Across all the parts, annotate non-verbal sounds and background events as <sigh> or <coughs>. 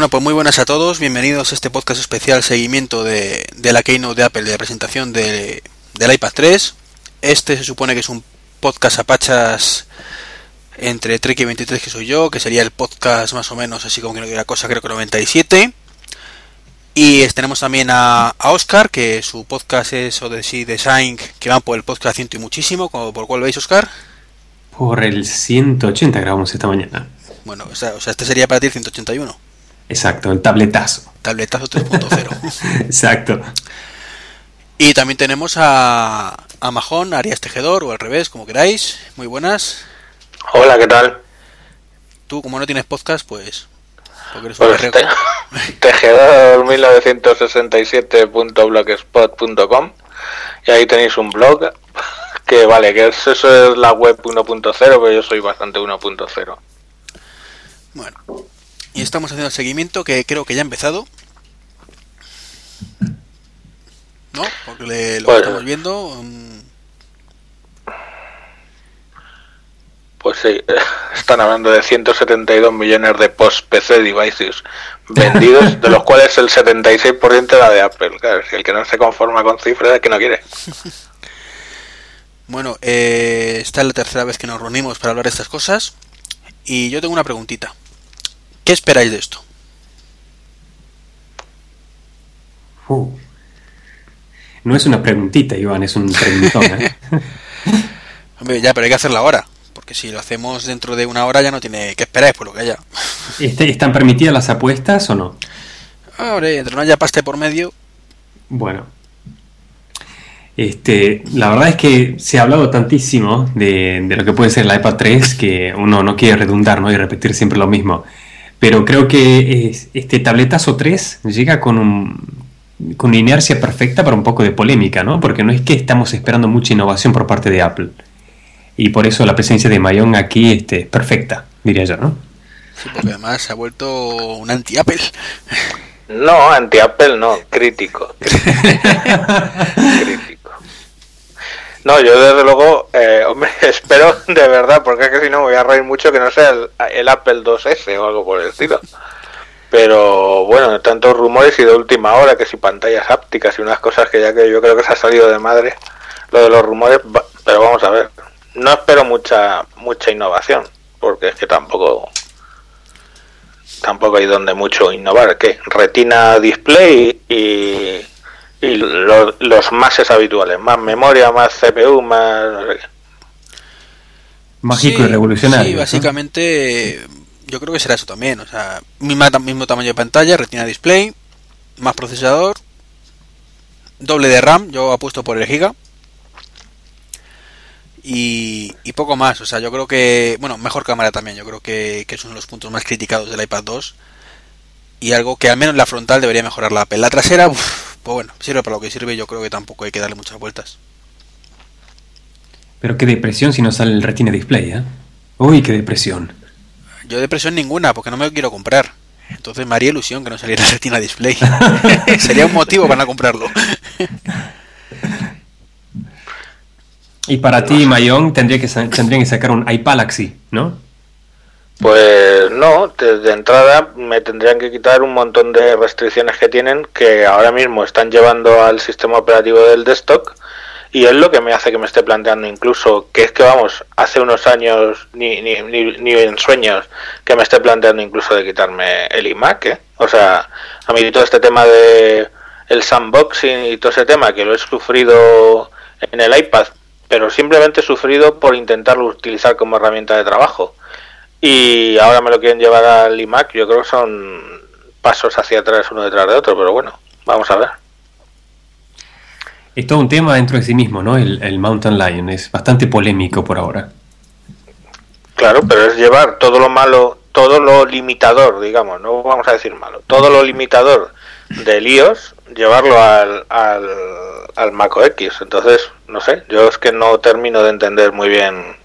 Bueno, pues muy buenas a todos, bienvenidos a este podcast especial seguimiento de, de la Keynote de Apple de presentación de, del iPad 3. Este se supone que es un podcast a pachas entre Trek 23 que soy yo, que sería el podcast más o menos así como que no diga cosa, creo que 97. Y tenemos también a, a, Oscar, que su podcast es Odyssey Design, que va por el podcast ciento y muchísimo. ¿Por cuál veis, Oscar? Por el 180 grabamos esta mañana. Bueno, o sea, o sea este sería para ti el 181. Exacto, el tabletazo. Tabletazo 3.0. <laughs> Exacto. Y también tenemos a, a Majón, Arias Tejedor, o al revés, como queráis. Muy buenas. Hola, ¿qué tal? Tú, como no tienes podcast, pues... Eres pues te, <laughs> tejedor 1967.blogspot.com y ahí tenéis un blog que vale, que eso es la web 1.0, pero yo soy bastante 1.0. Bueno, y estamos haciendo el seguimiento que creo que ya ha empezado. ¿No? Porque le, lo Pues- estamos viendo. mm, Pues sí, <laughs> están hablando de 172 millones de post-PC devices vendidos, <laughs> de los cuales el 76% era de Apple. Claro, si el que no se conforma con cifras es que no quiere. <laughs> Bueno, eh, esta es la tercera vez que nos reunimos para hablar de estas cosas. Y yo tengo una preguntita. ¿Qué esperáis de esto? Uh. No es una preguntita, Iván, es un preguntón. ¿eh? <laughs> Hombre, ya, pero hay que hacerla ahora. Porque si lo hacemos dentro de una hora ya no tiene que esperar por lo que haya. <laughs> Este- ¿Están permitidas las apuestas o no? Ahora, entre no haya paste por medio. Bueno. Este, la verdad es que se ha hablado tantísimo de, de lo que puede ser la iPad 3 que uno no quiere redundar ¿no? y repetir siempre lo mismo. Pero creo que es- este tabletazo 3 llega con, un, con una inercia perfecta para un poco de polémica, ¿no? Porque no es que estamos esperando mucha innovación por parte de Apple. Y por eso la presencia de Mayon aquí este, es perfecta, diría yo, ¿no? Sí, porque además se ha vuelto un anti-Apple. No, anti-Apple no, crítico. crítico. <laughs> No, yo desde luego, eh, <laughs> espero de verdad, porque es que si no me voy a reír mucho que no sea el, Apple 2S o algo por el estilo. Pero bueno, tantos rumores y de última hora, que si pantallas ápticas y unas cosas que ya que yo creo que se ha salido de madre, lo de los rumores, pero vamos a ver, no espero mucha mucha innovación, porque es que tampoco tampoco hay donde mucho innovar, que retina display y, y lo- los máses habituales, más memoria, más CPU, más no sé qué. Mágico Sí, y revolucionario. Sí, ¿no? básicamente yo creo que será eso también. O sea, misma, mismo tamaño de pantalla, retina display, más procesador, doble de RAM, yo apuesto por el giga. Y, y poco más, o sea, yo creo que, bueno, mejor cámara también, yo creo que, que es uno de los puntos más criticados del iPad 2 y algo que al menos la frontal debería mejorar la Apple. La trasera, uf, pues bueno, sirve para lo que sirve, yo creo que tampoco hay que darle muchas vueltas. Pero qué depresión si no sale el Retina Display, ¿eh? Uy, qué depresión. Yo depresión ninguna, porque no me lo quiero comprar. Entonces me haría ilusión que no saliera Retina Display. <laughs> <laughs> Sería un motivo para no comprarlo. Y para ti, Mayon, tendría que tendrían que sacar un iPalaxy, ¿no? Pues no, desde entrada me tendrían que quitar un montón de restricciones que tienen que ahora mismo están llevando al sistema operativo del desktop y es lo que me hace que me esté planteando incluso que es que vamos, hace unos años ni, ni, ni, ni en sueños que me esté planteando incluso de quitarme el iMac, ¿eh? O sea, a mí todo este tema de el sandboxing y todo ese tema que lo he sufrido en el iPad, pero simplemente he sufrido por intentarlo utilizar como herramienta de trabajo y ahora me lo quieren llevar al iMac, yo creo que son pasos hacia atrás uno detrás de otro, pero bueno, vamos a ver. Es todo un tema dentro de sí mismo, ¿no? El, el Mountain Lion es bastante polémico por ahora. Claro, pero es llevar todo lo malo, todo lo limitador, digamos, no vamos a decir malo, todo lo limitador del iOS, llevarlo al, al, al Mac OS. Entonces, no sé, yo es que no termino de entender muy bien.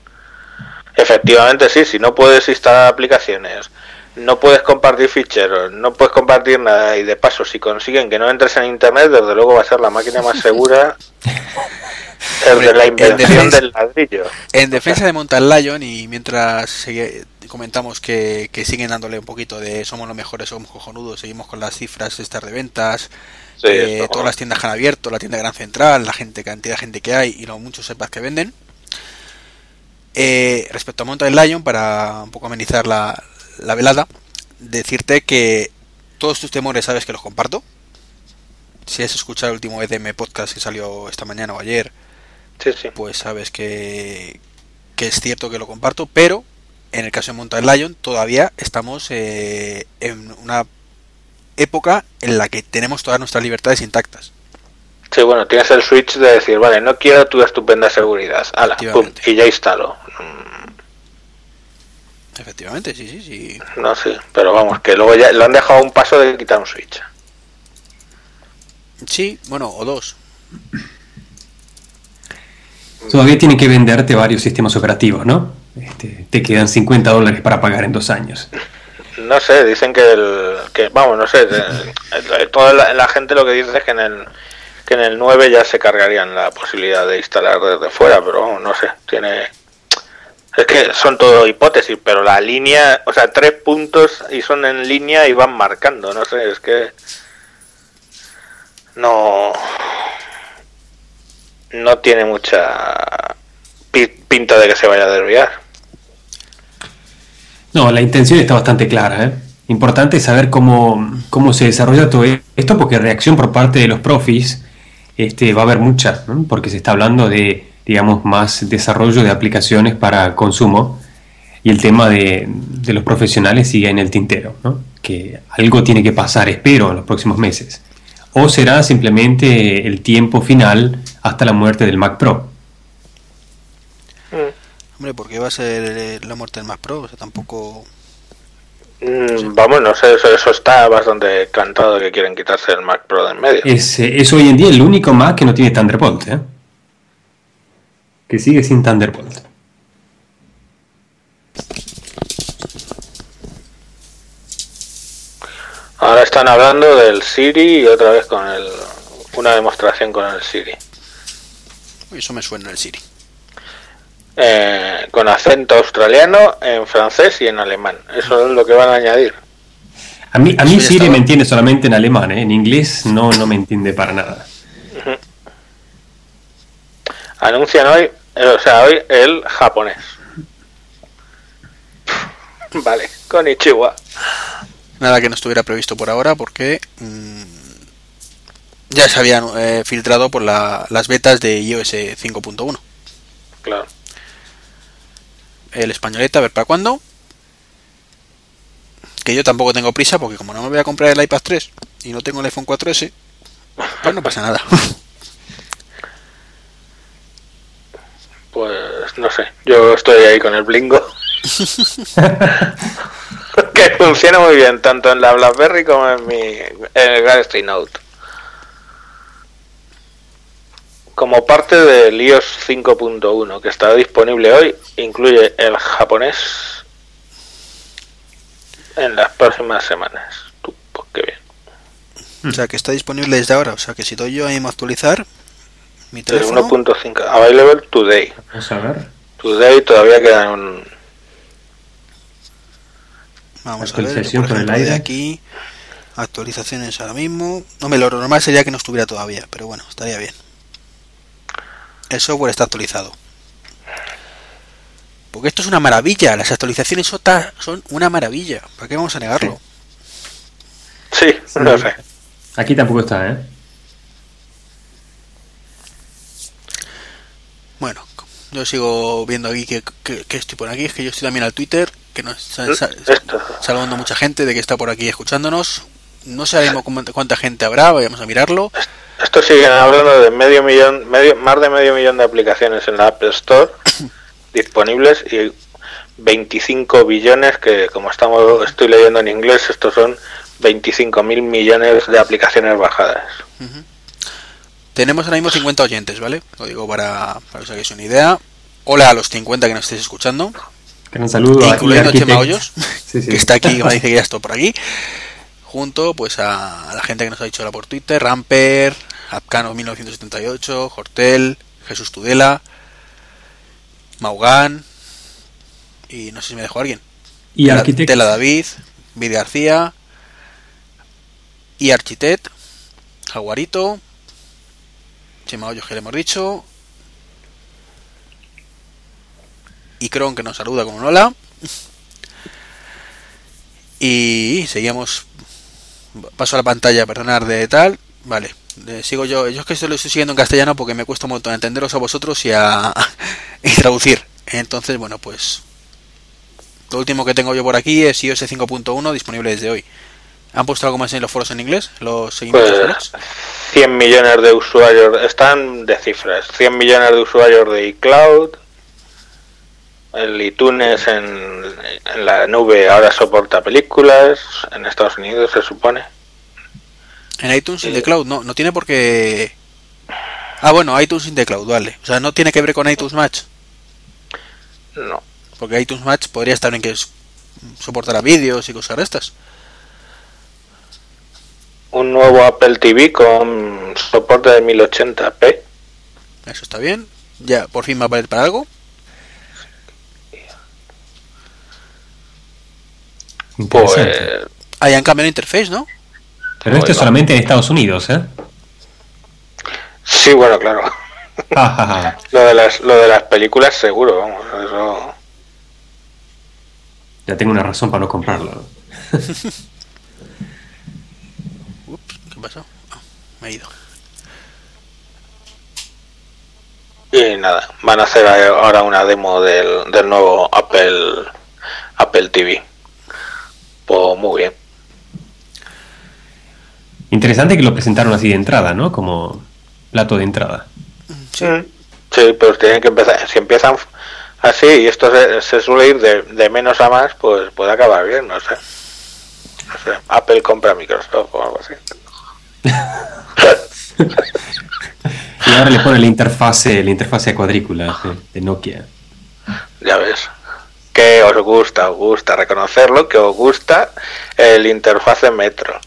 Efectivamente, sí, si no puedes instalar aplicaciones, no puedes compartir ficheros, no puedes compartir nada y de paso si consiguen que no entres en internet, desde luego va a ser la máquina más <laughs> segura <laughs> el Hombre, de la en invención defensa- del ladrillo. En defensa de Mountain Lion y mientras se- comentamos que, que siguen dándole un poquito de somos los mejores, somos cojonudos, seguimos con las cifras estas de ventas, Sí, eh, todas las tiendas que han abierto, la tienda Gran Central, la gente, cantidad de gente que hay y los muchos sepas que venden. Eh, respecto a Mountain Lion, para un poco amenizar la, la velada, decirte que todos tus temores sabes que los comparto. Si has escuchado el último EDM podcast que salió esta mañana o ayer, Sí, sí. pues sabes que, que es cierto que lo comparto, pero en el caso de Mountain Lion todavía estamos eh, en una época en la que tenemos todas nuestras libertades intactas. Sí, bueno, tienes el switch de decir, vale, no quiero tu estupenda seguridad. Ala, pum, y ya instalo. Mm, Efectivamente, sí, sí, sí. No sé, pero vamos, que luego ya lo han dejado a un paso de quitar un switch. Sí, bueno, o dos. Todavía tienen que venderte varios sistemas operativos, ¿no? Este, te quedan 50 dólares para pagar en dos años. No sé, dicen que el. Que, vamos, no sé. de- de- toda la, la gente lo que dice es que en el. Que en el 9 ya se cargarían la posibilidad de instalar desde fuera, pero no sé. Tiene. Es que son todo hipótesis, pero la línea. O sea, tres puntos y son en línea y van marcando, no sé, es que. No. No tiene mucha pi- pinta de que se vaya a desviar. No, la intención está bastante clara. ¿eh? Importante saber cómo, cómo se desarrolla todo esto, porque reacción por parte de los profis este, va a haber mucha, ¿no? porque se está hablando de, digamos, más desarrollo de aplicaciones para consumo y el tema de, de los profesionales sigue en el tintero, ¿no? que algo tiene que pasar, espero, en los próximos meses. O será simplemente el tiempo final hasta la muerte del Mac Pro. Hombre, porque va a ser eh, la muerte del Mac Pro, o sea, tampoco... Mm, Vamos, no sé, eso, eso está bastante cantado que quieren quitarse el Mac Pro de en medio. Es, eh, es hoy en día el único Mac que no tiene Thunderbolt, ¿eh? Que sigue sin Thunderbolt. Ahora están hablando del Siri y otra vez con el, una demostración con el Siri. Eso me suena el Siri. Eh, con acento australiano, en francés y en alemán. Eso es lo que van a añadir. A mí, a mí ya Siri me entiende solamente en alemán, ¿eh? En inglés no, no me entiende para nada. Anuncian hoy, eh, o sea, hoy el japonés. <laughs> Vale, con Ichiwa. Nada que no estuviera previsto por ahora porque mm, ya se habían eh, filtrado por la- las betas de iOS 5.1. Claro. El españoleta, a ver para cuándo. Que yo tampoco tengo prisa porque como no me voy a comprar el iPad 3 y no tengo el iPhone 4S, pues no pasa nada. <laughs> Pues no sé, yo estoy ahí con el Blingo. <laughs> <laughs> que funciona muy bien, tanto en la BlackBerry como en mi en el Galaxy Note. Como parte del iOS 5.1 que estará disponible hoy, incluye el japonés en las próximas semanas. Tú, pues qué bien. o sea que está disponible desde ahora. O sea que si doy yo a actualizar mi El teléfono, 1.5, available today. Vamos a ver. Today todavía queda un... vamos a ver, por ejemplo, de aire. aquí actualizaciones ahora mismo. No me lo normal sería que no estuviera todavía, pero bueno, estaría bien. El software está actualizado. Porque esto es una maravilla, las actualizaciones OTA son una maravilla. ¿Para qué vamos a negarlo? Sí, no sé. Aquí tampoco está, ¿eh? Bueno, yo sigo viendo aquí que, que- que estoy por aquí. Es que yo estoy también al Twitter, que nos sa- Esto. saludando mucha gente de que está por aquí escuchándonos. No sabemos cómo- cuánta gente habrá, vayamos a mirarlo. Esto siguen hablando de medio millón, medio, más de medio millón de aplicaciones en la App Store <coughs> disponibles y 25 billones que como estamos estoy leyendo en inglés estos son 25 mil millones de aplicaciones bajadas. Tenemos ahora mismo 50 oyentes, ¿vale? Lo digo para, para que os hagáis una idea. Hola a los 50 que nos estéis escuchando, Gran saludo a incluyendo Architect. Chema Hoyos, <laughs> Sí, sí. que está aquí, que me dice que ya está por aquí. Junto pues a, la gente que nos ha dicho ahora por Twitter, Ramper, Apcano1978, Hortel, Jesús Tudela, Maugan y no sé si me dejó alguien. Y Tela- David, Vid García y Architect, Jaguarito, Chema Hoyos que le hemos dicho, y Kron que nos saluda con un hola. Y seguimos. Paso a la pantalla, perdonar de tal. Vale, eh, sigo yo. Yo es que esto lo estoy siguiendo en castellano porque me cuesta un montón entenderos a vosotros y a <laughs> y traducir. Entonces, bueno, pues lo último que tengo yo por aquí es iOS 5.1 disponible desde hoy. ¿Han puesto algo más en los foros en inglés? ¿Los seguimientos Pues foros? 100 millones de usuarios, están de cifras, 100 millones de usuarios de iCloud, el iTunes en, en la nube ahora soporta películas, en Estados Unidos se supone. En iTunes in eh, the Cloud, no, no tiene por qué. Ah, bueno, iTunes in the Cloud, vale. O sea, no tiene que ver con iTunes Match. No, Porque iTunes Match podría estar en que soportará vídeos y cosas de estas. un nuevo Apple TV con soporte de 1080p. Eso está bien. Ya, por fin va a valer para algo. Pues Ah, ya han cambiado la interface, ¿no? Pero esto es solamente en Estados Unidos, ¿eh? sí, bueno, claro. <laughs> Ja. Lo de las, lo de las películas seguro, vamos, eso. ya tengo una razón para no comprarlo. Ups, ¿qué pasó? Ah, me he ido. Y nada, van a hacer ahora una demo del, del nuevo Apple Apple TV. Pues muy bien. Interesante que lo presentaron así de entrada, ¿no? Como plato de entrada. Sí. Sí, pero tienen que empezar. Si empiezan así y esto se, se suele ir de, de menos a más, pues puede acabar bien, no sé. No sé, Apple compra Microsoft o algo así. <laughs> Y ahora le pone la interfase, la interfase a cuadrícula de, de Nokia. Ya ves. Que os gusta, os gusta reconocerlo, que os gusta el interfase Metro.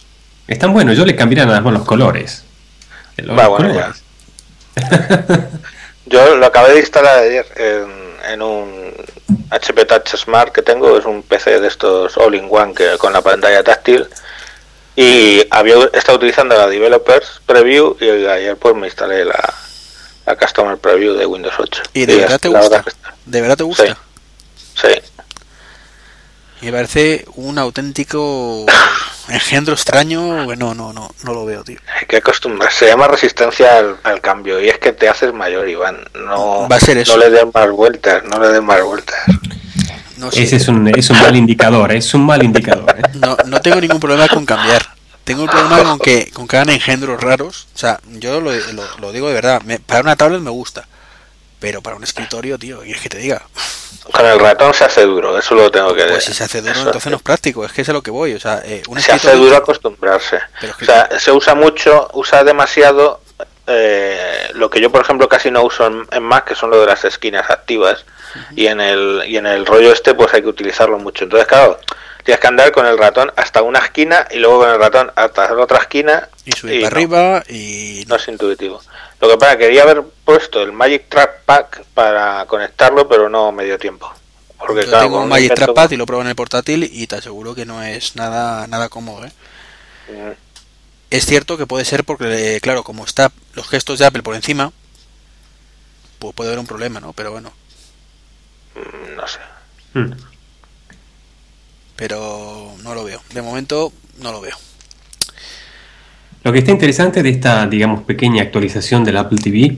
Están buenos, yo le cambiaría nada más los colores. Los Va, bueno, colores. Yo lo acabé de instalar ayer en, en un HP Touch Smart que tengo, es un PC de estos all-in-one que con la pantalla táctil y había estado utilizando la Developers Preview y ayer pues me instalé la, la Customer Preview de Windows 8. ¿Y de verdad te gusta? ¿De verdad te gusta? Sí, Me parece un auténtico <coughs> engendro extraño. Bueno, no, no, no lo veo, tío. hay que acostumbrarse. Se llama resistencia al, al cambio y es que te haces mayor, Iván. No, Va a ser eso. no le den más vueltas, no le den más vueltas. No sé. Ese es un, es un mal indicador, es un mal indicador. ¿eh? No, no tengo ningún problema con cambiar. Tengo un problema con que, con que hagan engendros raros. O sea, yo lo, lo- lo digo de verdad. Me- para una tablet me gusta. Pero para un escritorio, tío, ¿qué quieres que te diga? Con el ratón se hace duro, eso lo tengo que Pues si se hace duro, eso entonces no es práctico. Es que es a lo que voy. O sea, eh, un se hace duro acostumbrarse. Pero es que- O sea, se usa mucho, usa demasiado eh, lo que yo, por ejemplo, casi no uso en, en Mac, que son lo de las esquinas activas. Y en el y en el rollo este, pues hay que utilizarlo mucho. Entonces, claro, tienes que andar con el ratón hasta una esquina y luego con el ratón hasta la otra esquina. Y subir y para no, arriba y... no es intuitivo. Lo que pasa, quería haber puesto el Magic Trackpad para conectarlo, pero no me dio tiempo. Porque, Yo claro, tengo con un Magic invento- Trackpad y lo pruebo en el portátil y te aseguro que no es nada nada cómodo. ¿eh? Mm, Es cierto que puede ser porque, claro, como está los gestos de Apple por encima, pues puede haber un problema, ¿no? Pero bueno, mm, No sé. Hmm. Pero no lo veo. De momento no lo veo. Lo que está interesante de esta, digamos, pequeña actualización del Apple TV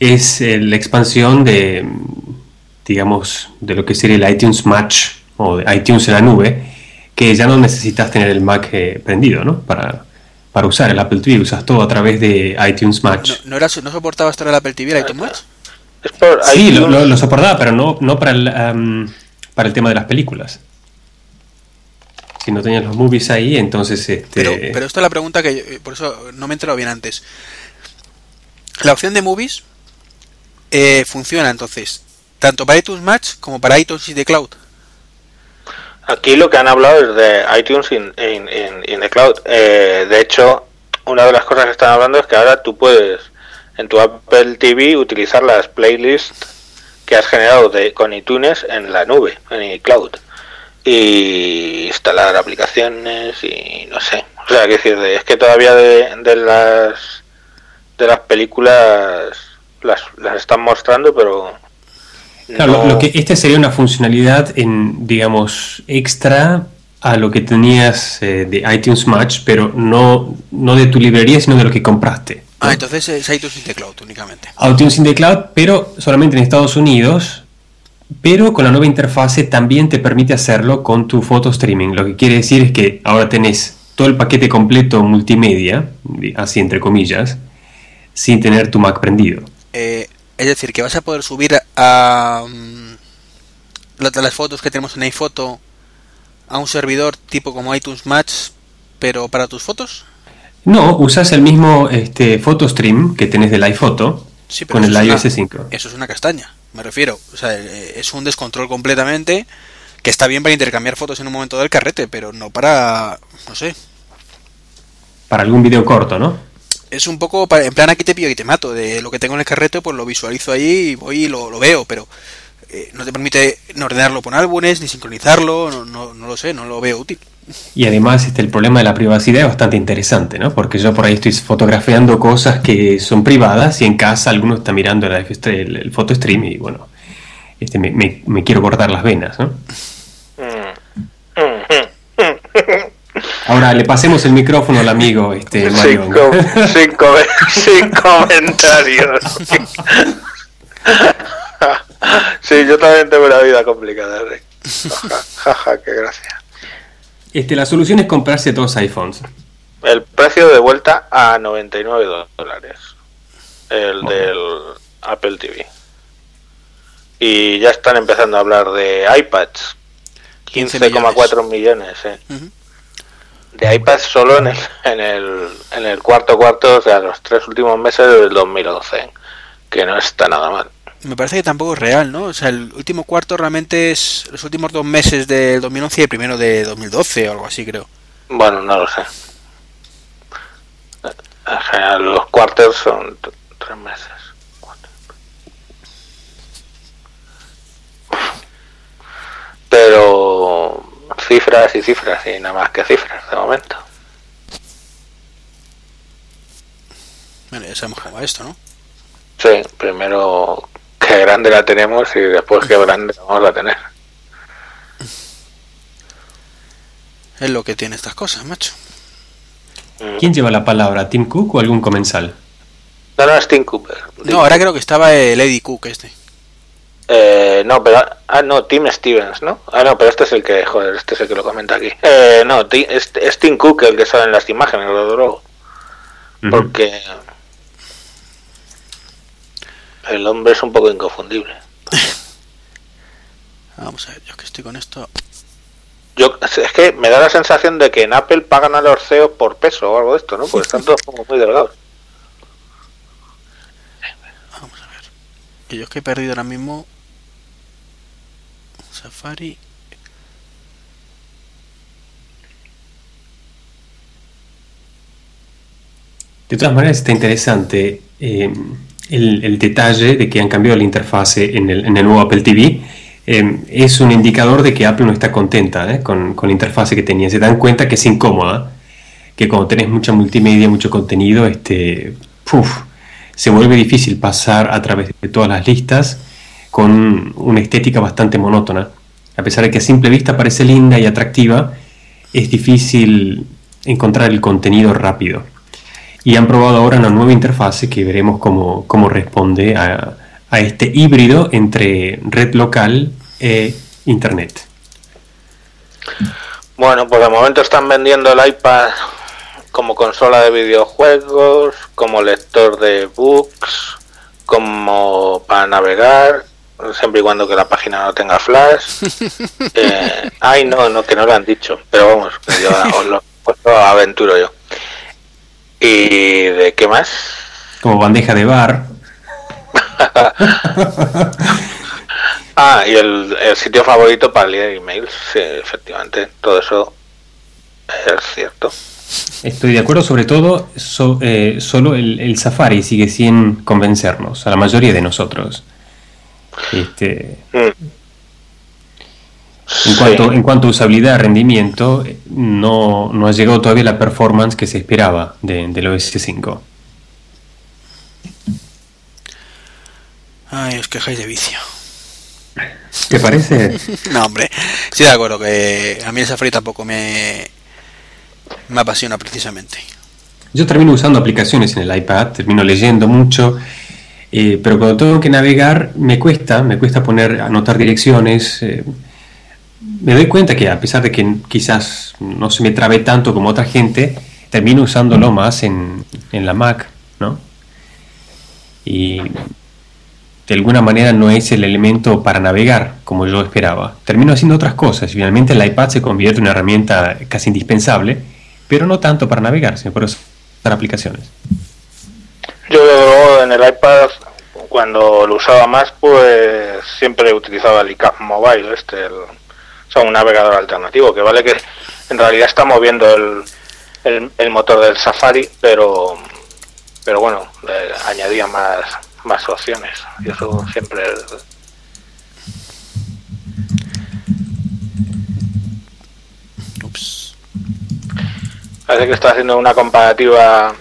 es eh, la expansión de, digamos, de lo que sería el iTunes Match o de iTunes en la nube, que ya no necesitas tener el Mac eh, prendido, ¿no? Para, para usar el Apple TV, usas todo a través de iTunes Match. ¿No, no, era, no soportaba estar el Apple TV, el iTunes Match? Sí, lo, iTunes. lo- lo soportaba, pero no, no para, el, am, para el tema de las películas. Si no tenías los movies ahí, entonces... Este, Pero, pero esta es la pregunta que yo- eh, por eso no me he enterado bien antes. La opción de movies eh, funciona entonces tanto para iTunes Match como para iTunes y the Cloud. Aquí lo que han hablado es de iTunes in, in- in- in the cloud. Eh, de hecho, una de las cosas que están hablando es que ahora tú puedes en tu Apple TV utilizar las playlists que has generado de, con iTunes en la nube, en iCloud. Y instalar aplicaciones y no sé. O sea, que decir, es que todavía de, de las de las películas las, las están mostrando, pero Claro, lo que este sería una funcionalidad en, digamos, extra a lo que tenías eh, de iTunes Match, pero no, no de tu librería, sino de lo que compraste. Ah, entonces es iTunes in the Cloud únicamente. iTunes in the Cloud, pero solamente en Estados Unidos, pero con la nueva interfase también te permite hacerlo con tu foto streaming. Lo que quiere decir es que ahora tenés todo el paquete completo multimedia, así entre comillas, sin tener tu Mac prendido. Eh, es decir, que vas a poder subir a um, las fotos que tenemos en iPhoto a un servidor tipo como iTunes Match, pero para tus fotos. No, usas el mismo este, photo stream que tenés del iPhoto con el iOS 5. Eso es una castaña, me refiero. O sea, eh, es un descontrol completamente que está bien para intercambiar fotos en un momento del carrete, pero no para, no sé. Para algún vídeo corto, ¿no? Es un poco, en plan aquí te pillo y te mato. De lo que tengo en el carrete, pues lo visualizo ahí y voy y lo, lo veo, pero eh, no te permite no ordenarlo por álbumes, ni sincronizarlo, no, no, no, lo sé, no lo veo útil. Y además este, el problema de la privacidad es bastante interesante, ¿no? Porque yo por ahí estoy fotografiando cosas que son privadas y en casa alguno está mirando el, el, el foto stream y bueno, este, me, me, me, quiero cortar las venas, ¿no? Ahora le pasemos el micrófono al amigo este, Mario. Sin, com sin, com sin comentarios. sí, yo también tengo una vida complicada, Rick. Jaja, qué gracia. Este, la solución es comprarse dos iPhones. El precio de vuelta a 99 dólares. El del Apple TV. Y ya están empezando a hablar de iPads. 15,4 millones, eh. Uh -huh. De iPads solo en el, en, el, en el cuarto cuarto, o sea, los tres últimos meses del 2012. Que no está nada mal me parece que tampoco es real, ¿no? O sea, el último cuarto realmente es los últimos dos meses del 2011 y el primero de 2012 o algo así, creo. Bueno, no lo sé. En general, los cuartos son tres meses. Pero cifras y cifras y nada más que cifras de momento. Bueno, ya sabemos cómo va esto, ¿no? Sí, primero qué grande la tenemos y después qué grande vamos a tener. Es lo que tiene estas cosas, macho. ¿Quién lleva la palabra? ¿Tim Cook o algún comensal? No, no, es Tim Cooper. No, ahora creo que estaba el Eddie Cook este. Eh, no, pero... Ah, no, Tim Stevens, ¿no? Ah, no, pero este es el que... Joder, este es el que lo comenta aquí. Eh, no, es, es Tim Cook el que sale en las imágenes, lo luego. Uh -huh. El hombre es un poco inconfundible. <laughs> Vamos a ver, yo que estoy con esto. Yo, es que me da la sensación de que en Apple pagan a los CEOs por peso o algo de esto, ¿no? Porque están todos como muy delgados. Vamos a ver. Que yo es que he perdido ahora mismo. Safari. De todas maneras está interesante. Eh, el, detalle de que han cambiado la interfase en el, en el nuevo Apple TV eh, es un indicador de que Apple no está contenta eh, con, con, la interfase que tenía. Se dan cuenta que es incómoda, que cuando tenés mucha multimedia, mucho contenido, este, puff, se vuelve difícil pasar a través de todas las listas con una estética bastante monótona. A pesar de que a simple vista parece linda y atractiva, es difícil encontrar el contenido rápido y han probado ahora una nueva interfase que veremos cómo, cómo responde a, a, este híbrido entre red local e internet. Bueno, pues de momento están vendiendo el iPad como consola de videojuegos, como lector de books, como para navegar, siempre y cuando que la página no tenga flash. <laughs> eh, ay, no, no, que no lo han dicho, pero vamos, que yo os lo, os lo aventuro yo. ¿Y de qué más? Como bandeja de bar. <laughs> ah, y el, el, sitio favorito para leer emails, sí, efectivamente, todo eso es cierto. Estoy de acuerdo, sobre todo, so, eh, solo el, el, Safari sigue sin convencernos, a la mayoría de nosotros. Este... Mm. En cuanto, en cuanto a usabilidad, rendimiento, no, no ha llegado todavía la performance que se esperaba de, del OS 5. Ay, os quejáis de vicio. ¿Te parece? <laughs> no, hombre, sí de acuerdo que a mí el Safari tampoco me, me apasiona precisamente. Yo termino usando aplicaciones en el iPad, termino leyendo mucho, eh, pero cuando tengo que navegar me cuesta, me cuesta poner, anotar direcciones. Eh, me doy cuenta que a pesar de que quizás no se me trabe tanto como otra gente, termino usándolo más en, en la Mac, ¿no? Y de alguna manera no es el elemento para navegar como yo esperaba. Termino haciendo otras cosas y finalmente el iPad se convierte en una herramienta casi indispensable, pero no tanto para navegar, sino para usar aplicaciones. Yo en el iPad cuando lo usaba más pues siempre utilizaba el iCap Mobile, este, el, o sea, un navegador alternativo, que vale que en realidad está moviendo el, el, el motor del Safari, pero pero bueno, le añadía más más opciones. Y eso siempre. Ups. Parece que está haciendo una comparativa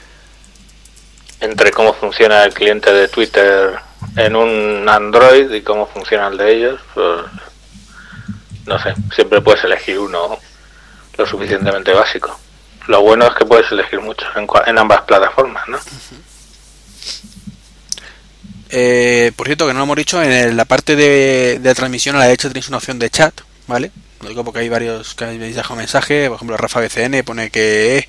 entre cómo funciona el cliente de Twitter en un Android y cómo funciona el de ellos. Pues, no sé, siempre puedes elegir uno lo suficientemente básico. Lo bueno es que puedes elegir muchos en, en ambas plataformas, ¿no? Eh, por cierto, que no lo hemos dicho, en la parte de, transmisión a la derecha tenéis una opción de chat, ¿vale? Lo digo porque hay varios que habéis dejado mensaje, por ejemplo, Rafa BCN pone que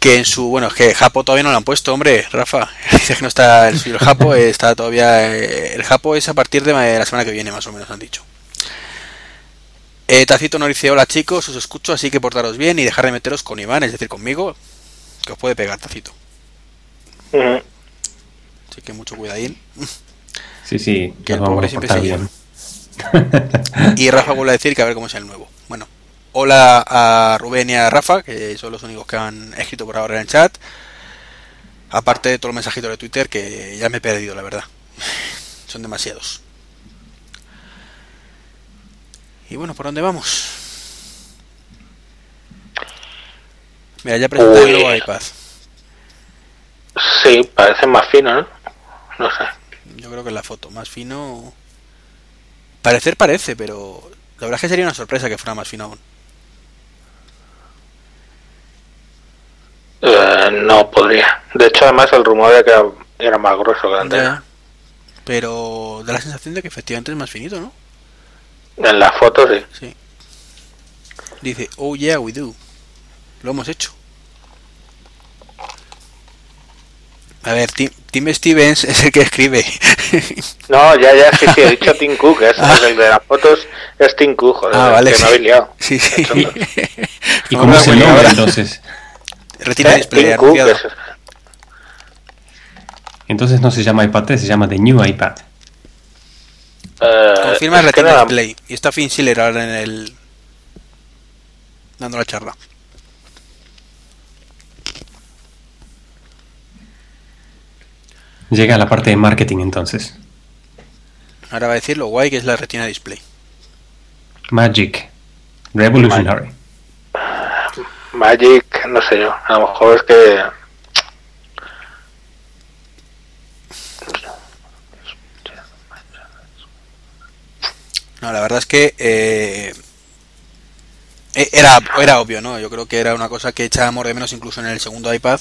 que en su, bueno, es que Japo todavía no lo han puesto, hombre, Rafa, <laughs> dice que no está el, el Japo, está todavía, eh, el Japo es a partir de la semana que viene, más o menos han dicho. Eh, Tacito nos dice, hola chicos, os escucho, así que portaros bien y dejar de meteros con Iván, es decir, conmigo, que os puede pegar, Tacito. Uh -huh. Así que mucho cuidadín. Sí, sí, que el pobre siempre se lleva. <laughs> y Rafa vuelve a decir que a ver cómo es el nuevo. Bueno, hola a Rubén y a Rafa, que son los únicos que han escrito por ahora en el chat. Aparte de todos los mensajitos de Twitter, que ya me he perdido, la verdad. <laughs> Son demasiados. Y bueno, ¿por dónde vamos? Mira, ya presenté el nuevo iPad. Sí, parece más fino, ¿no? No sé. Yo creo que es la foto, más fino. Parecer parece, pero la verdad es que sería una sorpresa que fuera más fino aún. Eh, no podría. De hecho, además, el rumor de que era, era más grueso que la anterior. Pero da la sensación de que efectivamente es más finito, ¿no? En la foto, sí. Sí. Dice, oh yeah, we do. Lo hemos hecho. A ver, Tim, Tim, Stevens es el que escribe. <laughs> No, ya, ya, sí, sí, he dicho Tim Cook, es ah. el de las fotos es Tim Cook, joder, ah, vale, que sí. me habéis liado. Sí, sí. ¿Y cómo es el nombre entonces? <laughs> Retira ¿Eh? display Tim Cook anunciado. es- Entonces no se llama iPad 3, se llama The New iPad. Eh, Confirma Retina nada, Display. Y está Finn Schiller ahora en el. dando la charla. Llega a la parte de marketing entonces. Ahora va a decir lo guay que es la Retina Display. Magic. Revolutionary. Magic, no sé yo, a lo mejor es que No, la verdad es que eh, eh, era, era obvio, ¿no? Yo creo que era una cosa que echábamos de menos incluso en el segundo iPad,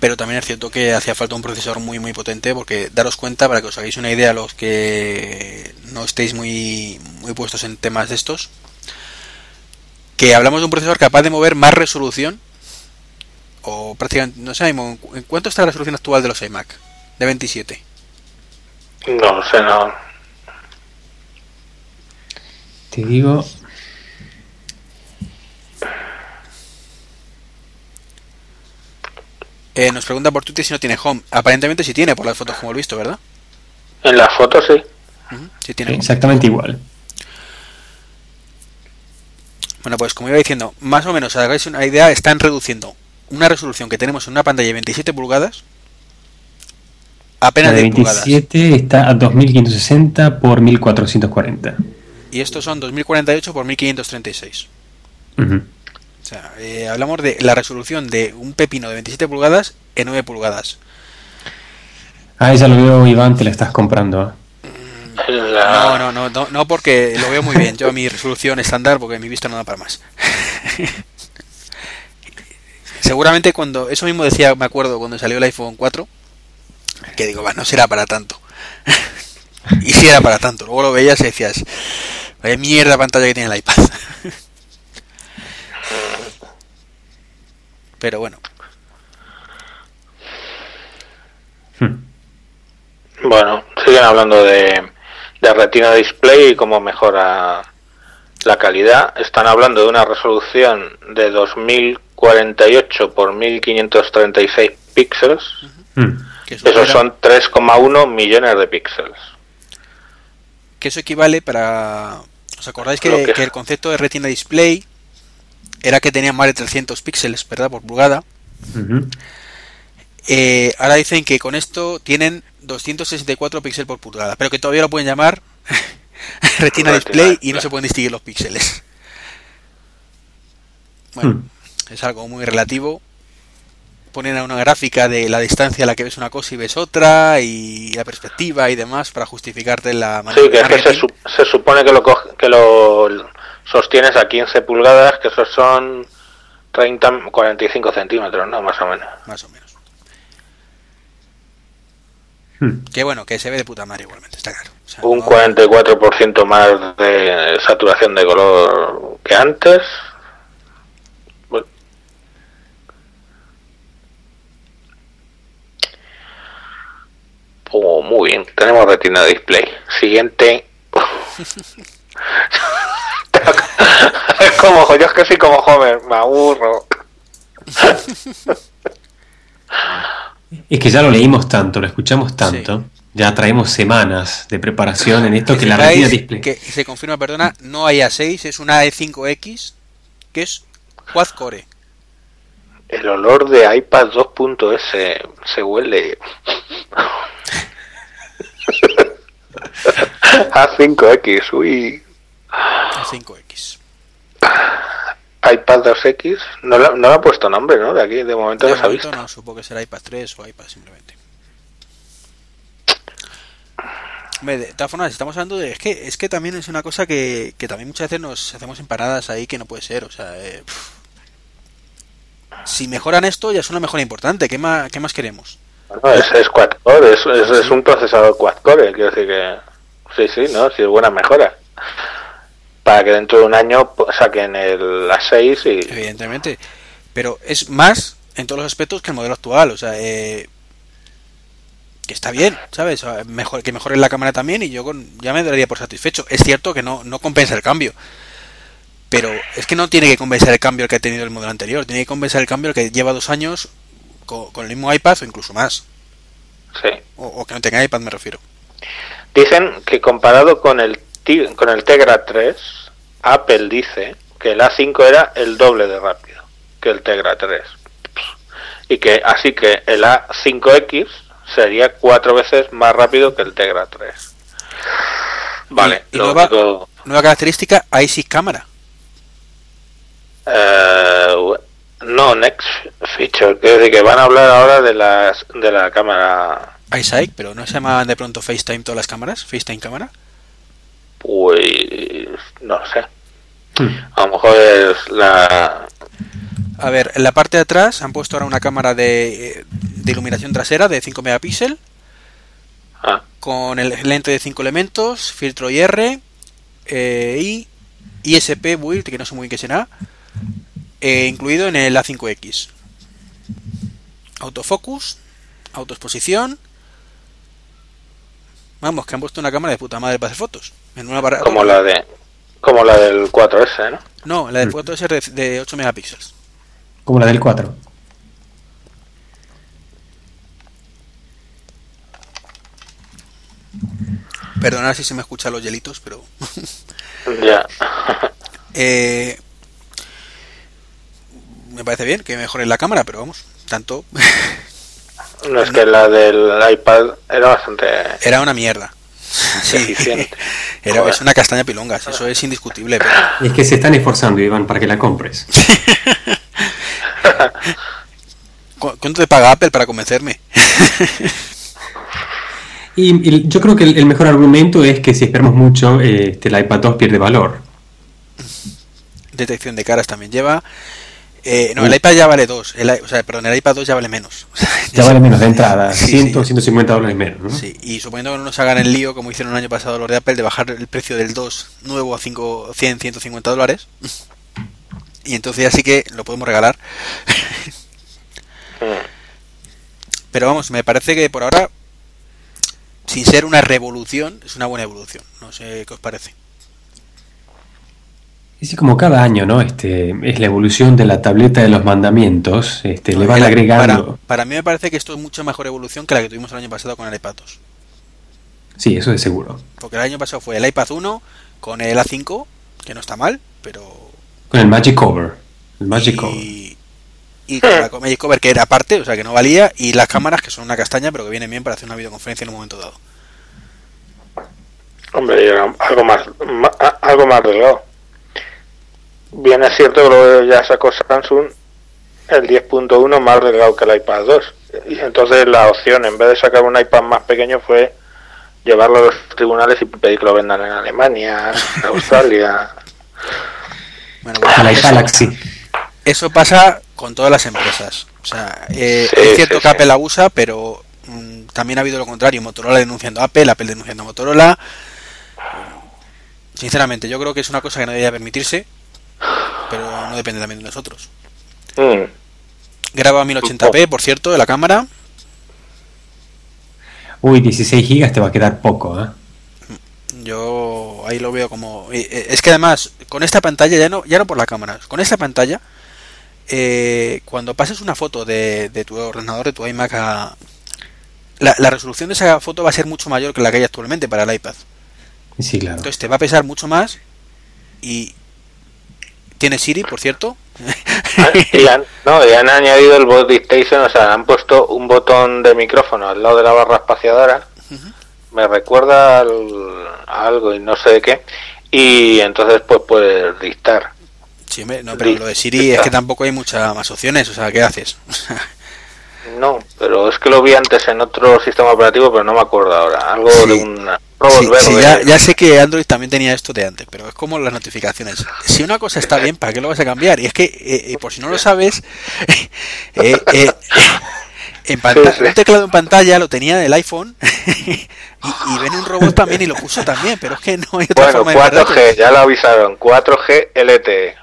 pero también es cierto que hacía falta un procesador muy muy potente porque daros cuenta para que os hagáis una idea los que no estéis muy muy puestos en temas de estos que hablamos de un procesador capaz de mover más resolución o prácticamente no sé en cuánto está la resolución actual de los iMac de 27 no lo sé, no. Te digo. eh, nos pregunta por Twitter si no tiene home aparentemente sí tiene por las fotos como he visto verdad En la foto sí. Sí tiene home. Exactamente igual. Bueno, pues como iba diciendo, más o menos, hagáis una idea, están reduciendo una resolución que tenemos en una pantalla de 27 pulgadas La apenas de de pulgadas. 27 está a 2560 por 1440. Y estos son 2048 por 1536. Ujú. O sea, eh, hablamos de la resolución de un pepino de 27 pulgadas en 9 pulgadas. Ah, ya lo veo, Iván, te la estás comprando. ¿eh? No, no, no, no porque lo veo muy bien. Yo a mi resolución estándar porque mi vista no da para más. <laughs> Seguramente cuando eso mismo decía, me acuerdo cuando salió el iPhone 4, que digo, va, no será para tanto. <laughs> y si era para tanto. Luego lo veías y decías, vaya mierda pantalla que tiene el iPad. <laughs> Pero bueno, Hmm. Bueno, siguen hablando de, de Retina Display y cómo mejora la calidad. Están hablando de una resolución de 2048 por 1536 píxeles. Hmm. que eso, Esos son 3,1 millones de píxeles. que eso equivale para... ¿Os acordáis que, Lo que- que el concepto de Retina Display era que tenía más de 300 píxeles, ¿verdad? Por pulgada. Eh, ahora dicen que con esto tienen 264 píxeles por pulgada, pero que todavía lo pueden llamar <laughs> Retina Display y no se pueden distinguir los píxeles. Bueno, Hmm. es algo muy relativo. Ponen a una gráfica de la distancia a la que ves una cosa y ves otra, y la perspectiva y demás para justificarte la manera Sí, que es que se, marketing. su- se supone que lo, coge- que lo sostienes a 15 pulgadas, que esos son 30, 45 centímetros, ¿no? Más o menos. más o menos. Hmm. Que bueno, que se ve de puta madre igualmente, está claro. O sea, Un no- 44% más de saturación de color que antes. Bueno. Oh, muy bien, tenemos retina display. Siguiente. es como, yo es que soy como Homer, me aburro. Es que ya lo leímos tanto, lo escuchamos tanto, ya traemos semanas de preparación en esto que la retina display. que se confirma, perdona, no hay A6, es una E5X, que es quad core. El olor de iPad 2.s se huele. <laughs> A5X, uy. A5X. iPad 2X, no, le- no ha puesto nombre, ¿no? De aquí, de momento De no se ha momento visto. no, supongo que será iPad 3 o iPad simplemente. De todas formas, estamos hablando de. Es que, es que también es una cosa que, que también muchas veces nos hacemos empanadas ahí que no puede ser. O sea, eh. Si mejoran esto, ya es una mejora importante. ¿Qué más, qué más queremos? No, es, es quad core, es, es, es un procesador quad core, quiero decir que. Sí, sí, ¿no? Sí, es buena mejora. Para que dentro de un año saquen el A6 y. Evidentemente. Pero es más en todos los aspectos que el modelo actual. O sea, eh, que está bien, ¿sabes? Mejor, que mejore la cámara también y yo con, ya me daría por satisfecho. Es cierto que no, no compensa el cambio. Pero es que no tiene que compensar el cambio que ha tenido el modelo anterior. Tiene que compensar el cambio que lleva dos años co- con, el mismo iPad o incluso más. Sí. O, o que no tenga iPad, me refiero. Dicen que comparado con el, con el Tegra 3, Apple dice que el A5 era el doble de rápido que el Tegra 3. Y que así que el A5X sería cuatro veces más rápido que el Tegra 3. Vale, Y- nueva- único- Nueva característica, iSIG cámara. Eh, no, next feature. Quiere decir que van a hablar ahora de, las, de la cámara. iSight, pero ¿no se llamaban de pronto FaceTime todas las cámaras? ¿FaceTime cámara? Pues no lo sé. Hmm. A lo mejor es la. A ver, en la parte de atrás han puesto ahora una cámara de, de iluminación trasera de 5 megapíxeles Ah, con el lente de 5 elementos, filtro IR eh, y ISP build, que no sé muy bien qué será, eh, incluido en el A5X. Autofocus, autoexposición. Vamos, que han puesto una cámara de puta madre para hacer fotos. En una barra- como la de. Como la del 4S, ¿no? No, la de fotos es de, de 8 megapíxeles. Como la del 4. Perdonad si se me escuchan los hielitos, pero Ya. <laughs> Eh, me parece bien que mejoren la cámara, pero vamos, tanto No <laughs> es que la del iPad era bastante era una mierda. Sí. <laughs> Era, es una castaña pilongas, eso es indiscutible. Pero... Y es que se están esforzando, Iván, para que la compres. <laughs> ¿Cu- ¿Cuánto te paga Apple para convencerme? Y, y yo creo que el, el mejor argumento es que si esperamos mucho, eh, este, el iPad 2 pierde valor. Detección de caras también lleva. Eh, no, el iPad ya vale 2. El, i- o sea, perdón, el iPad 2 ya vale menos. <laughs> Ya vale menos de entrada, Sí, 100 sí. o 150 dólares menos, ¿no? Sí, y suponiendo que no nos hagan el lío, como hicieron el año pasado los de Apple, de bajar el precio del 2 nuevo a 5, 100, 150 dólares. <laughs> Y entonces ya sí que lo podemos regalar. Pero vamos, me parece que por ahora, sin ser una revolución, es una buena evolución. No sé qué os parece. Y sí, como cada año, ¿no? Este, es la evolución de la tableta de los mandamientos, este, le van agregando. Para, para mí me parece que esto es mucho mejor evolución que la que tuvimos el año pasado con el iPad 2. Sí, eso es seguro. Porque el año pasado fue el iPad 1 con el A5, que no está mal, pero Con el Magic Cover. El Magic Cover. y, y con la con Magic Cover que era aparte, o sea que no valía, y las cámaras que son una castaña, pero que vienen bien para hacer una videoconferencia en un momento dado. Hombre, y algo más, algo más delgado. Bien es cierto que luego ya sacó Samsung el 10.1 más delgado que el iPad 2. Y entonces la opción, en vez de sacar un iPad más pequeño, fue llevarlo a los tribunales y pedir que lo vendan en Alemania, en Australia. <laughs> Bueno, eso, Galaxy. eso pasa con todas las empresas. O sea, eh, Sí, es cierto sí, que sí. Apple abusa, pero mm, también ha habido lo contrario. Motorola denunciando a Apple, Apple denunciando a Motorola. Sinceramente, yo creo que es una cosa que no debería permitirse, pero no depende también de nosotros. Mm. Graba a 1080p, por cierto, de la cámara. Uy, 16 gigas te va a quedar poco, ¿eh? Yo ahí lo veo como eh, eh, es que además con esta pantalla ya no ya no por la cámara, con esta pantalla eh, cuando pases una foto de, de tu ordenador de tu iMac a la, la resolución de esa foto va a ser mucho mayor que la que hay actualmente para el iPad. Sí, claro. Entonces te va a pesar mucho más y tiene Siri, por cierto. Ah, y han, no, y han añadido el bot dictation, o sea, han puesto un botón de micrófono al lado de la barra espaciadora. Me recuerda al- a algo y no sé de qué. Y entonces pues puedes dictar. Sí, no, pero lo de Siri es que tampoco hay muchas más opciones, o sea, ¿qué haces? No, pero es que lo vi antes en otro sistema operativo, pero no me acuerdo ahora. Algo Sí. de un robot Sí, verde. sí, ya, ya sé que Android también tenía esto de antes, pero es como las notificaciones. Si una cosa está bien, ¿para qué lo vas a cambiar? Y es que, eh, eh, por si no lo sabes, <laughs> eh, eh, en Sí, sí. un teclado en pantalla lo tenía del iPhone <laughs> y, y ven un robot también y lo puso también, pero es que no hay otra Bueno, forma de verlo. 4G, ya lo avisaron. 4G LTE.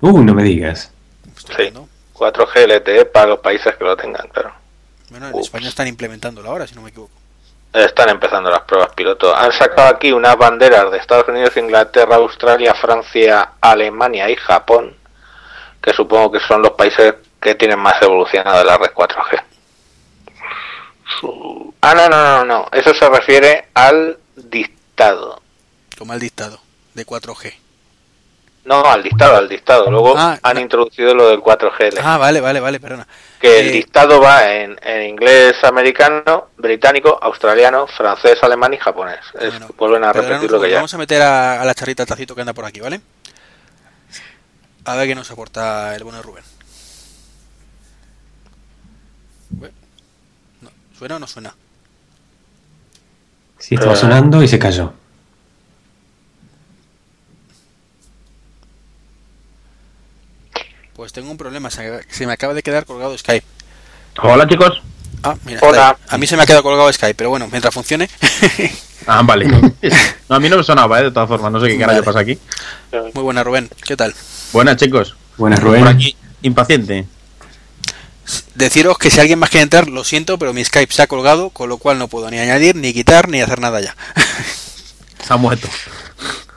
Uh, no me digas. Estupendo. 4G LTE para los países que lo tengan, claro. Bueno, en Ups. España están implementándolo ahora, si no me equivoco. Están empezando las pruebas piloto. Han sacado aquí unas banderas de Estados Unidos, Inglaterra, Australia, Francia, Alemania y Japón, que supongo que son los países que tienen más evolucionado la red 4G. Su- Ah, no, no, no, no. Eso se refiere al dictado. Como el dictado de 4G. No, al dictado, al dictado. Luego Ah, han no. introducido lo del 4G. Ah, vale, vale, vale, perdona. Que el dictado va en, en inglés americano, británico, australiano, francés, alemán y japonés. Es- Bueno, vuelven a repetir lo que ya. Vamos a meter a, a la charrita tacito que anda por aquí, ¿vale? A ver qué nos aporta el bueno Rubén. ¿Suena o no suena? Sí, estaba sonando y se cayó. Pues tengo un problema, se, me acaba de quedar colgado Skype. Hola chicos. Ah, mira, Hola. a mí se me ha quedado colgado Skype, pero bueno, mientras funcione. Ah, vale. <laughs> No, a mí no me sonaba, ¿eh? de todas formas, no sé qué carajo Vale. pasa aquí. Muy buena, Rubén, ¿qué tal? Buenas chicos. Buenas, Por Rubén. aquí, impaciente. Deciros que si alguien más quiere entrar, lo siento, pero mi Skype se ha colgado, con lo cual no puedo ni añadir, ni quitar, ni hacer nada ya. Se ha muerto.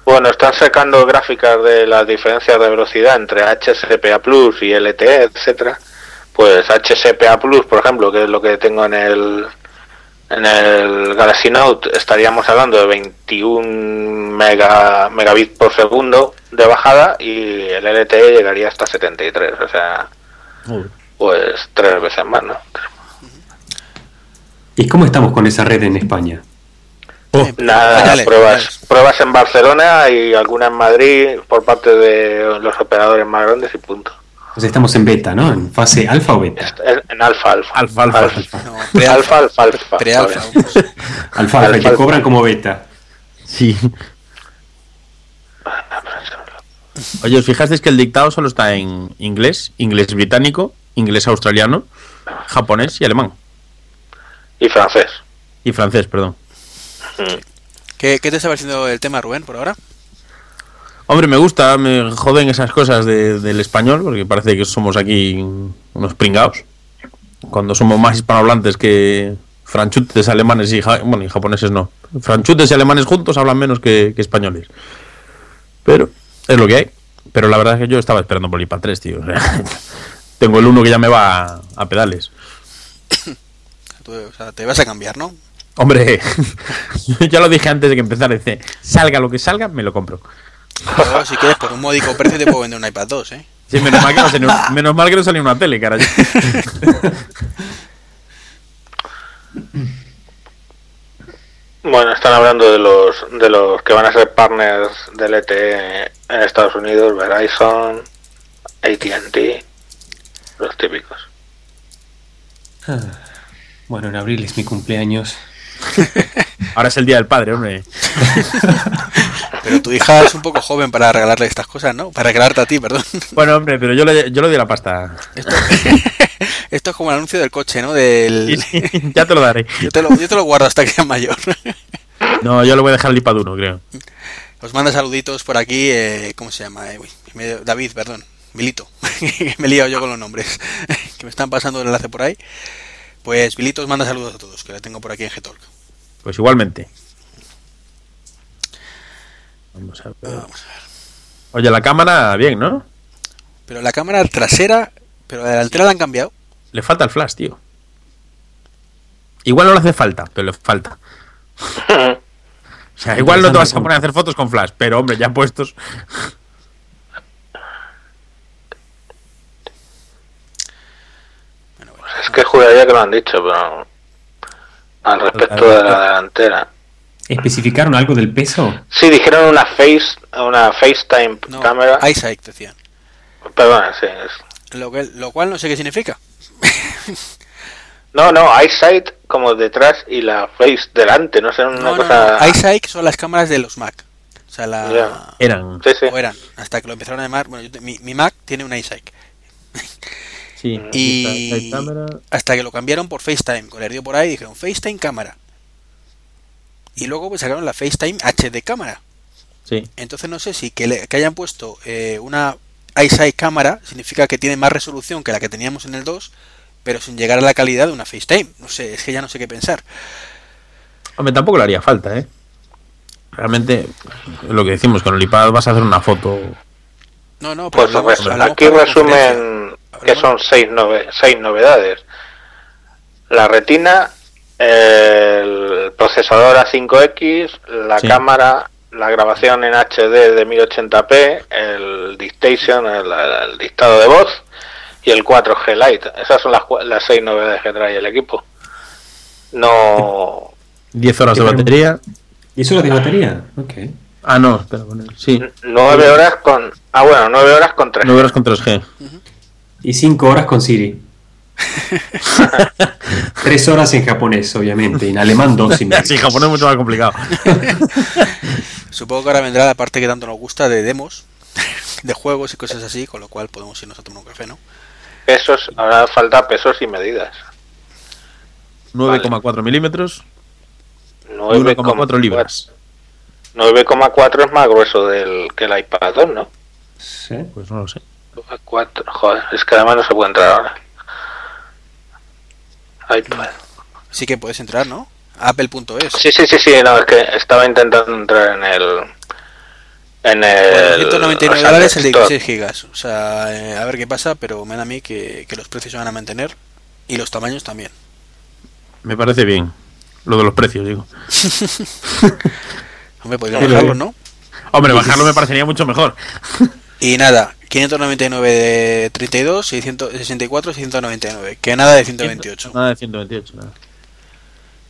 Bueno, están sacando gráficas de las diferencias de velocidad entre HSPA Plus y LTE, etcétera. Pues HSPA Plus, por ejemplo, que es lo que tengo en el en el Galaxy Note, estaríamos hablando de 21 mega, megabits por segundo de bajada y el LTE llegaría hasta 73, o sea, pues tres veces más, ¿no? ¿Y cómo estamos con esa red en España? Oh, Nada, pruebas, pruebas en Barcelona y alguna en Madrid por parte de los operadores más grandes y punto. Pues estamos en beta, ¿no? En fase alfa o beta. En, alfa, alfa. Alfa, alfa, alfa. No, <laughs> Alfa, alfa, alfa. Vamos. Alfa, alfa, <laughs> Alfa. que cobran como beta. Sí. Oye, ¿os fijasteis que el dictado solo está en inglés, inglés británico, inglés australiano, japonés y alemán? Y francés. Y francés, perdón. ¿Qué, ¿Qué te está pareciendo el tema, Rubén, por ahora? Hombre, me gusta, me joden esas cosas de- del español, porque parece que somos aquí unos pringados. Cuando somos más hispanohablantes que franchutes alemanes y, ja- bueno, y japoneses no. Franchutes y alemanes juntos hablan menos que, que españoles. Pero es lo que hay. Pero la verdad es que yo estaba esperando por el IPA 3, tío. <laughs> O sea, tengo el 1 que ya me va a, a pedales. <coughs> Tú, o sea, te vas a cambiar, ¿no? Hombre, <laughs> ya lo dije antes de que empezara. Dice, salga lo que salga, me lo compro. Si quieres, por un módico precio te puedo vender un iPad 2, ¿eh? Sí, menos mal que no <laughs> salió, menos mal que no salió una tele, carajo. <laughs> Bueno, están hablando de los de los que van a ser partners del ETE en Estados Unidos, Verizon, AT&T, los típicos. Bueno, en abril es mi cumpleaños. <laughs> Ahora es el día del padre, hombre. <laughs> Pero tu hija es un poco joven para regalarle estas cosas, ¿no? Para regalarte a ti, perdón. Bueno, hombre, pero yo le, yo le doy la pasta. Esto, <laughs> esto es como el anuncio del coche, ¿no? Del... Ya te lo daré. Yo, te lo, yo te lo guardo hasta que sea mayor. No, yo le voy a dejar el iPad 1, creo. Os manda saluditos por aquí, eh, ¿cómo se llama? Eh, uy, David, perdón, Vilito. me he liado yo con los nombres. que me están pasando el enlace por ahí. Pues Vilito os manda saludos a todos, que la tengo por aquí en Gtalk. Pues igualmente. Vamos a ver. Vamos a ver. Oye, la cámara, bien, ¿no? Pero la cámara trasera, pero la delantera la han cambiado. Le falta el flash, tío. Igual no le hace falta, pero le falta. <laughs> O sea, igual no te vas a poner a hacer fotos con flash, pero hombre, ya puestos. Bueno, bueno. Es que juraría que lo han dicho, pero al respecto de la delantera. ¿Especificaron algo del peso? Sí, dijeron una face, una FaceTime No, cámara. eyesight decían. Perdona, sí. es- Lo, que, lo cual no sé qué significa. <laughs> No, no, eyesight como detrás y la face delante, no sé, una No, cosa. no. Eyesight son las cámaras de los Mac. O sea, la... Eran. Sí, sí. O eran, hasta que lo empezaron a llamar. Bueno, yo mi, mi Mac tiene un iSight. <laughs> Sí. Y cámara. hasta que lo cambiaron por FaceTime. Con el dio por ahí dijeron FaceTime cámara. Y luego pues sacaron la FaceTime HD cámara. Sí. Entonces no sé si que, le- que hayan puesto eh, una iSight cámara significa que tiene más resolución que la que teníamos en el 2, pero sin llegar a la calidad de una FaceTime. No sé, es que ya no sé qué pensar. Hombre, tampoco le haría falta, ¿eh? Realmente, lo que decimos, con el iPad vas a hacer una foto. No, no, pero Pues hablamos- res- hablamos aquí resumen que son seis, nove- seis novedades. La retina, el procesador A5X, la Sí. cámara, la grabación en HD de 1080p, el dictation, el, el dictado de voz y el 4G Lite. Esas son las, las seis novedades que trae el equipo. No, 10 horas de batería. ¿Y eso lo de batería? Ok. Ah, no, espera, con el- sí. nueve horas con, ah bueno, nueve horas con 3 9 horas con 3G. Y cinco horas con Siri. <laughs> Tres horas en japonés, obviamente. Y en alemán dos y medio. <laughs> Sí, japonés es mucho más complicado. <laughs> Supongo que ahora vendrá la parte que tanto nos gusta de demos, de juegos y cosas así, con lo cual podemos irnos a tomar un café, ¿no? pesos, ahora falta pesos y medidas. 9,4 milímetros. 9,4 1,4 libras. 9,4 es más grueso del que el iPad 2, ¿no? Sí. Pues no lo sé. 4, joder, es que además no se puede entrar ahora. iPad. Sí que puedes entrar, ¿no? Apple.es. Sí, sí, sí, sí, no, es que estaba intentando entrar en el. En el. Bueno, 199 o sea, dólares el de stock. 16 gigas. O sea, eh, a ver qué pasa, pero me da a mí que, que los precios se van a mantener y los tamaños también. Me parece bien. Lo de los precios, digo. <laughs> <laughs> Hombre, podrían Pero- bajarlos, ¿no? Hombre, bajarlo me parecería mucho mejor. Y nada, 599 de 32, 664, 699. Que nada de 128. Nada de 128, nada.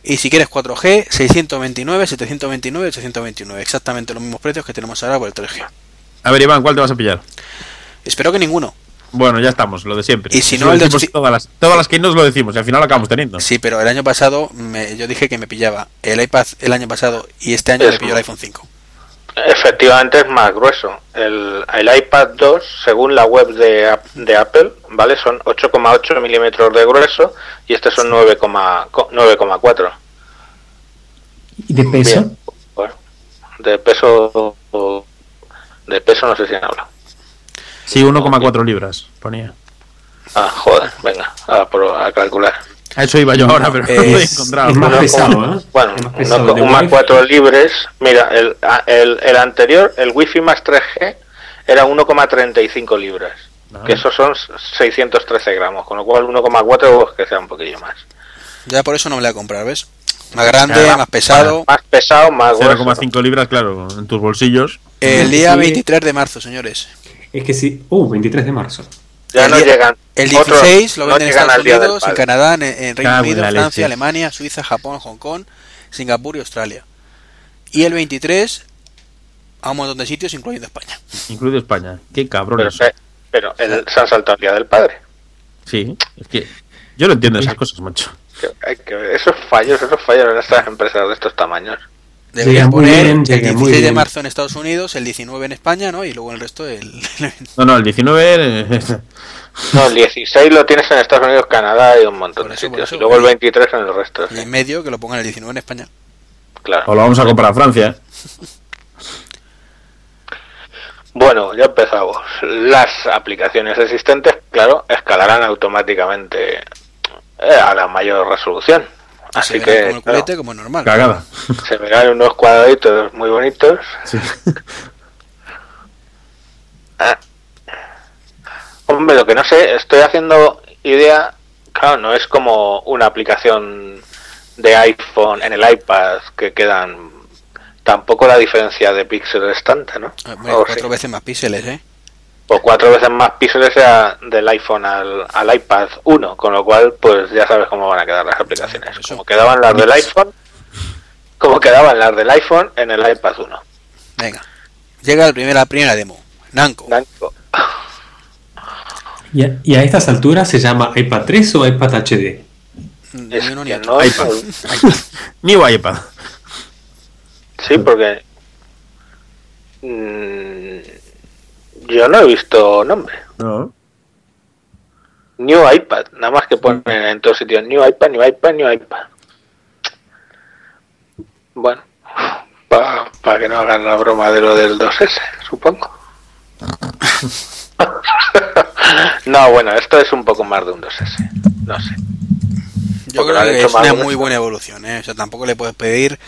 Y si quieres 4G, 629, 729, 829. Exactamente los mismos precios que tenemos ahora por el 3G. A ver, Iván, ¿cuál te vas a pillar? Espero que ninguno. Bueno, ya estamos, lo de siempre. Y si Eso no, el de ocho- todas las, todas las que nos lo decimos y al final lo acabamos teniendo. Sí, pero el año pasado me- yo dije que me pillaba el iPad el año pasado y este año me pilló el iPhone 5. Efectivamente es más grueso. El, el iPad 2, según la web de, de Apple, ¿vale? Son 8,8 milímetros de grueso y este son 9,4. 9,4. ¿Y de peso? Bien. Bueno, de peso. De peso no sé si han hablado. Sí, 1,4 libras, ponía. Ah, joder, venga, a, a calcular. A eso iba yo ahora, pero no lo he es- encontrado. es más Uno pesado, con- ¿eh? Bueno, Es más pesado. con más Wi-Fi. 4 libres. Mira, el, a- el, el anterior, el Wi-Fi más 3G, era 1,35 libras. Ah. Que esos son 613 gramos, con lo cual 1,4 pues, que sea un poquillo más. Ya por eso no me la voy a comprar, ¿ves? Más grande, Claro, más pesado. Más pesado, más grueso. 0,5 libras, claro, en tus bolsillos. El <laughs> día Sí. 23 de marzo, señores. Es que sí. Uh, 23 de marzo. Ya el no llegan. El otros 16 lo no venden en Estados Unidos, en. Canadá, en, en Reino Unido, Francia, leche. Alemania, Suiza, Japón, Hong Kong, Singapur y Australia. Y el 23 a un montón de sitios, incluyendo España. Incluido España. Qué Pero, cabrones. se- pero el- se han saltado el Día del Padre. Sí, es que yo no entiendo esas cosas, macho. Que- hay que- esos fallos, esos fallos en estas empresas de estos tamaños. Deberían poner bien, el llega muy 16 de marzo en Estados Unidos, el 19 en España, ¿no? Y luego el resto el... No, no, el 19. eh, No, el 16 lo tienes en Estados Unidos, Canadá y un montón de sitios. eso. y luego el 23 en el resto. y en medio que lo pongan el 19 en España. Claro. o lo vamos a comprar a Francia. <laughs> Bueno, ya empezamos. Las aplicaciones existentes, claro, escalarán automáticamente eh, a la mayor resolución. Así verá que como el claro, culete, como es normal. Cagada. <laughs> se verán unos cuadraditos muy bonitos. Sí. <laughs> Ah. Hombre, lo que no sé, estoy haciendo idea, claro, no es como una aplicación de iPhone en el iPad que quedan tampoco la diferencia de píxeles es tanta, ¿no? Ah, Hombre, O cuatro sí. veces más píxeles, ¿eh? O cuatro veces más píxeles del iPhone al, al iPad 1, con lo cual pues ya sabes cómo van a quedar las aplicaciones. Como quedaban las del iPhone, como quedaban las del iPhone en el iPad 1. Venga. Llega la primera demo. Nanco. Nanco. ¿Y a, y a estas alturas se llama iPad 3 o iPad HD? Ni Es ni no es- iPad. New <laughs> iPad. Sí, porque mm, yo no he visto nombre. No. New iPad, nada más que ponen en todos sitios New iPad, New iPad, New iPad. Bueno, para que no hagan la broma de lo del 2S, supongo. <laughs> no, bueno, esto es un poco más de un 2S, no sé. Yo Porque creo que es una muy buena evolución, ¿eh? O sea, tampoco le puedes pedir...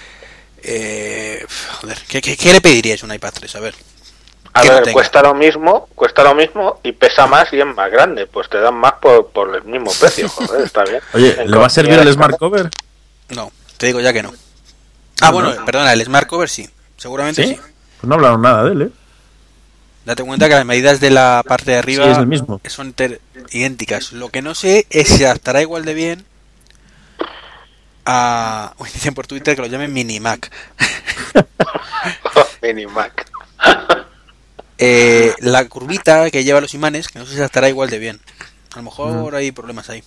Eh, joder, ¿qué, qué, qué le pediríais a un iPad 3? A ver. A no ver, cuesta lo mismo, cuesta lo mismo y pesa más y es más grande, pues te dan más por, por el mismo precio, joder, está bien. <laughs> Oye, ¿le va a servir el Smart Cover? No, te digo ya que no. Ah, No, bueno, no. perdona, el Smart Cover sí. Seguramente sí. ¿Sí? Pues no hablaron nada de él, ¿eh? Date cuenta que las medidas de la parte de arriba Sí, es el mismo. son ter- idénticas. Lo que no sé es si adaptará igual de bien a... <laughs> Uy, dicen por Twitter que lo llamen Mini Mac. <laughs> Eh, la curvita que lleva los imanes, que no sé si adaptará igual de bien. A lo mejor hay problemas ahí.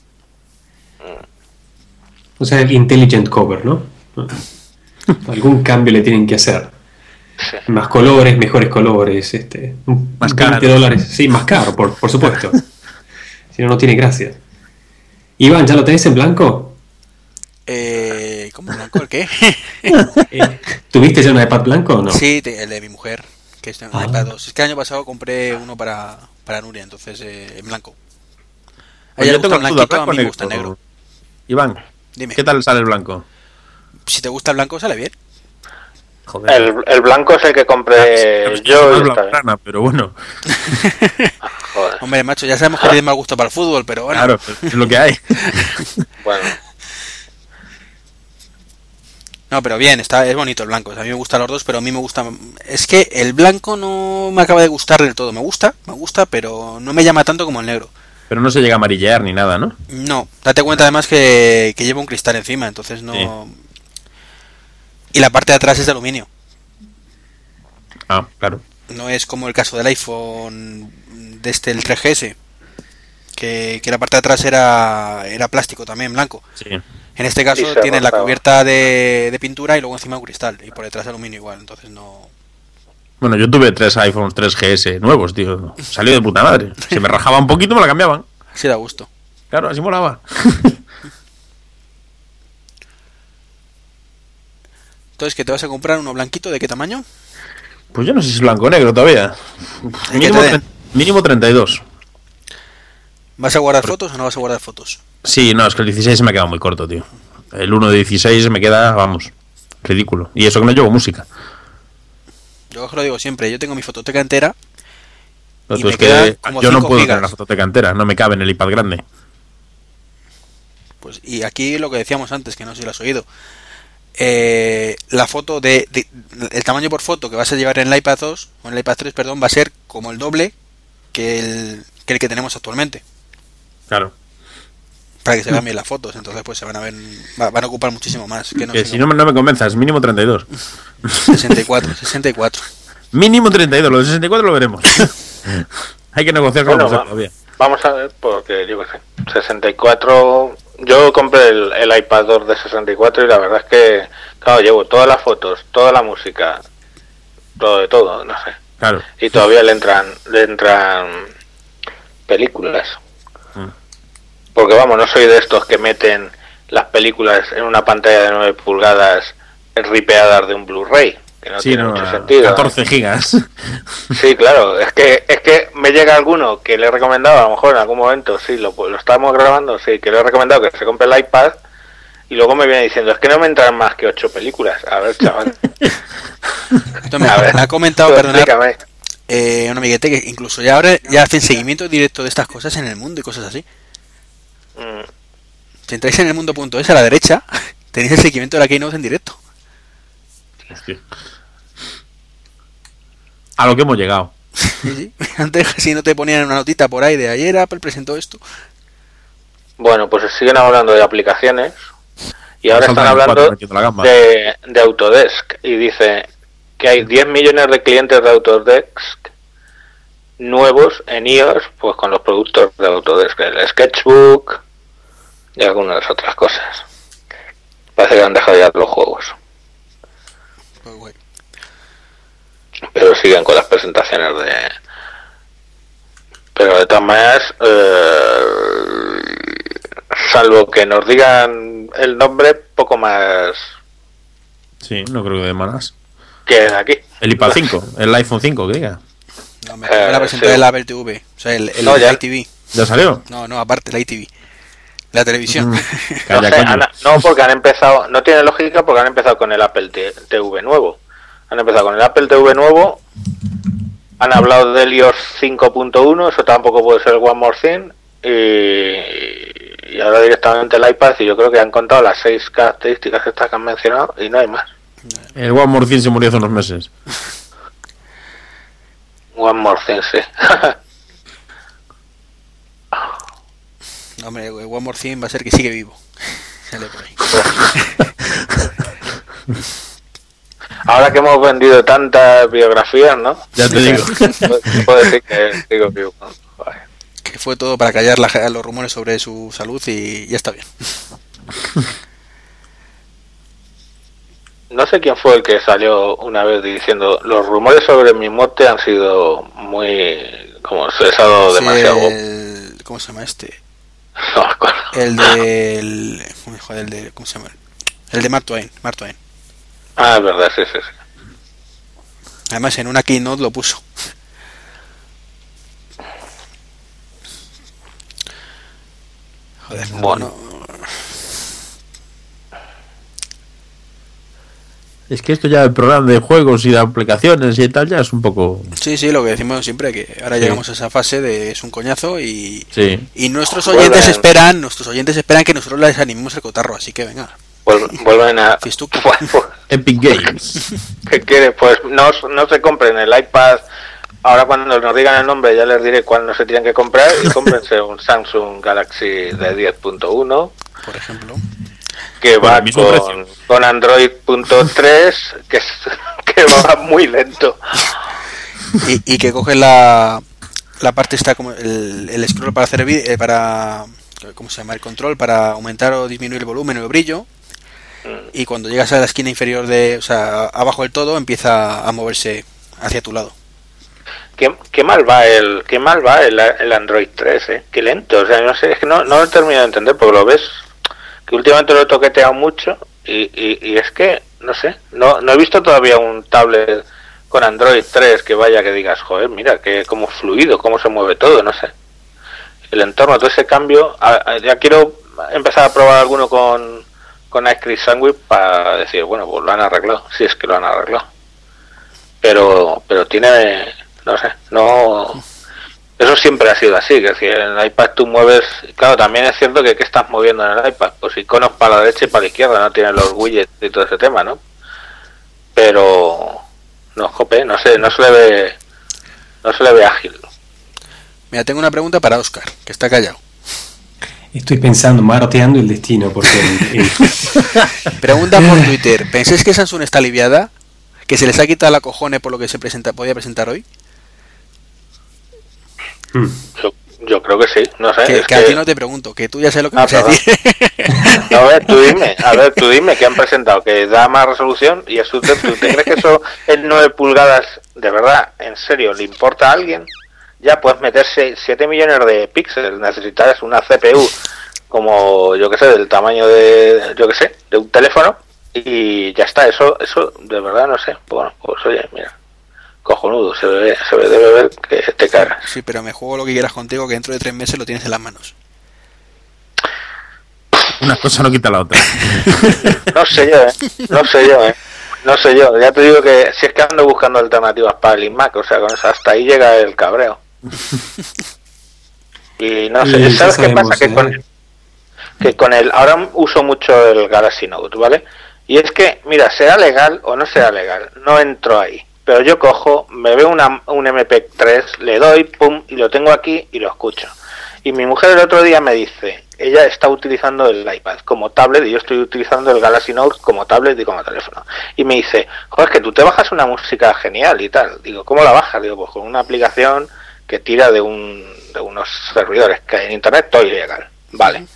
O sea, el Intelligent Cover, ¿no? <laughs> Algún cambio le tienen que hacer. Sí. Más colores, mejores colores, este, un- Más 20 caro. dólares. Sí, más caro, por, por supuesto. <laughs> si no, no tiene gracia. Iván, ¿ya lo tenés en blanco? Eh, ¿Cómo blanco el qué? <laughs> Eh, ¿Tuviste ya un iPad blanco o no? Sí, te- el de mi mujer, que es un Ah. iPad 2. Es que el año pasado compré uno para, para Nuria, entonces eh, en blanco. A ella yo le gusta el tengo blanquito, a blanco mí me gusta el negro. Iván, Dime, ¿qué tal sale el blanco? si te gusta el blanco, sale bien. Joder. El, el blanco es el que compré Sabes que yo soy y blaugrana, pero bueno, <laughs> Joder, Hombre, macho, ya sabemos que tienes mal gusto para el fútbol, pero bueno. claro, es lo que hay. bueno. No, pero bien, está, es bonito el blanco. A mí me gustan los dos, pero a mí me gusta. Es que el blanco no me acaba de gustar del todo. Me gusta, me gusta, pero no me llama tanto como el negro. Pero no se llega a amarillear ni nada, ¿no? No, date cuenta además que, que lleva un cristal encima, entonces no... Sí. Y la parte de atrás es de aluminio. Ah, claro. No es como el caso del iPhone de este, el 3GS, que, que la parte de atrás era, era plástico también, blanco. Sí. En este caso Y se tiene la cubierta de, de pintura y luego encima un cristal, y por detrás aluminio igual, entonces no... Bueno, yo tuve tres iPhones 3GS nuevos, tío. Salió de puta madre. <laughs> Si me rajaba un poquito, me la cambiaban. Sí da gusto. Claro, así molaba. <laughs> Entonces, ¿que te vas a comprar uno blanquito? ¿De qué tamaño? Pues yo no sé si es blanco o negro todavía. ¿Y qué Mínimo, mínimo 32. ¿Vas a guardar fotos o no vas a guardar fotos? Sí, no, es que el 16 se me ha quedado muy corto, tío. El 1 de 16 me queda, vamos, ridículo. Y eso que no llevo música. Yo os lo digo siempre, yo tengo mi fototeca entera Lo Y me es que como yo no 5 puedo gigas. tener la fototeca entera, no me cabe en el iPad grande. Pues, y aquí lo que decíamos antes, que no sé si lo has oído. Eh, la foto de, de- el tamaño por foto que vas a llevar en el iPad 2 o en el iPad 3, perdón, va a ser como el doble que el que, el que tenemos actualmente Claro. Para que se vean bien las fotos. Entonces, pues se van a ver, va- van a ocupar muchísimo más. Que no, que si no, me- no me convenzas, mínimo 32. 64, 64. Mínimo 32, lo de 64 lo veremos. <laughs> Hay que negociar con Bueno, va- todavía. Vamos a ver, porque yo qué sé, 64... Yo compré el, el iPad 2 de 64 y la verdad es que, claro, llevo todas las fotos, toda la música, todo de todo, no sé. Claro. Y todavía le entran, le entran películas. Mm. Porque vamos, no soy de estos que meten las películas en una pantalla de 9 pulgadas ripeadas de un Blu-ray, que no sí, tiene no, mucho sentido. 14 gigas. Sí, claro, es que es que me llega alguno que le he recomendado, a lo mejor en algún momento, sí, lo, lo estábamos grabando, sí, que le he recomendado que se compre el iPad y luego me viene diciendo, es que no me entran más que ocho películas. A ver, chaval. Me, <laughs> A ver, me ha comentado, explícame. eh, un amiguete que incluso ya ahora ya hacen seguimiento directo de estas cosas en el mundo y cosas así. Si entráis en el mundo.es a la derecha, <laughs> tenéis el seguimiento de la Keynote en directo. Hostia. A lo que hemos llegado. Sí, sí. <laughs> Antes si no te ponían una notita por ahí de ayer Apple presentó esto. Bueno, pues siguen hablando de aplicaciones y ahora están hablando de, de Autodesk y dice que hay 10 millones de clientes de Autodesk nuevos en iOS pues con los productos de Autodesk, el Sketchbook y algunas otras cosas. Parece que han dejado ya los juegos, Pues, guay. pero siguen con las presentaciones de... Pero de todas maneras, eh, salvo que nos digan el nombre, poco más Sí, no creo que de malas. que aquí. El iPad 5, el iPhone 5, que diga. No, me Eh, la presentó sí. el Apple TV, o sea, el, el No, ya. ITV. ¿Ya salió? No, no, aparte, la ITV. La televisión. Mm. <laughs> No, Calla, sé, coño. han- no, porque han empezado, no tiene lógica porque han empezado con el Apple TV nuevo. Han empezado con el Apple TV nuevo, han hablado del iOS 5.1, eso tampoco puede ser el One More Thing, y, y ahora directamente el iPad, y yo creo que han contado las seis características estas que han mencionado, y no hay más. El One More Thing se murió hace unos meses. One More Thing, sí. <laughs> No, hombre, One More Thing va a ser que sigue vivo. <laughs> Sale por ahí. ahora que hemos vendido tantas biografías, ¿no? Ya te digo. <laughs> Puedo decir que digo vivo. Vale. Que fue todo para callar la- los rumores sobre su salud y ya está bien. No sé quién fue el que salió una vez diciendo los rumores sobre mi muerte han sido muy como se les ha dado demasiado. el- ¿Cómo se llama este? No me acuerdo. El del. Joder, el de. ¿Cómo se llama? El de Mark Twain. Mark Twain. Ah, es verdad, sí, sí, sí. Además, en una keynote lo puso. Joder, Bueno. no- Es que esto ya el programa de juegos y de aplicaciones y tal ya es un poco... Sí, sí, lo que decimos siempre, que ahora Sí. llegamos a esa fase de es un coñazo y, Sí. y nuestros Vuelven. oyentes esperan, nuestros oyentes esperan que nosotros les animemos el cotarro, así que venga. Vuel- vuelven a. Bueno, <laughs> pues, Epic Games. <laughs> ¿Qué quiere? Pues no, no se compren el iPad ahora cuando nos digan el nombre ya les diré cuál no se tienen que comprar y <laughs> cómprense un Samsung Galaxy de 10.1 Por ejemplo. Que Con va mismo con, precio. con Android.3 que, es- <laughs> que va muy lento. Y, y que coge la, la parte está como el, el scroll para hacer eh, para ¿cómo se llama? el control para aumentar o disminuir el volumen o el brillo Mm. y cuando llegas a la esquina inferior de o sea abajo del todo empieza a moverse hacia tu lado Qué, qué mal va el qué mal va el, el Android 3, ¿eh? Qué lento, o sea, no sé, es que no, no lo he terminado de entender porque lo ves que últimamente lo he toqueteado mucho y, y, es que, no sé, no, no he visto todavía un tablet con Android 3 que vaya que digas, joder, mira, que como fluido, cómo se mueve todo, no sé. El entorno, todo ese cambio, a- ya quiero empezar a probar alguno con, con Ice Cream Sandwich para decir, bueno, pues lo han arreglado, si es que lo han arreglado pero pero tiene no sé no eso siempre ha sido así que si en el iPad tú mueves claro también es cierto que qué estás moviendo en el iPad pues iconos para la derecha y para la izquierda no tienes los widgets y todo ese tema no pero no jope no sé no se le ve no se le ve ágil mira tengo una pregunta para Oscar que está callado Estoy pensando, maroteando el destino, porque el- el- <laughs> pregunta por Twitter <laughs> ¿pensáis que Samsung está aliviada? ¿que se les ha quitado la cojones por lo que se presenta podía presentar hoy? Hmm. yo, yo creo que sí no sé que, es que a ti no te pregunto que tú ya sé lo que Ah, vas a decir <laughs> A ver, tú <laughs> dime, a ver, tú dime que han presentado que da más resolución y eso te, ¿tú te crees que eso en 9 pulgadas, de verdad, en serio, le importa a alguien? Ya puedes meterse 7 millones de píxeles, necesitas una CPU como, yo que sé, del tamaño de, yo que sé, de un teléfono y ya está, eso, eso de verdad no sé. Bueno, pues oye, mira, cojonudo, se ve, se ve, debe ver que te cagas. sí pero me juego lo que quieras contigo que dentro de tres meses lo tienes en las manos Una cosa no quita la otra. <laughs> No sé yo, ¿eh? No sé yo, ¿eh? No sé yo. Ya te digo que si es que ando buscando alternativas para el iMac, o sea, con eso hasta ahí llega el cabreo. <laughs> Y no sé, Y ¿sabes qué sabemos, pasa? Que ¿eh? con, que con el... Ahora uso mucho el Galaxy Note, ¿vale? Y es que, mira, sea legal o no sea legal, no entro ahí. Pero yo cojo, me veo una, un MP3, le doy, pum, y lo tengo aquí y lo escucho. Y mi mujer el otro día me dice, ella está utilizando el iPad como tablet y yo estoy utilizando el Galaxy Note como tablet y como teléfono. Y me dice, joder, que tú te bajas una música genial y tal. Digo, ¿cómo la bajas? Digo, pues con una aplicación que tira de, un, de unos servidores que hay en Internet, todo ilegal. Vale.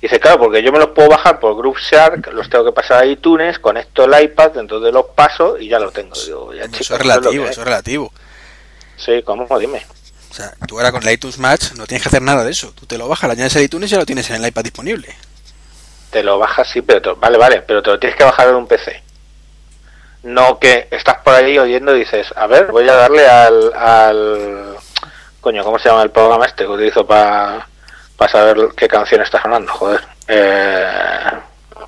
Dice, claro, porque yo me los puedo bajar por Group Shark, los tengo que pasar a iTunes, conecto el iPad, entonces los paso y ya lo tengo. Digo, ya, eso es relativo que eso es relativo Sí, ¿cómo? Dime. O sea, tú ahora con el iTunes Match no tienes que hacer nada de eso. Tú te lo bajas, lo añades a iTunes y ya lo tienes en el iPad disponible. Te lo bajas, sí, pero te- vale, vale, pero te lo tienes que bajar en un PC. No que estás por ahí oyendo y dices, a ver, voy a darle al, al coño, ¿cómo se llama el programa este que utilizo para saber qué canción está sonando? Joder. Eh,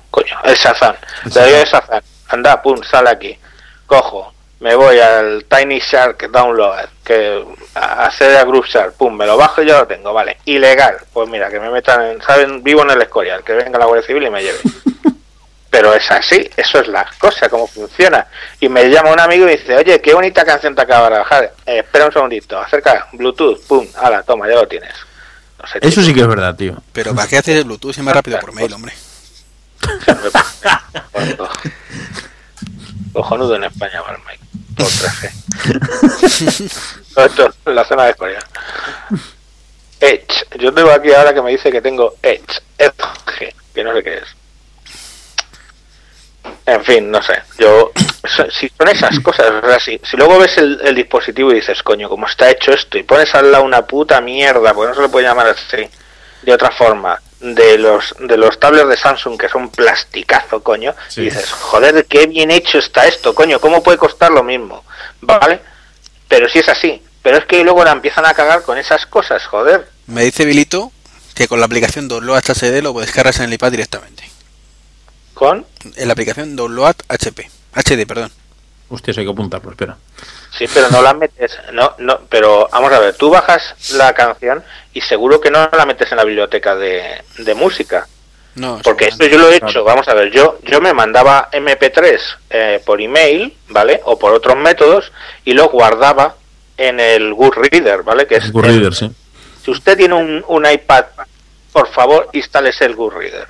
coño, el Shazam. Doy al Shazam. Anda, pum, sale aquí. Cojo, me voy al Tiny Shark Download, que hacer a Group Shark, pum, me lo bajo y ya lo tengo, vale. Ilegal, pues mira, que me metan en, saben, vivo en el Escorial, que venga la Guardia Civil y me lleve. <laughs> Pero es así, eso es la cosa, cómo funciona. Y me llama un amigo y dice, oye, qué bonita canción te acaba de bajar. Eh, espera un segundito, acerca, Bluetooth, pum, ala, toma, ya lo tienes. No sé, Eso sí que es verdad, tío. Pero ¿para qué haces el Bluetooth si es más rápido por mail, hombre? <laughs> Cojonudo en España, va el Mike. Por 3G. Todo esto <laughs> en la zona de Corea. Edge. Yo tengo aquí ahora que me dice que tengo Edge. Edge. Que no sé qué es. En fin, no sé. Yo. <clears throat> Si son esas cosas, o sea, si, si luego ves el, el dispositivo y dices, coño, ¿cómo está hecho esto? Y pones al lado una puta mierda, porque no se le puede llamar así, de otra forma, de los de los tablets de Samsung que son plasticazo, coño, Sí. y dices, joder, qué bien hecho está esto, coño, ¿cómo puede costar lo mismo? ¿Vale? Pero si es así. Pero es que luego la empiezan a cagar con esas cosas, joder. Me dice Bilito que con la aplicación Download HD lo descargas en el iPad directamente. Con. En la aplicación Download HP. HD, perdón. Hostia, eso hay que apuntarlo, espera. Sí, pero no la metes. No, no, pero vamos a ver, tú bajas la canción y seguro que no la metes en la biblioteca de, de música. No, Porque esto yo lo he Claro. hecho, vamos a ver, yo yo me mandaba MP3 eh, por email, ¿vale? O por otros métodos y lo guardaba en el Good Reader, ¿vale? Que es Good el- Reader, sí. si usted tiene un, un iPad, por favor, instálese el Good Reader,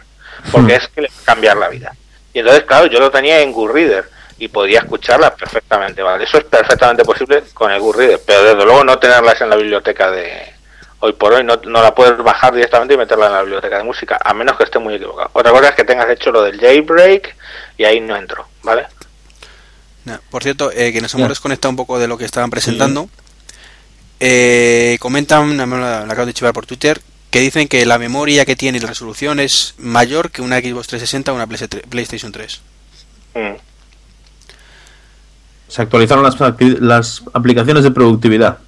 porque Hmm. es que le va a cambiar la vida. Y entonces, claro, yo lo tenía en Good Reader y podía escucharlas perfectamente, ¿vale? Eso es perfectamente posible con el Good Reader, pero desde luego no tenerlas en la biblioteca de hoy por hoy, no, no la puedes bajar directamente y meterla en la biblioteca de música, a menos que esté muy equivocado. Otra cosa es que tengas hecho lo del jailbreak y ahí no entro, ¿vale? No, Por cierto, eh, que nos hemos desconectado un poco de lo que estaban presentando. Eh, comentan, me lo acabo de chivar por Twitter, que dicen que la memoria que tiene y la resolución es mayor que una Xbox 360 o una PS3 PlayStation 3. Mm. Se actualizaron las, las aplicaciones de productividad.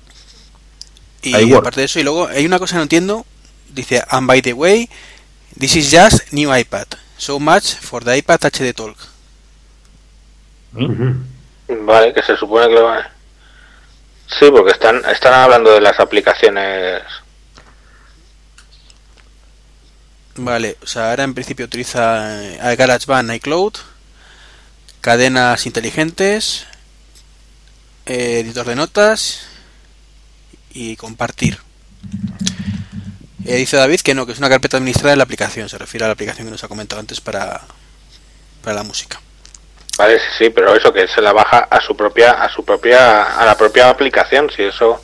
Y iWork. aparte de eso, y luego hay una cosa que no entiendo. Dice, and by the way, this is just new iPad. So much for the iPad HD Talk. Ujú. Vale, que se supone que lo van Sí, porque están, están hablando de las aplicaciones. Vale, o sea, ahora en principio utiliza eh, GarageBand, iCloud, cadenas inteligentes, eh, editor de notas y compartir. Eh, dice David que no, que es una carpeta administrada en la aplicación, se refiere a la aplicación que nos ha comentado antes para, para la música. Vale, sí, sí, pero eso que se la baja a su propia, a su propia, a la propia aplicación, si eso,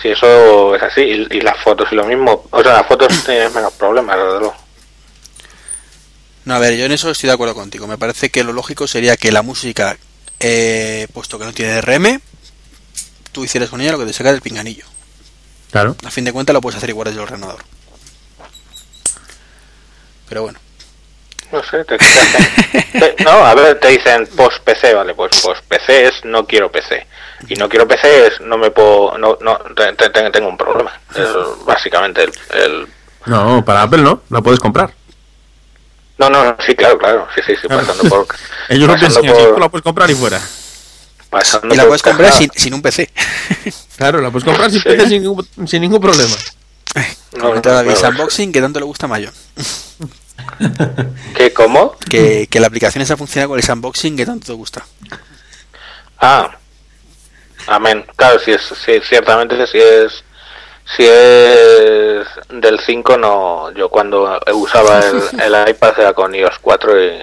si eso es así, y, y las fotos y lo mismo, o sea, las fotos <coughs> tienen menos problemas, desde luego. No, a ver, yo en eso estoy de acuerdo contigo. Me parece que lo lógico sería que la música, eh, puesto que no tiene DRM, tú hicieras con ella lo que te saca del pinganillo. Claro. A fin de cuentas lo puedes hacer igual desde el ordenador. Pero bueno. No sé, te, te no, a ver, te dicen post PC, vale, pues post PC es no quiero PC. Y no quiero PC es no me puedo, no, no, te- te- te- tengo un problema. Es básicamente el, el- No, para Apple no, la puedes comprar. No, no, sí, claro, claro, sí, sí, sí, pasando por... <laughs> Ellos lo pasando piensan tú la puedes comprar y fuera. pasando Y la puedes comprar sin, sin un PC. <laughs> Claro, la puedes comprar sin, Sí. PC, sin, ningún, sin ningún problema. No, Comenta no, David claro. Unboxing que tanto le gusta a Mayo. ¿Qué, cómo? Que, que la aplicación esa funciona con el Unboxing que tanto te gusta. Ah, amén. Claro, si es, si, ciertamente si es, si es del 5, no, yo cuando usaba el, el iPad era con iOS 4 y,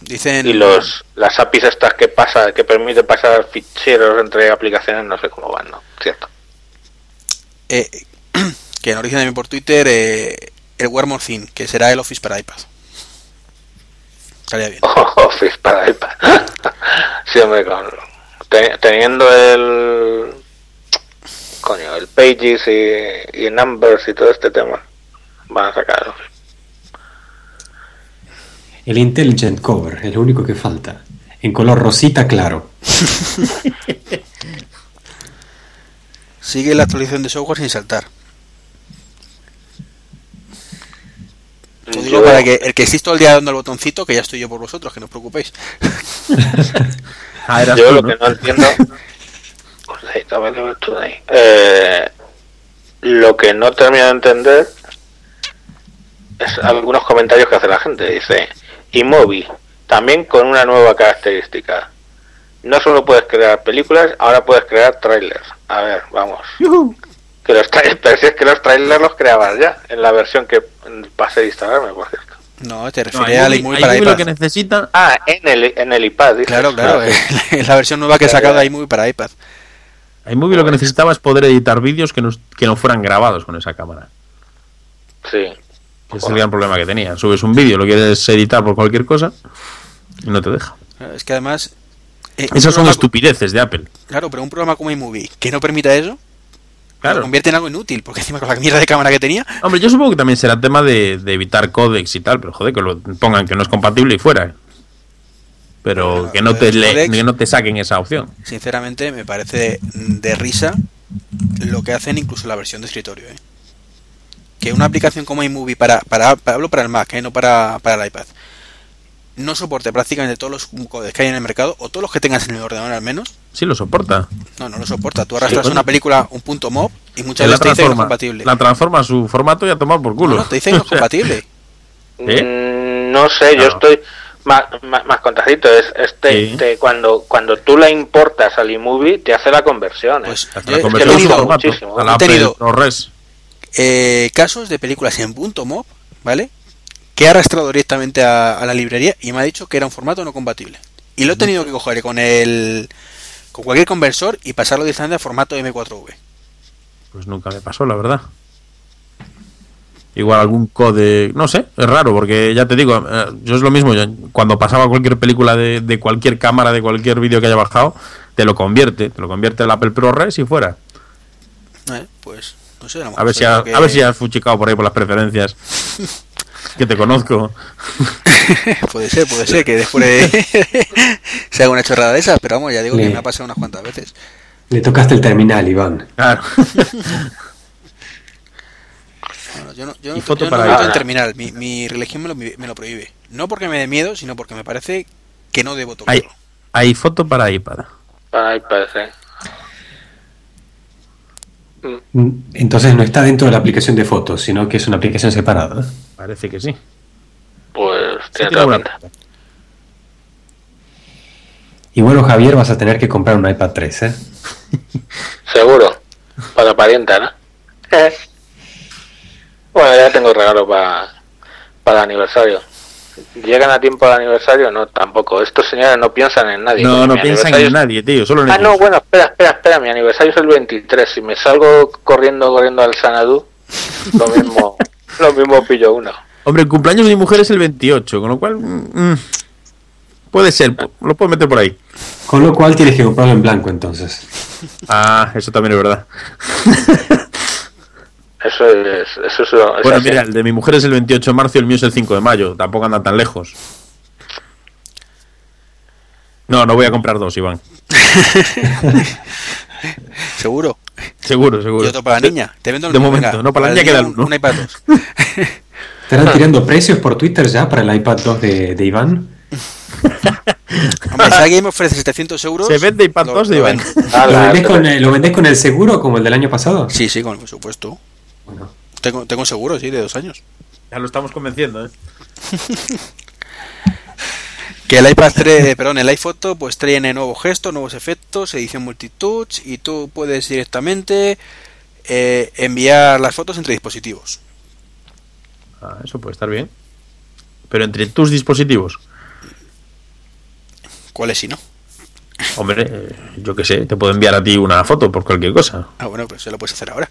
Dicen. y los, las APIs estas que pasa, que permite pasar ficheros entre aplicaciones, no sé cómo van, ¿no? Cierto. eh, <clears throat> que nos dicen también por Twitter eh, el One More Thing, que será el Office para iPad. Estaría bien. <laughs> Office para iPad. <laughs> sí, hombre, con, te- teniendo el coño, el Pages y, y Numbers y todo este tema, van a sacar el Office. El Intelligent Cover, es lo único que falta. En color rosita claro. <laughs> Sigue la actualización de software sin saltar. Lo digo Yo- para que el que estéis todo el día dando al botoncito, que ya estoy yo por vosotros, que no os preocupéis. <laughs> Ah, Yo tú, lo ¿no? que no entiendo. <laughs> Today. Eh, lo que no termino de entender es algunos comentarios que hace la gente. Dice: Imovi, también con una nueva característica. No solo puedes crear películas, ahora puedes crear trailers. A ver, vamos. Que los trailers, <laughs> pero si es que los trailers los creabas ya en la versión que pasé de instalarme, por cierto. No, te No, refiere al iMovie- para iMovie lo iPad. que necesita Ah, en el, en el iPad. dices. Claro, claro. Ah, eh, <laughs> Es la versión nueva que he sacado de iMovie para iPad. iMovie lo que necesitaba es poder editar vídeos que no, que no fueran grabados con esa cámara. Sí. Ese es el gran problema que tenía. Subes un vídeo, lo quieres editar por cualquier cosa y no te deja. Es que además. eh, Esas son estupideces de Apple. Claro, pero un programa como iMovie que no permita eso, lo Claro. convierte en algo inútil, porque encima con la mierda de cámara que tenía. Hombre, yo supongo que también será tema de, de evitar códex y tal, pero joder, que lo pongan que no es compatible y fuera. Pero Bueno, que no, lo te le- que no te saquen esa opción. Sinceramente, me parece de risa lo que hacen incluso la versión de escritorio. ¿eh? Que una aplicación como iMovie, para, para, para- hablo para el Mac, ¿eh? no para, para el iPad, no soporte prácticamente todos los codes que hay en el mercado, o todos los que tengas en el ordenador al menos. Sí lo soporta. No, no lo soporta. Tú arrastras bueno. una película, un punto mob, y muchas la veces te dice que no es transforma, compatible. la transforma a su formato y a tomar por culo. no, te dice que no es <laughs> compatible. ¿Eh? Mm, No sé, yo estoy Más, más, más es este Sí. te- cuando cuando tú la importas al iMovie te hace la conversión. ¿eh? Pues yo la he tenido muchísimo. a la He tenido- eh, casos de películas en punto .mov, ¿vale? Que he arrastrado directamente a, a la librería y me ha dicho que era un formato no compatible. Y lo he tenido que coger con el con cualquier conversor y pasarlo directamente a formato M4V. Pues nunca me pasó, la verdad. Igual algún code, no sé, es raro porque ya te digo, eh, yo es lo mismo, yo cuando pasaba cualquier película de, de cualquier cámara, de cualquier vídeo que haya bajado, te lo convierte, te lo convierte el Apple ProRes y fuera. Eh, Pues no sé, a A ver si, ha- que- a ver si has fuchicado por ahí por las preferencias. <laughs> que te conozco. <laughs> puede ser, puede ser que después de- <laughs> se haga una chorrada de esas, pero vamos, ya digo que me ha pasado unas cuantas veces. Le tocaste el terminal, Iván. Claro. Bueno, yo no, yo no, foto yo no para ahí. en terminal, mi, mi religión me lo, me lo prohíbe. No porque me dé miedo, sino porque me parece que no debo Hay, tocarlo. hay foto para iPad. Para iPad, sí. Mm, Entonces no está dentro de la aplicación de fotos, sino que es una aplicación separada. Parece que sí. Pues Sí tiene tiene toda pinta. Y bueno, Javier, vas a tener que comprar un iPad 3, ¿eh? <laughs> Seguro. Para parienta, ¿no? <laughs> Bueno, ya tengo regalo para para el aniversario. ¿Llegan a tiempo al aniversario? No, tampoco. Estos señores no piensan en nadie. No, no mi piensan aniversario en es- nadie, tío, solo en Ah, ellos. no, bueno, espera, espera, espera. Mi aniversario es el 23. Si me salgo corriendo, corriendo al Sanadú, lo mismo, <laughs> lo mismo pillo uno. Hombre, el cumpleaños de mi mujer es el 28, con lo cual. mm, mm, puede ser, lo puedo meter por ahí. Con lo cual tienes que comprarlo en blanco entonces. Ah, eso también es verdad. <laughs> Eso es, eso es, es Bueno, así. mira, el de mi mujer es el 28 de marzo y el mío es el 5 de mayo. Tampoco andan tan lejos. No, no voy a comprar dos, Iván. <laughs> Seguro. Seguro, seguro. Y otro para la niña. Te vendo el De momento, venga, no, para la niña queda un, uno. un iPad 2. <laughs> ¿Estarán tirando precios por Twitter ya para el iPad 2 de, de Iván? <laughs> Hombre, si alguien me ofrece 700 euros. Se vende iPad lo- 2 de lo Iván. ¿Lo vendés, con, el- ¿Lo vendés con el seguro como el del año pasado? Sí, sí, con por supuesto. Tengo, tengo seguro, sí, de dos años. Ya lo estamos convenciendo, ¿eh? <laughs> Que el iPad 3, perdón, el iPhoto, pues tiene nuevos gestos, nuevos efectos, edición multitouch y tú puedes directamente eh, enviar las fotos entre dispositivos. Ah, eso puede estar bien. Pero entre tus dispositivos. ¿Cuál es si no? Hombre, eh, yo qué sé, te puedo enviar a ti una foto por cualquier cosa. Ah, bueno, pues eso lo puedes hacer ahora.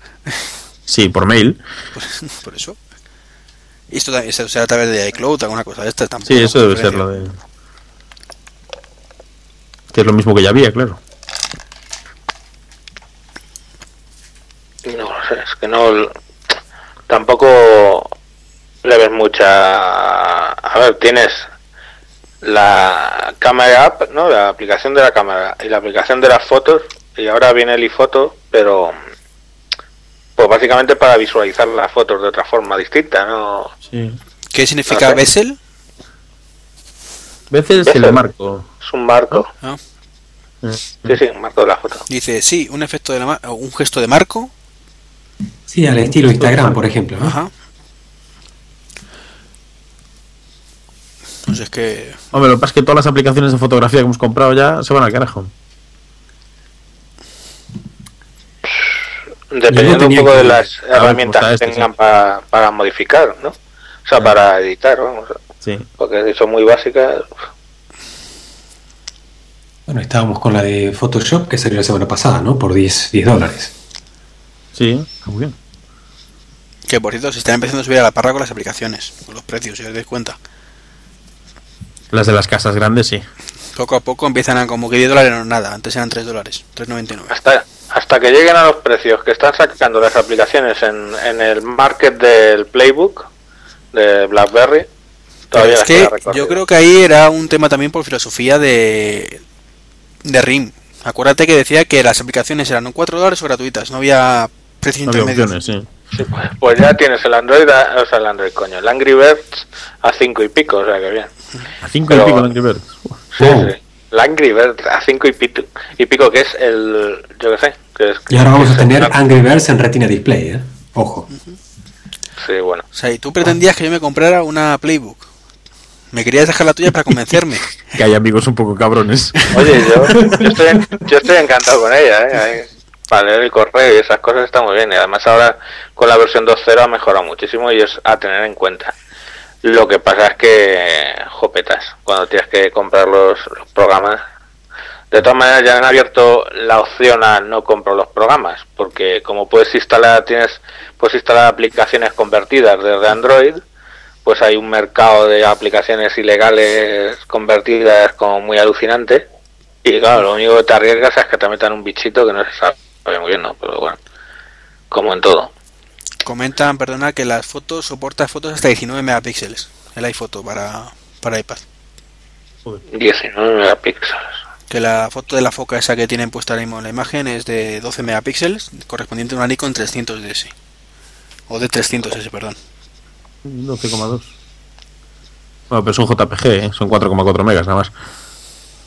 Sí, por mail. Por, <laughs> por eso. Y esto también será a través de iCloud, alguna cosa de esta tampoco. Sí, eso debe ser lo de. Que es lo mismo que ya había, claro. No lo sé, es que no. Tampoco le ves mucha. A ver, tienes la cámara app, ¿no? La aplicación de la cámara y la aplicación de las fotos. Y ahora viene el iPhoto, pero. Pues básicamente para visualizar las fotos de otra forma distinta, ¿no? Sí. ¿Qué significa No sé. Bessel? Veces Eso. el marco. Es un marco. Ah, Sí, sí, un marco de la foto. Dice, sí, un efecto de la ma- un gesto de marco. Sí, al estilo Instagram, por ejemplo. ¿no? Ajá. Pues es que Hombre, lo que pasa es que todas las aplicaciones de fotografía que hemos comprado ya se van al carajo. Dependiendo un poco que- de las cómo herramientas que este, tengan sí. pa- para modificar, ¿no? O sea, para editar, vamos. Sí. Porque si son muy básicas. Bueno, estábamos con la de Photoshop que salió la semana pasada, ¿no? Por 10, 10 dólares. Sí, está muy bien. que por cierto se están empezando a subir a la parra con las aplicaciones, con los precios, si os dais cuenta. Las de las casas grandes, sí. Poco a poco empiezan a como que 10 dólares no es nada, antes eran 3 dólares, 3.99. Hasta, hasta que lleguen a los precios que están sacando las aplicaciones en, en el market del Playbook de BlackBerry, todavía es que yo creo que ahí era un tema también por filosofía de, de RIM. Acuérdate que decía que las aplicaciones eran o 4 dólares o gratuitas, no había precios No había intermedios. opciones, sí. Sí, pues, pues ya tienes el Android, a- o sea, el Android, coño, el Angry Birds a 5 y pico, o sea que bien. A 5 Pero- y pico de Angry Birds. Sí, Wow. sí. El Angry Birds a 5 y pico, y pico, que es el. Yo qué sé, que es. Y ahora vamos a tener Angry Birds en Retina Display, ¿eh? Ojo. Sí, bueno. O sea, y tú pretendías que yo me comprara una Playbook. Me querías dejar la tuya para convencerme. <laughs> Que hay amigos un poco cabrones. Oye, yo, yo, <laughs> estoy, yo estoy encantado con ella, ¿eh? Para leer el correo y esas cosas está muy bien. Y además ahora con la versión 2.0 ha mejorado muchísimo y es a tener en cuenta. Lo que pasa es que, jopetas, cuando tienes que comprar los, programas. De todas maneras ya han abierto la opción a no comprar los programas, porque como puedes instalar, tienes, puedes instalar aplicaciones convertidas desde Android, pues hay un mercado de aplicaciones ilegales convertidas como muy alucinante. Y claro, lo único que te arriesgas es que te metan un bichito que no se sabe muy bien, ¿no? Pero bueno, como en todo. Comentan, perdona, que las fotos soporta fotos hasta 19 megapíxeles. El iPhoto para, para iPad. 19 megapíxeles. Que la foto de la foca esa que tienen puesta ahora mismo en la imagen es de 12 megapíxeles, correspondiente a una Nikon 300DS. O de 300S, perdón. 12,2. Bueno, pero es un JPG, ¿eh? son 4,4 megas nada más.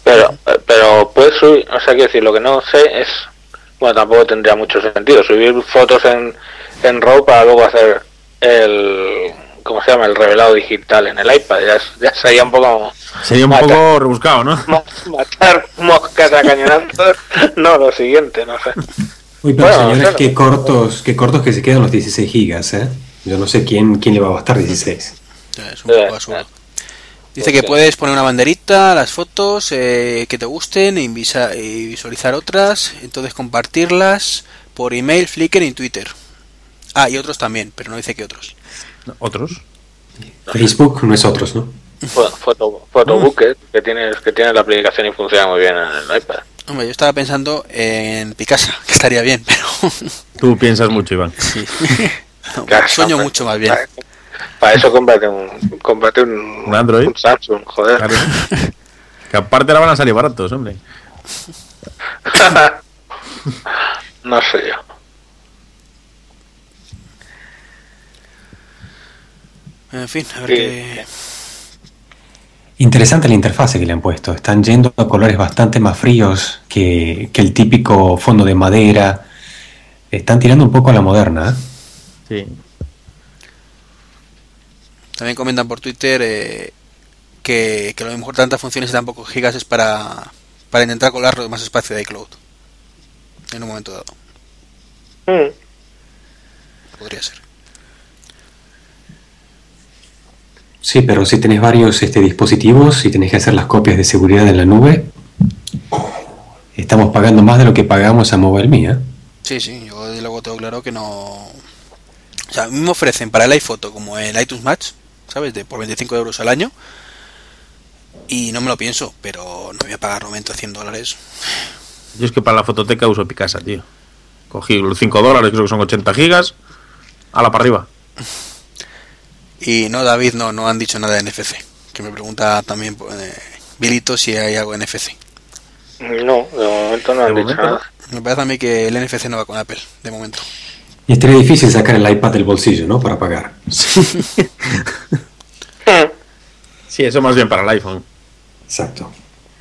Pero, pero puedes subir, o sea, quiero decir, lo que no sé es, bueno, tampoco tendría mucho sentido subir fotos en, en RAW para luego hacer el, ¿cómo se llama? El revelado digital en el iPad. Ya, ya sería un poco... Sería un matar, poco rebuscado, ¿no? Matar moscas a cañonazos. <laughs> no, lo siguiente, no sé. Uy, pero Bueno, señores, claro. qué cortos, qué cortos que se quedan los 16 gigas, ¿eh? Yo no sé quién, quién le va a bastar 16. Ya, Es un poco absurdo. Dice que puedes poner una banderita, las fotos eh, que te gusten y visualizar otras, entonces compartirlas por email, Flickr y Twitter. Ah, y otros también, pero no dice que otros. Otros. Facebook no es otros, ¿no? Fo- Foto, Photobook, eh, que tienes que tiene la aplicación y funciona muy bien en el iPad. Hombre, yo estaba pensando en Picasa, <laughs> que estaría bien, pero <laughs> Tú piensas mucho, Iván. sí. <laughs> No, Claro, sueño hombre. mucho más bien. Para, para eso cómprate un, cómprate un, ¿Un Android? un Samsung, joder. Claro. que aparte ahora van a salir baratos, hombre. no sé yo. En fin, a ver Sí. qué... Interesante la interfase que le han puesto. Están yendo a colores bastante más fríos que, que el típico fondo de madera. Están tirando un poco a la moderna, ¿eh? Sí. También comentan por Twitter eh, que, que lo mejor tantas funciones y tan pocos gigas es para, para intentar colarlo de más espacio de iCloud. En un momento dado. Mm. Podría ser. Sí, pero si tenés varios este, dispositivos y tenés que hacer las copias de seguridad en la nube, estamos pagando más de lo que pagamos a MobileMe, ¿eh? Sí, sí, yo de luego tengo claro que no... O sea, a mí me ofrecen para el iPhoto como el iTunes Match, ¿sabes? De por 25 euros al año. Y no me lo pienso, pero no voy a pagar 90 100 dólares. Yo es que para la fototeca uso Picasa, tío. Cogí los 5 dólares, creo que son 80 gigas. A la para arriba. <laughs> Y no, David, no, no han dicho nada de NFC. Que me pregunta también eh, Vilito si hay algo de NFC. No, de momento no han dicho momento nada. Me parece a mí que el NFC no va con Apple, de momento. Y estaría difícil sacar el iPad del bolsillo, ¿no? Para pagar. <laughs> Sí, eso más bien para el iPhone. Exacto.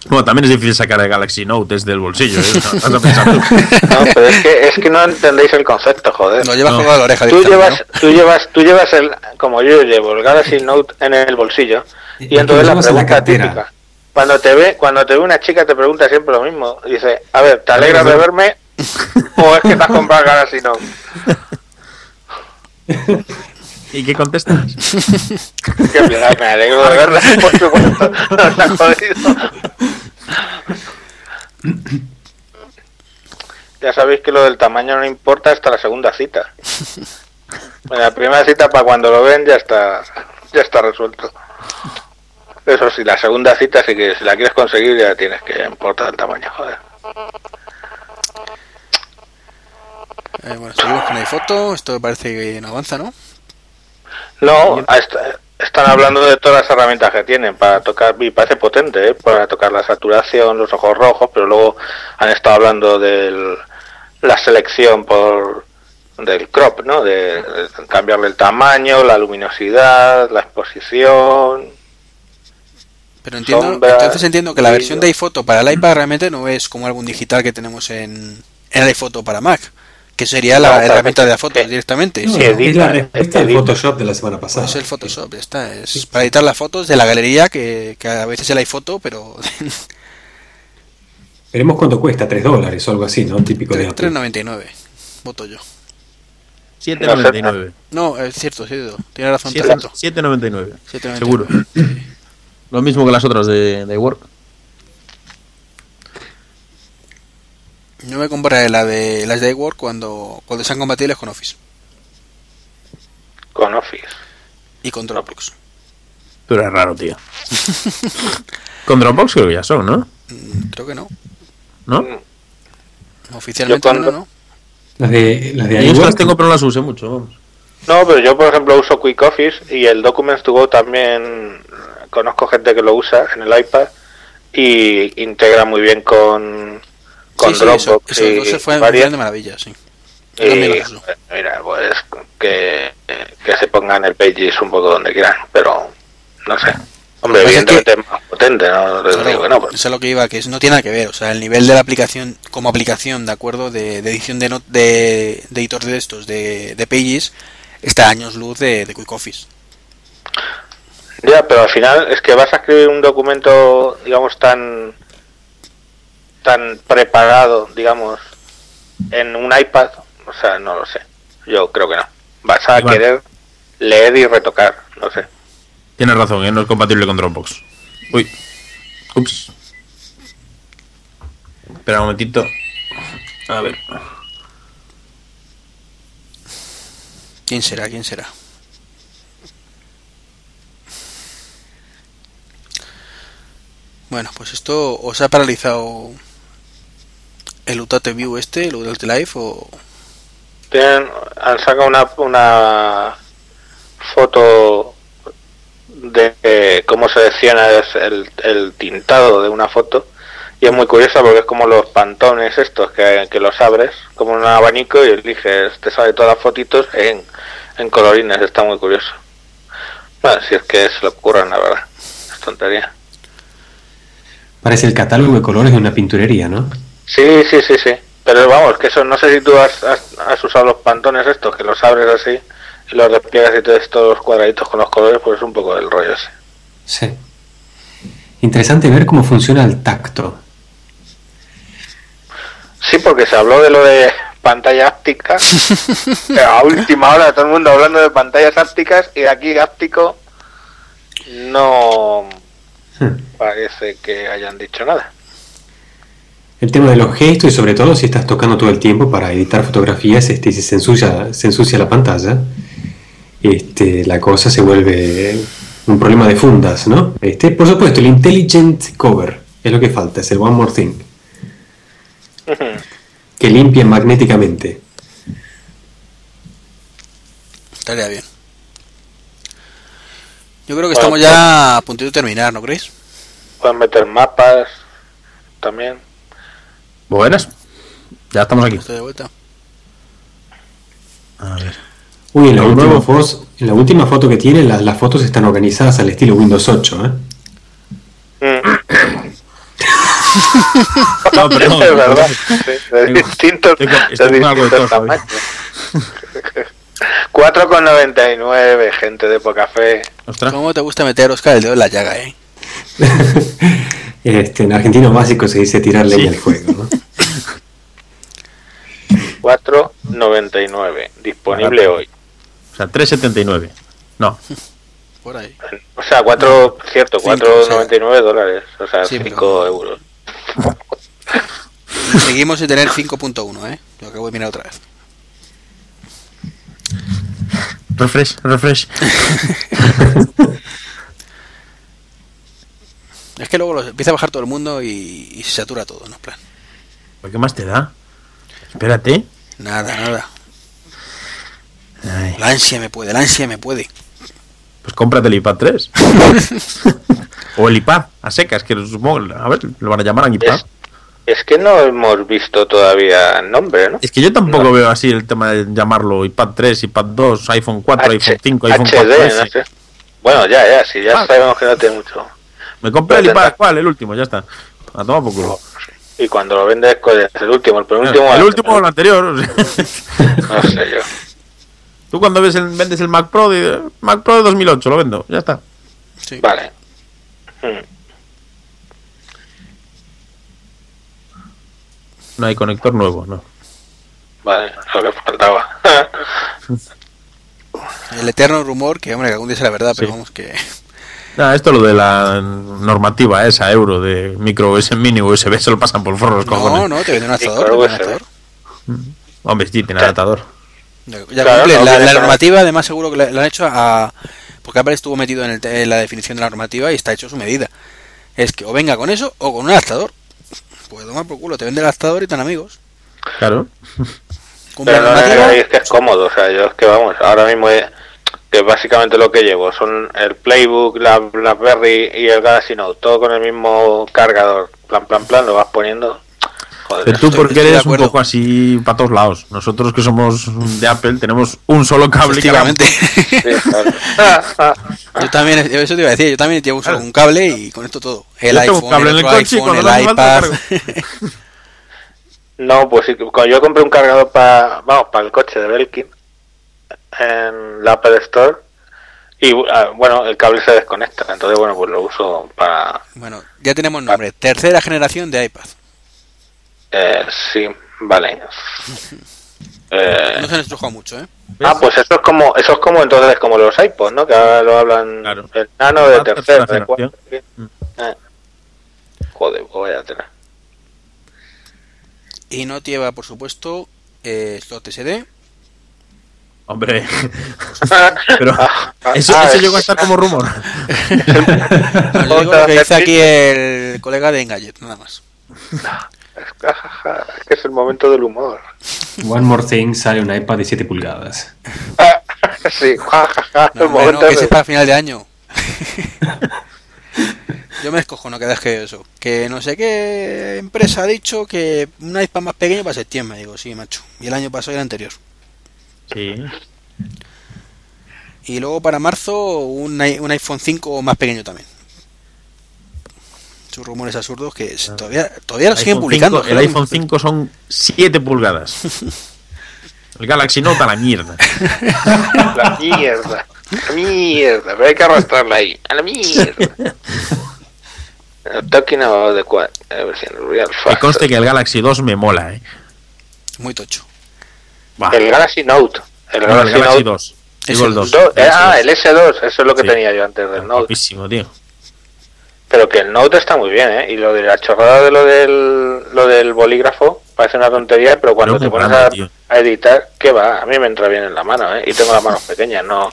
Bueno, también es difícil sacar el Galaxy Note desde el bolsillo. ¿eh? <laughs> No, pero es que, es que no entendéis el concepto, joder. No. colgado a la oreja Tú llevas, tú llevas, tú llevas el, como yo llevo el Galaxy Note en el bolsillo Y y entonces la llevas pregunta típica, cuando te ve, cuando te ve una chica te pregunta siempre lo mismo, dice, a ver, ¿te alegras de verme o es que te has comprado el Galaxy Note? <laughs> ¿Y qué contestas? <laughs> Que me alegro de verla, <laughs> por supuesto, nos ha jodido. Ya sabéis que lo del tamaño no importa hasta la segunda cita. En la primera cita, para cuando lo ven, ya está, ya está resuelto. Eso sí, la segunda cita, sí que si la quieres conseguir, ya tienes que importar el tamaño, joder. ¿no? Eh, bueno, seguimos con la foto. Esto me parece que no avanza, ¿no? No, están hablando de todas las herramientas que tienen para tocar, y parece potente, ¿eh? para tocar la saturación, los ojos rojos, pero luego han estado hablando de la selección por del crop, ¿no? De, de cambiarle el tamaño, la luminosidad, la exposición. Pero entiendo, Sombra, entonces entiendo que la versión de iPhoto para el iPad realmente no es como algún digital que tenemos en, en el iPhoto para Mac, que sería la herramienta de las fotos que- directamente. No, Sí, es la respuesta del. Photoshop de la semana pasada. Es el Photoshop, ya está. Es para editar las fotos de la galería, que, que a veces el iPhoto, pero <laughs> Veremos cuánto cuesta, 3 dólares o algo así, ¿no? Típico de Apple. 3.99, voto yo. 7.99. No, es cierto, sí, tiene razón, Siete- 300. 7.99. 7,99. Seguro. Lo mismo que las otras de, de Work. Yo me compraré la de las de iWork cuando, cuando sean compatibles con Office Con Office. y con Dropbox. Pero es raro, tío. <laughs> Con Dropbox creo que ya son, ¿no? Mm, Creo que no. ¿No? Oficialmente Yo cuando- no, no. Las de, las de Yo iWork, tengo, pero no las usé mucho, vamos. No, pero yo por ejemplo uso Quick Office y el Documents to Go también conozco gente que lo usa en el iPad y integra muy bien con, con sí, sí, eso, Dropbox eso y no se fue varias. de maravilla, sí. Y, mira, pues que, que se pongan el Pages un poco donde quieran, pero no sé. Hombre, es evidentemente es más potente, no digo no, pero- Eso es lo que iba, que es- no tiene nada que ver. O sea, el nivel de la aplicación, como aplicación, ¿de acuerdo? De, de edición de, not- de, de editor de estos, de, de Pages, está a años luz de, de Quick Office. Ya, pero al final es que vas a escribir un documento, digamos, tan tan preparado, digamos, en un iPad, o sea, no lo sé. Yo creo que no. Vas a Igual. querer leer y retocar, no sé. Tienes razón, ¿eh? no es compatible con Dropbox. Uy. Ups. Espera un momentito. A ver. ¿Quién será? ¿Quién será? Bueno, pues esto os ha paralizado el Utate View este, el Utate Live o... Tienen, han sacado una, una foto de eh, cómo se selecciona es el, el tintado de una foto y es muy curiosa porque es como los pantones estos que, que los abres como un abanico y eliges, te sale todas las fotitos en, en colorines, está muy curioso. Bueno, si es que se le ocurran, la verdad, es tontería. parece el catálogo de colores de una pinturería, ¿no? Sí, sí, sí, sí. Pero vamos, que eso, no sé si tú has, has, has usado los pantones estos, que los abres así y los despliegas y todos los cuadraditos con los colores, pues es un poco del rollo ese. Sí. Interesante ver cómo funciona el tacto. Sí, porque se habló de lo de pantalla áptica. <laughs> a última hora todo el mundo hablando de pantallas ápticas y aquí áptico no Hmm. parece que hayan dicho nada. El tema de los gestos y sobre todo si estás tocando todo el tiempo para editar fotografías este, y si se ensucia, se ensucia la pantalla, este, la cosa se vuelve un problema de fundas, ¿no? Este, por supuesto, el Intelligent Cover es lo que falta, es el One More Thing, que limpia magnéticamente. Estaría bien. Yo creo que Bueno, estamos ya a puntito de terminar, ¿no creéis? Pueden meter mapas también. Buenas. Ya estamos aquí. Estoy de vuelta. A ver. Uy, en la, última, nuevo. foto, en la última foto que tiene, la- las fotos están organizadas al estilo Windows 8, ¿eh? Mm. No, pero <laughs> no, es verdad. de distintos tos hoy. tamaños. 4,99, gente de poca fe. ¿Cómo te gusta meter, Oscar, el dedo en la llaga, eh? <laughs> Este, en argentino básico se dice tirar leña Sí. al fuego, ¿no? <laughs> 4,99. Disponible Barato. hoy. O sea, 3.79. No. Por ahí. O sea, 4, cierto, Cinco, 4,99 dólares. O sea, Sí, 5 pero- euros. <laughs> Seguimos sin tener 5.1, ¿eh? Lo acabo de mirar otra vez. Refresh, refresh. Es que luego los empieza a bajar todo el mundo y, y se satura todo, ¿no? En plan, ¿Por qué más te da? Espérate. nada, nada. Ay, La ansia me puede, la ansia me puede. pues cómprate el iPad 3. <laughs> o el iPad, a secas, que supongo. A ver, lo van a llamar iPad. Es, es que no hemos visto todavía el nombre, ¿no? Es que yo tampoco No. veo así el tema de llamarlo iPad 3, iPad 2, iPhone 4, H- iPhone 5, iPhone HD, 4S. no sé. Bueno, ya, ya, si ya Ah. sabemos que no tiene mucho. Me compré el iPad, ¿cuál? El último, ya está. A tomar por culo. Y cuando lo vendes, ¿cuál es el último? El penúltimo. el último o el anterior. <laughs> No sé yo. Tú cuando ves el, vendes el Mac Pro, de, Mac Pro de 2008, lo vendo, ya está. Sí. Vale. Hmm. No hay conector nuevo, no. Vale, lo que faltaba. <laughs> El eterno rumor, que hombre, que algún día será verdad, pero vamos que... Nada, esto lo de la normativa esa euro de micro USB mini USB se lo pasan por forros No, cojones. no, te venden un Sí, adaptador. claro, te venden un adaptador. Hombre, sí, tiene adaptador. Ya Claro, cumple no, la, normativa, además seguro que la- lo han hecho a... Porque Apple estuvo metido en, el te- en la definición de la normativa y está hecho su medida. Es que o venga con eso o con un adaptador. Pues toma por culo, te vende el adaptador y tan amigos. Claro. Pero no digáis que es cómodo, o sea, yo es que vamos, ahora mismo he- que básicamente lo que llevo son el Playbook, la BlackBerry y el Galaxy Note, todo con el mismo cargador, plan, plan, plan, lo vas poniendo. Joder, Pero tú porque eres un poco así para todos lados. Nosotros que somos de Apple tenemos un solo cable <laughs> <laughs> yo también, eso te iba a decir, yo también llevo solo un cable y con esto todo. El Yo iPhone, un cable el en el coche iPad. <laughs> No, pues sí, cuando yo compré un cargador para, vamos, para el coche de Belkin en la Apple Store y ah, bueno, el cable se desconecta, entonces bueno, pues lo uso para, bueno, ya tenemos nombre. Tercera generación de iPad. eh, sí, vale. Eh, <laughs> No se han estrujado mucho, ¿eh? Ah, pues eso es como, eso es como entonces como los iPods, ¿no? Que ahora lo hablan Claro. el nano de Ah, tercera, de cuarta. generación. Eh. Joder, pues vaya tela. Y no lleva, por supuesto, eh, slot SD. Hombre, <laughs> pero Ah, eso, ah, eso es- llegó a estar como rumor. Digo lo que dice aquí el colega de Engadget, nada más. es, es que es el momento del humor. One More Thing sale un iPad de 7 pulgadas. <laughs> sí, jajaja, No, el momento no, que del- sepa a final de año. Yo me descojo, no que que eso. Que no sé qué empresa ha dicho que un iPad más pequeño para septiembre. Digo, sí, macho. Y el año pasado y el anterior. Sí. Y luego para marzo un, un iPhone 5 más pequeño también. Sus rumores absurdos que s- todavía, todavía lo siguen publicando. 5 el iPhone 5 son 7 pulgadas. El Galaxy Note a la mierda. La mierda. La mierda, pero hay que arrastrarla ahí. A la mierda. Talking about the quad. Que conste que el Galaxy 2 me mola, eh. Muy tocho. El Galaxy Note. El no, Galaxy, el Galaxy Note 2. Es Digo el el 2. Do- eh, ah, el S2, eso es lo que Sí. tenía yo antes del Note. Guapísimo, tío. Pero que el Note está muy bien, ¿eh? Y lo de la chorrada de lo del, lo del bolígrafo parece una tontería, pero cuando Pero te pones a, a editar, ¿qué va? A mí me entra bien en la mano, ¿eh? Y tengo las manos pequeñas, no...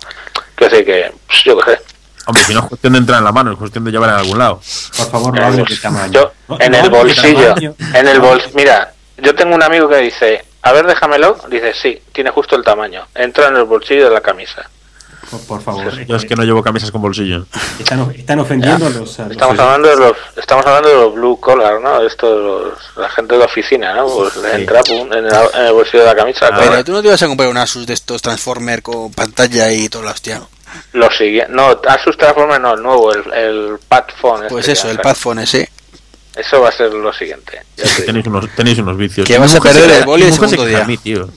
Que sé que... pues, yo qué sé. Hombre, si no es cuestión de entrar en la mano, es cuestión de llevar en algún lado. Por favor, no hables de tamaño. Yo, en el bolsillo, en el bol, mira, yo tengo un amigo que dice, a ver, déjamelo, dice, sí, tiene justo el tamaño, entra en el bolsillo de la camisa. Por, por favor. Yo es que no llevo camisas con bolsillo. Están, están ofendiendo a los. a los Estamos hablando de los, estamos hablando de los blue collar, ¿no? Esto de los, la gente de oficina, ¿no? Pues le Sí. entra pum, en, el, en el bolsillo de la camisa. Ah, Pero tú no te ibas a comprar un Asus de estos Transformer con pantalla y toda la hostia. Lo siguiente, no, Asus Transformer no, el nuevo, el, el Pad Phone. este Pues que eso, el. Pad Phone ese. Eso va a ser lo siguiente. Tenéis unos, tenéis unos vicios. Que vas a perder el boli el segundo día. a mí, tío.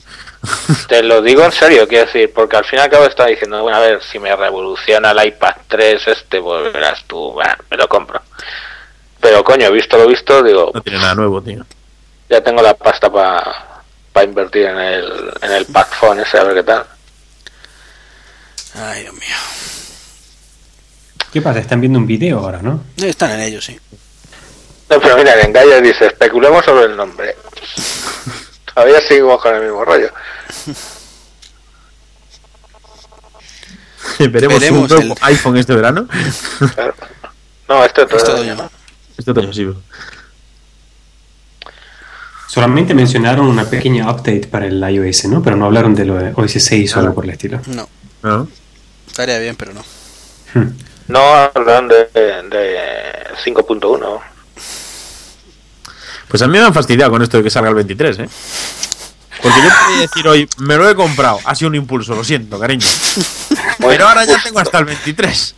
Te lo digo en serio, quiero decir, porque al fin y al cabo está diciendo, bueno, a ver, si me revoluciona el iPad 3 este, pues verás tú, bah, me lo compro. Pero coño, visto lo visto, digo, No tiene nada nuevo, tío. ya tengo la pasta para invertir en el, en el Pad Phone ese, a ver qué tal. Ay, Dios mío. ¿Qué pasa? Están viendo un video ahora, ¿no? Están en ello, sí. No, pero mira, en Gaia dice, especulemos sobre el nombre. <laughs> Todavía seguimos con el mismo rollo. <laughs> Veremos, Veremos un nuevo el- iPhone este verano. Claro. No, este otro. Este ¿no? Este sí. Solamente mencionaron una pequeña update para el iOS, ¿no? Pero no hablaron de lo de OS 6 o algo por el estilo. No, ¿No? estaría bien, pero no. Hmm. No hablan de, de 5.1. Pues a mí me han fastidiado con esto de que salga el 23, ¿eh? Porque yo podía decir hoy, me lo he comprado, ha sido un impulso, lo siento, cariño. Pero ahora ya tengo hasta el 23.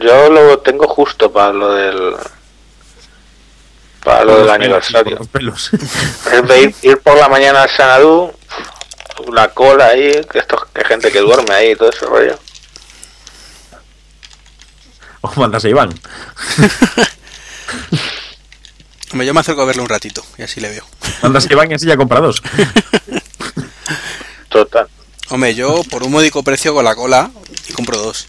Yo lo tengo justo para lo del para lo del aniversario. Los pelos. Es de ir, ir por la mañana al Sanadú, la cola ahí, que esto que gente que duerme ahí y todo ese rollo. O mandas a Iván. Hombre, <laughs> yo me acerco a verlo un ratito y así le veo. Mandas a Iván y así ya compra dos. <laughs> Total. Hombre, yo por un módico precio con la cola y compro dos.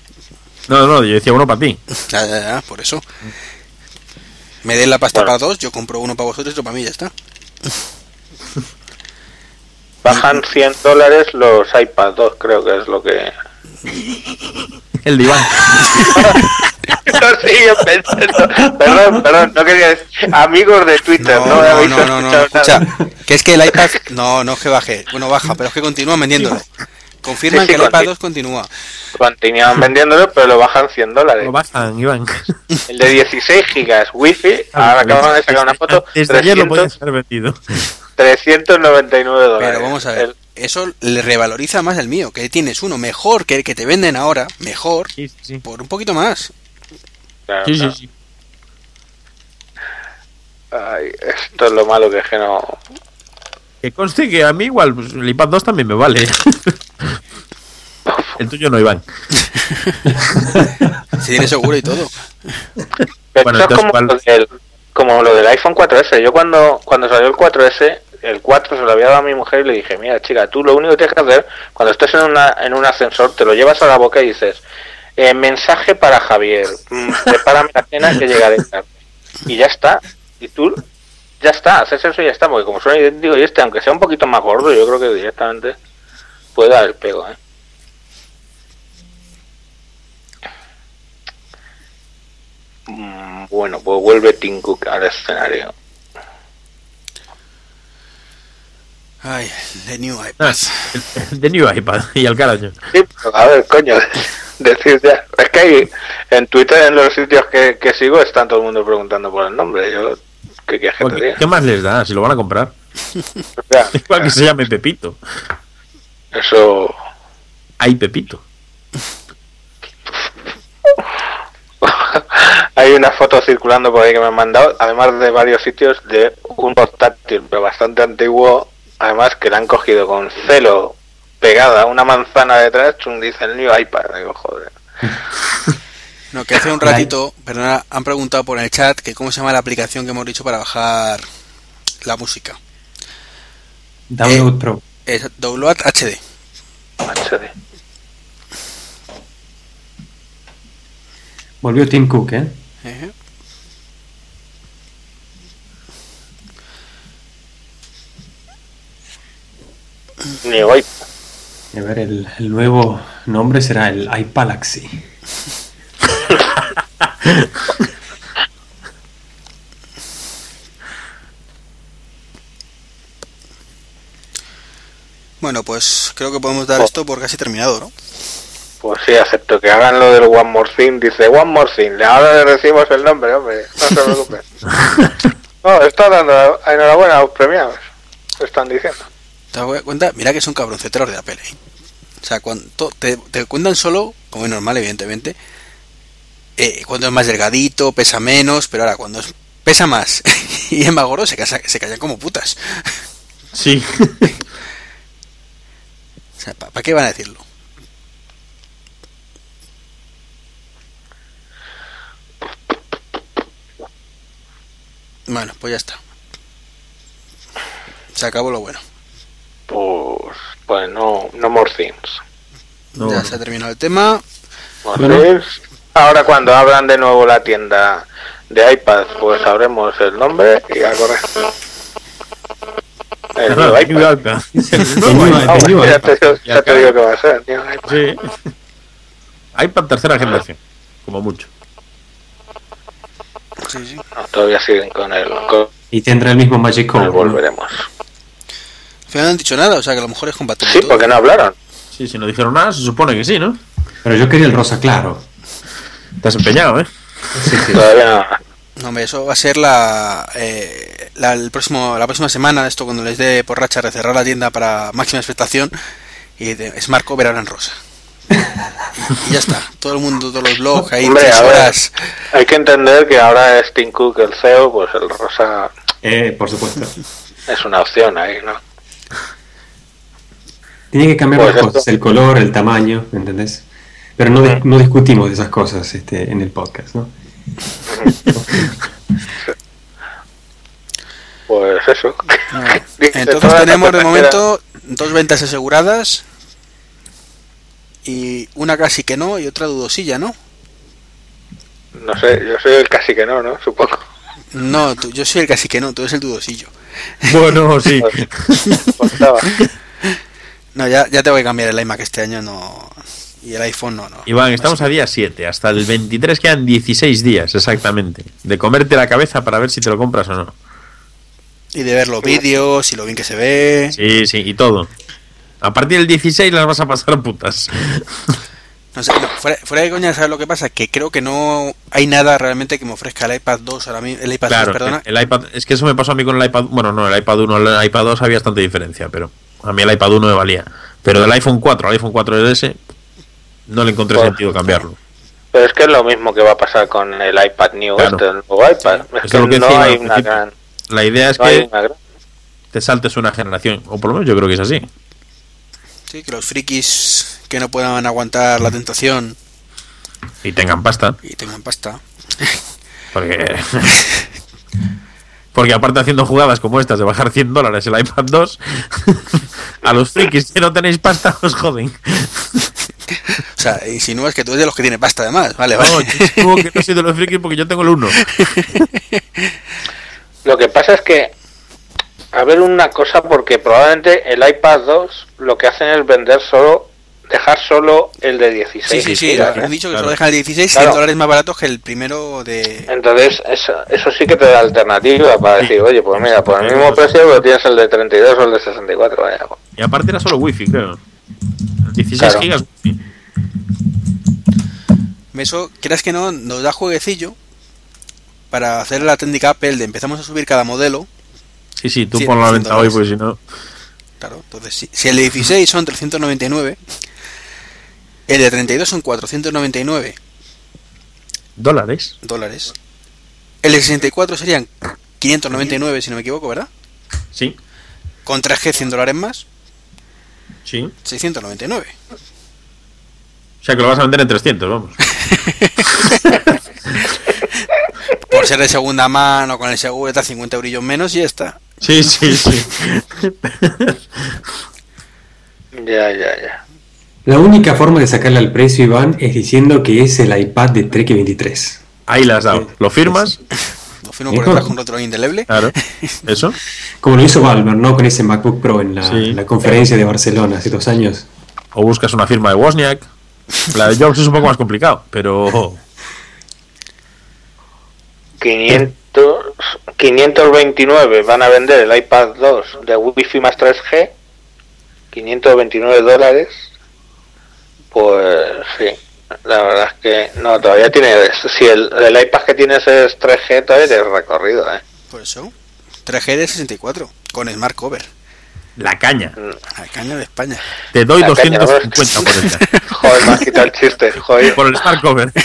No, no, yo decía uno para ti. Ya, ya, ya, por eso. Me den la pasta Bueno. para dos, yo compro uno para vosotros y otro para mí, ya está. Bajan 100 dólares los iPad 2, creo que es lo que... <laughs> El de Iván. No pensando. Perdón, perdón, no quería decir. Amigos de Twitter, No, no, me no, habéis no, no, no, escucha, que es que el iPad, no, no es que baje, bueno, baja, pero es que continúan vendiéndolo. Confirman Sí, sí, que el iPad conti- 2 continúa. Continúan vendiéndolo, pero lo bajan 100 dólares. Lo bajan, Iván. El de 16 gigas Wi-Fi, ahora acaban de sacar una foto, Desde ayer lo 300, podías haber vendido. 399 dólares. Pero vamos a ver, El- eso le revaloriza más el mío, que tienes uno mejor que el que te venden ahora, mejor, Sí, sí, sí. por un poquito más. claro, Sí, sí, claro. sí. Ay, esto es lo malo que es que no. Que conste que a mí igual pues, el iPad 2 también me vale. <laughs> El tuyo no, Iván. <laughs> Si tiene seguro y todo. Pero Bueno, esto es como, ¿cuál? lo del, como lo del iPhone 4S. Yo cuando, cuando salió el 4S, el 4 se lo había dado a mi mujer y le dije, mira chica, tú lo único que tienes que hacer, cuando estés en, una, en un ascensor, te lo llevas a la boca y dices, eh, mensaje para Javier, mm, <laughs> prepárame la cena que llegaré tarde. Y ya está. Y tú, ya está, haces eso y ya está, porque como suena idéntico y este, aunque sea un poquito más gordo, yo creo que directamente puede dar el pego, ¿eh? Mm, Bueno, pues vuelve Tim Cook al escenario. Ay, the new iPad. Ah, de New iPad <laughs> y al carajo. Sí, pero a ver, coño, <laughs> decir ya. Es que hay, en Twitter, en los sitios que, que sigo, están todo el mundo preguntando por el nombre. Yo, ¿qué quieres que te ¿Qué, diga? qué más les da si lo van a comprar? <laughs> O sea, Igual que se llame Pepito. eso. Ay, Pepito. hay una foto circulando por ahí que me han mandado, además de varios sitios, de un portátil, pero bastante antiguo. Además, que le han cogido con celo pegada a una manzana detrás, chum, dice el new iPad. Digo, joder. <laughs> No, que hace un ratito, perdona, han preguntado por el chat que cómo se llama la aplicación que hemos dicho para bajar la música. Download Pro. Es Download HD. HD. Volvió Tim Cook, ¿eh? Ejé. New iPad. A ver, el, el nuevo nombre será el iPalaxy. Bueno, pues creo que podemos dar Oh. esto por casi terminado, ¿no? Pues sí, acepto que hagan lo del One More Thing. Dice One More Thing. Ahora le recibimos el nombre, hombre. No se preocupe. <laughs> no, está dando enhorabuena a los premiados. Están diciendo. ¿Te das cuenta? Mira que son cabronceteros de Apple, ¿eh? O sea, cuando te, te cuentan solo, como es normal, evidentemente, eh, cuando es más delgadito, pesa menos, pero ahora cuando es- pesa más <laughs> y es más gordo, se, casa- se callan como putas. Sí. <laughs> O sea, ¿para qué van a decirlo? Bueno, pues ya está. Se acabó lo bueno. Pues, pues no, no More Things. No, ya se ha terminado el tema. Bueno. Ahora cuando abran de nuevo la tienda de iPad, pues sabremos el nombre y a correr. <laughs> El nuevo iPad. ya te, digo que va a ser. New iPad. Sí. iPad tercera generación. Como mucho. Sí, sí. No, todavía siguen con el, con Y tendrá el mismo Magic Code. ¿no? volveremos. Al final no han dicho nada, o sea que a lo mejor es compatible. Sí, todo. porque no hablaron. Sí, si no dijeron nada, se supone que sí, ¿no? Pero yo quería el rosa claro. Te has empeñado, ¿eh? Sí, sí. Todavía no. No, hombre, eso va a ser la, eh, la, el próximo, la próxima semana, esto cuando les dé por racha recerrar la tienda para máxima expectación y de Smart Cover ahora en rosa. Y ya está. Todo el mundo, todos los blogs, ahí Hombre, tres ver. horas. Hay que entender que ahora es Tim Cook el CEO, pues el rosa Eh, por supuesto. es una opción ahí, ¿no? Tiene que cambiar las cosas, el color, el tamaño, ¿entendés? Pero no, dis- no discutimos de esas cosas este, en el podcast, ¿no? <laughs> Pues eso. <laughs> Dice, Entonces tenemos de momento dos ventas aseguradas y una casi que no y otra dudosilla, ¿no? No sé, yo soy el casi que no, ¿no? Supongo. No, tú- yo soy el casi que no, tú eres el dudosillo. Bueno, sí. No, ya, ya tengo que cambiar el iMac este año, no. Y el iPhone no, no. Iván, estamos a día 7. Hasta el 23 quedan 16 días, exactamente. De comerte la cabeza para ver si te lo compras o no. Y de ver los vídeos y lo bien que se ve. Sí, sí, y todo. A partir del 16 las vas a pasar putas. No sé, no, fuera, fuera de coña, ¿sabes lo que pasa? Que creo que no hay nada realmente que me ofrezca el iPad 2 ahora mismo. El iPad 2, Claro, perdona. el iPad, es que eso me pasó a mí con el iPad, bueno, no, el iPad 1, el iPad 2 había bastante diferencia, pero a mí el iPad 1 me valía. Pero del iPhone 4 al iPhone 4S no le encontré Pues, sentido cambiarlo. Pero es que es lo mismo que va a pasar con el iPad New, Claro. este, el nuevo iPad. Eso Es es que lo que no decía hay una gran... La idea es no que te saltes una generación, o por lo menos yo creo que es así. Sí, que los frikis que no puedan aguantar la tentación Y tengan pasta, y tengan pasta. porque... <laughs> Porque aparte haciendo jugadas como estas de bajar 100 dólares el iPad 2, <laughs> a los frikis que no tenéis pasta os joden. O sea, insinúas que tú eres de los que tiene pasta además. Vale, No, vale. yo supongo que no soy de los frikis porque yo tengo el 1. <laughs> Lo que pasa es que, a ver una cosa, porque probablemente el iPad 2 lo que hacen es vender solo, dejar solo el de 16. Sí, sí, sí. gigas, Han ¿eh? dicho que Claro. solo dejan el 16, 100 Claro. dólares más baratos que el primero de. Entonces, eso, eso sí que te da alternativa para decir, oye, pues mira, por el mismo precio pero tienes el de 32 o el de 64. Vaya. Y aparte era solo wifi, creo. 16 Claro. gigas wifi. Eso, quieras que no, nos da jueguecillo para hacer la técnica Apple de empezamos a subir cada modelo. Sí, sí, tú a la 100 venta hoy, pues si no. Claro, entonces si, si el de 16 son 399, el de 32 son 499 ¿Dólares? dólares. El de 64 serían 599, si no me equivoco, ¿verdad? Sí. Con 3G 100 dólares más, Sí. 699. O sea que lo vas a vender en 300, vamos. <laughs> Por ser de segunda mano, con el seguro está 50 eurillos menos y ya está. Sí, sí, sí. Ya, ya, ya. La única forma de sacarle al precio, Iván, es diciendo que es el iPad de Trek 23. Ahí las has dado. ¿Lo firmas? Lo firmo por detrás con un otro indeleble. Claro. <laughs> ¿Eso? Como lo hizo Valmer, ¿no? Con ese MacBook Pro en la, Sí. en la conferencia de Barcelona hace dos años. O buscas una firma de Wozniak. La de Jobs es un poco más complicado, pero 500, 529 van a vender el iPad 2 de Wi-Fi más 3G, 529 dólares. Pues sí, la verdad es que no, todavía tiene. Si el, el iPad que tienes es 3G, todavía tienes recorrido, ¿eh? Por eso. 3G de 64, con Smart Cover. la caña. La caña de España. Te doy La caña, 250 por ella. <laughs> Joder, me has quitado el chiste, joder. Por el smart cover. <laughs>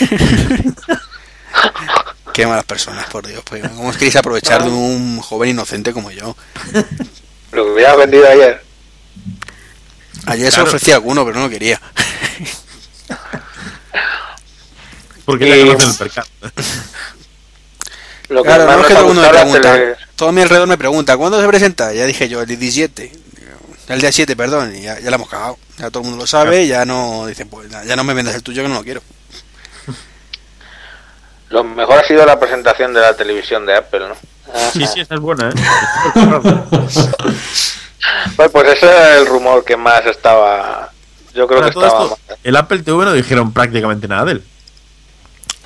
Qué malas personas, por Dios. Pues, ¿Cómo os queréis aprovechar de un joven inocente como yo? Lo que hubieras vendido ayer. Ayer se Claro. ofrecía alguno, pero no lo quería. <laughs> Porque Y- conocen el mercado. <laughs> Lo que Claro, no es que todo el mundo me pregunta. tele- Todo a mi alrededor me pregunta, ¿cuándo se presenta? Ya dije yo, el 17. El día 7, perdón, y ya, ya la hemos cagado. Ya todo el mundo lo sabe, ya no dicen, pues ya no me vendas el tuyo que no lo quiero. Lo mejor ha sido la presentación de la televisión de Apple, ¿no? Sí, sí, esa es buena, ¿eh? <laughs> Pues, pues ese era el rumor que más estaba. Yo creo Para que estaba. esto, más. el Apple TV no dijeron prácticamente nada de él.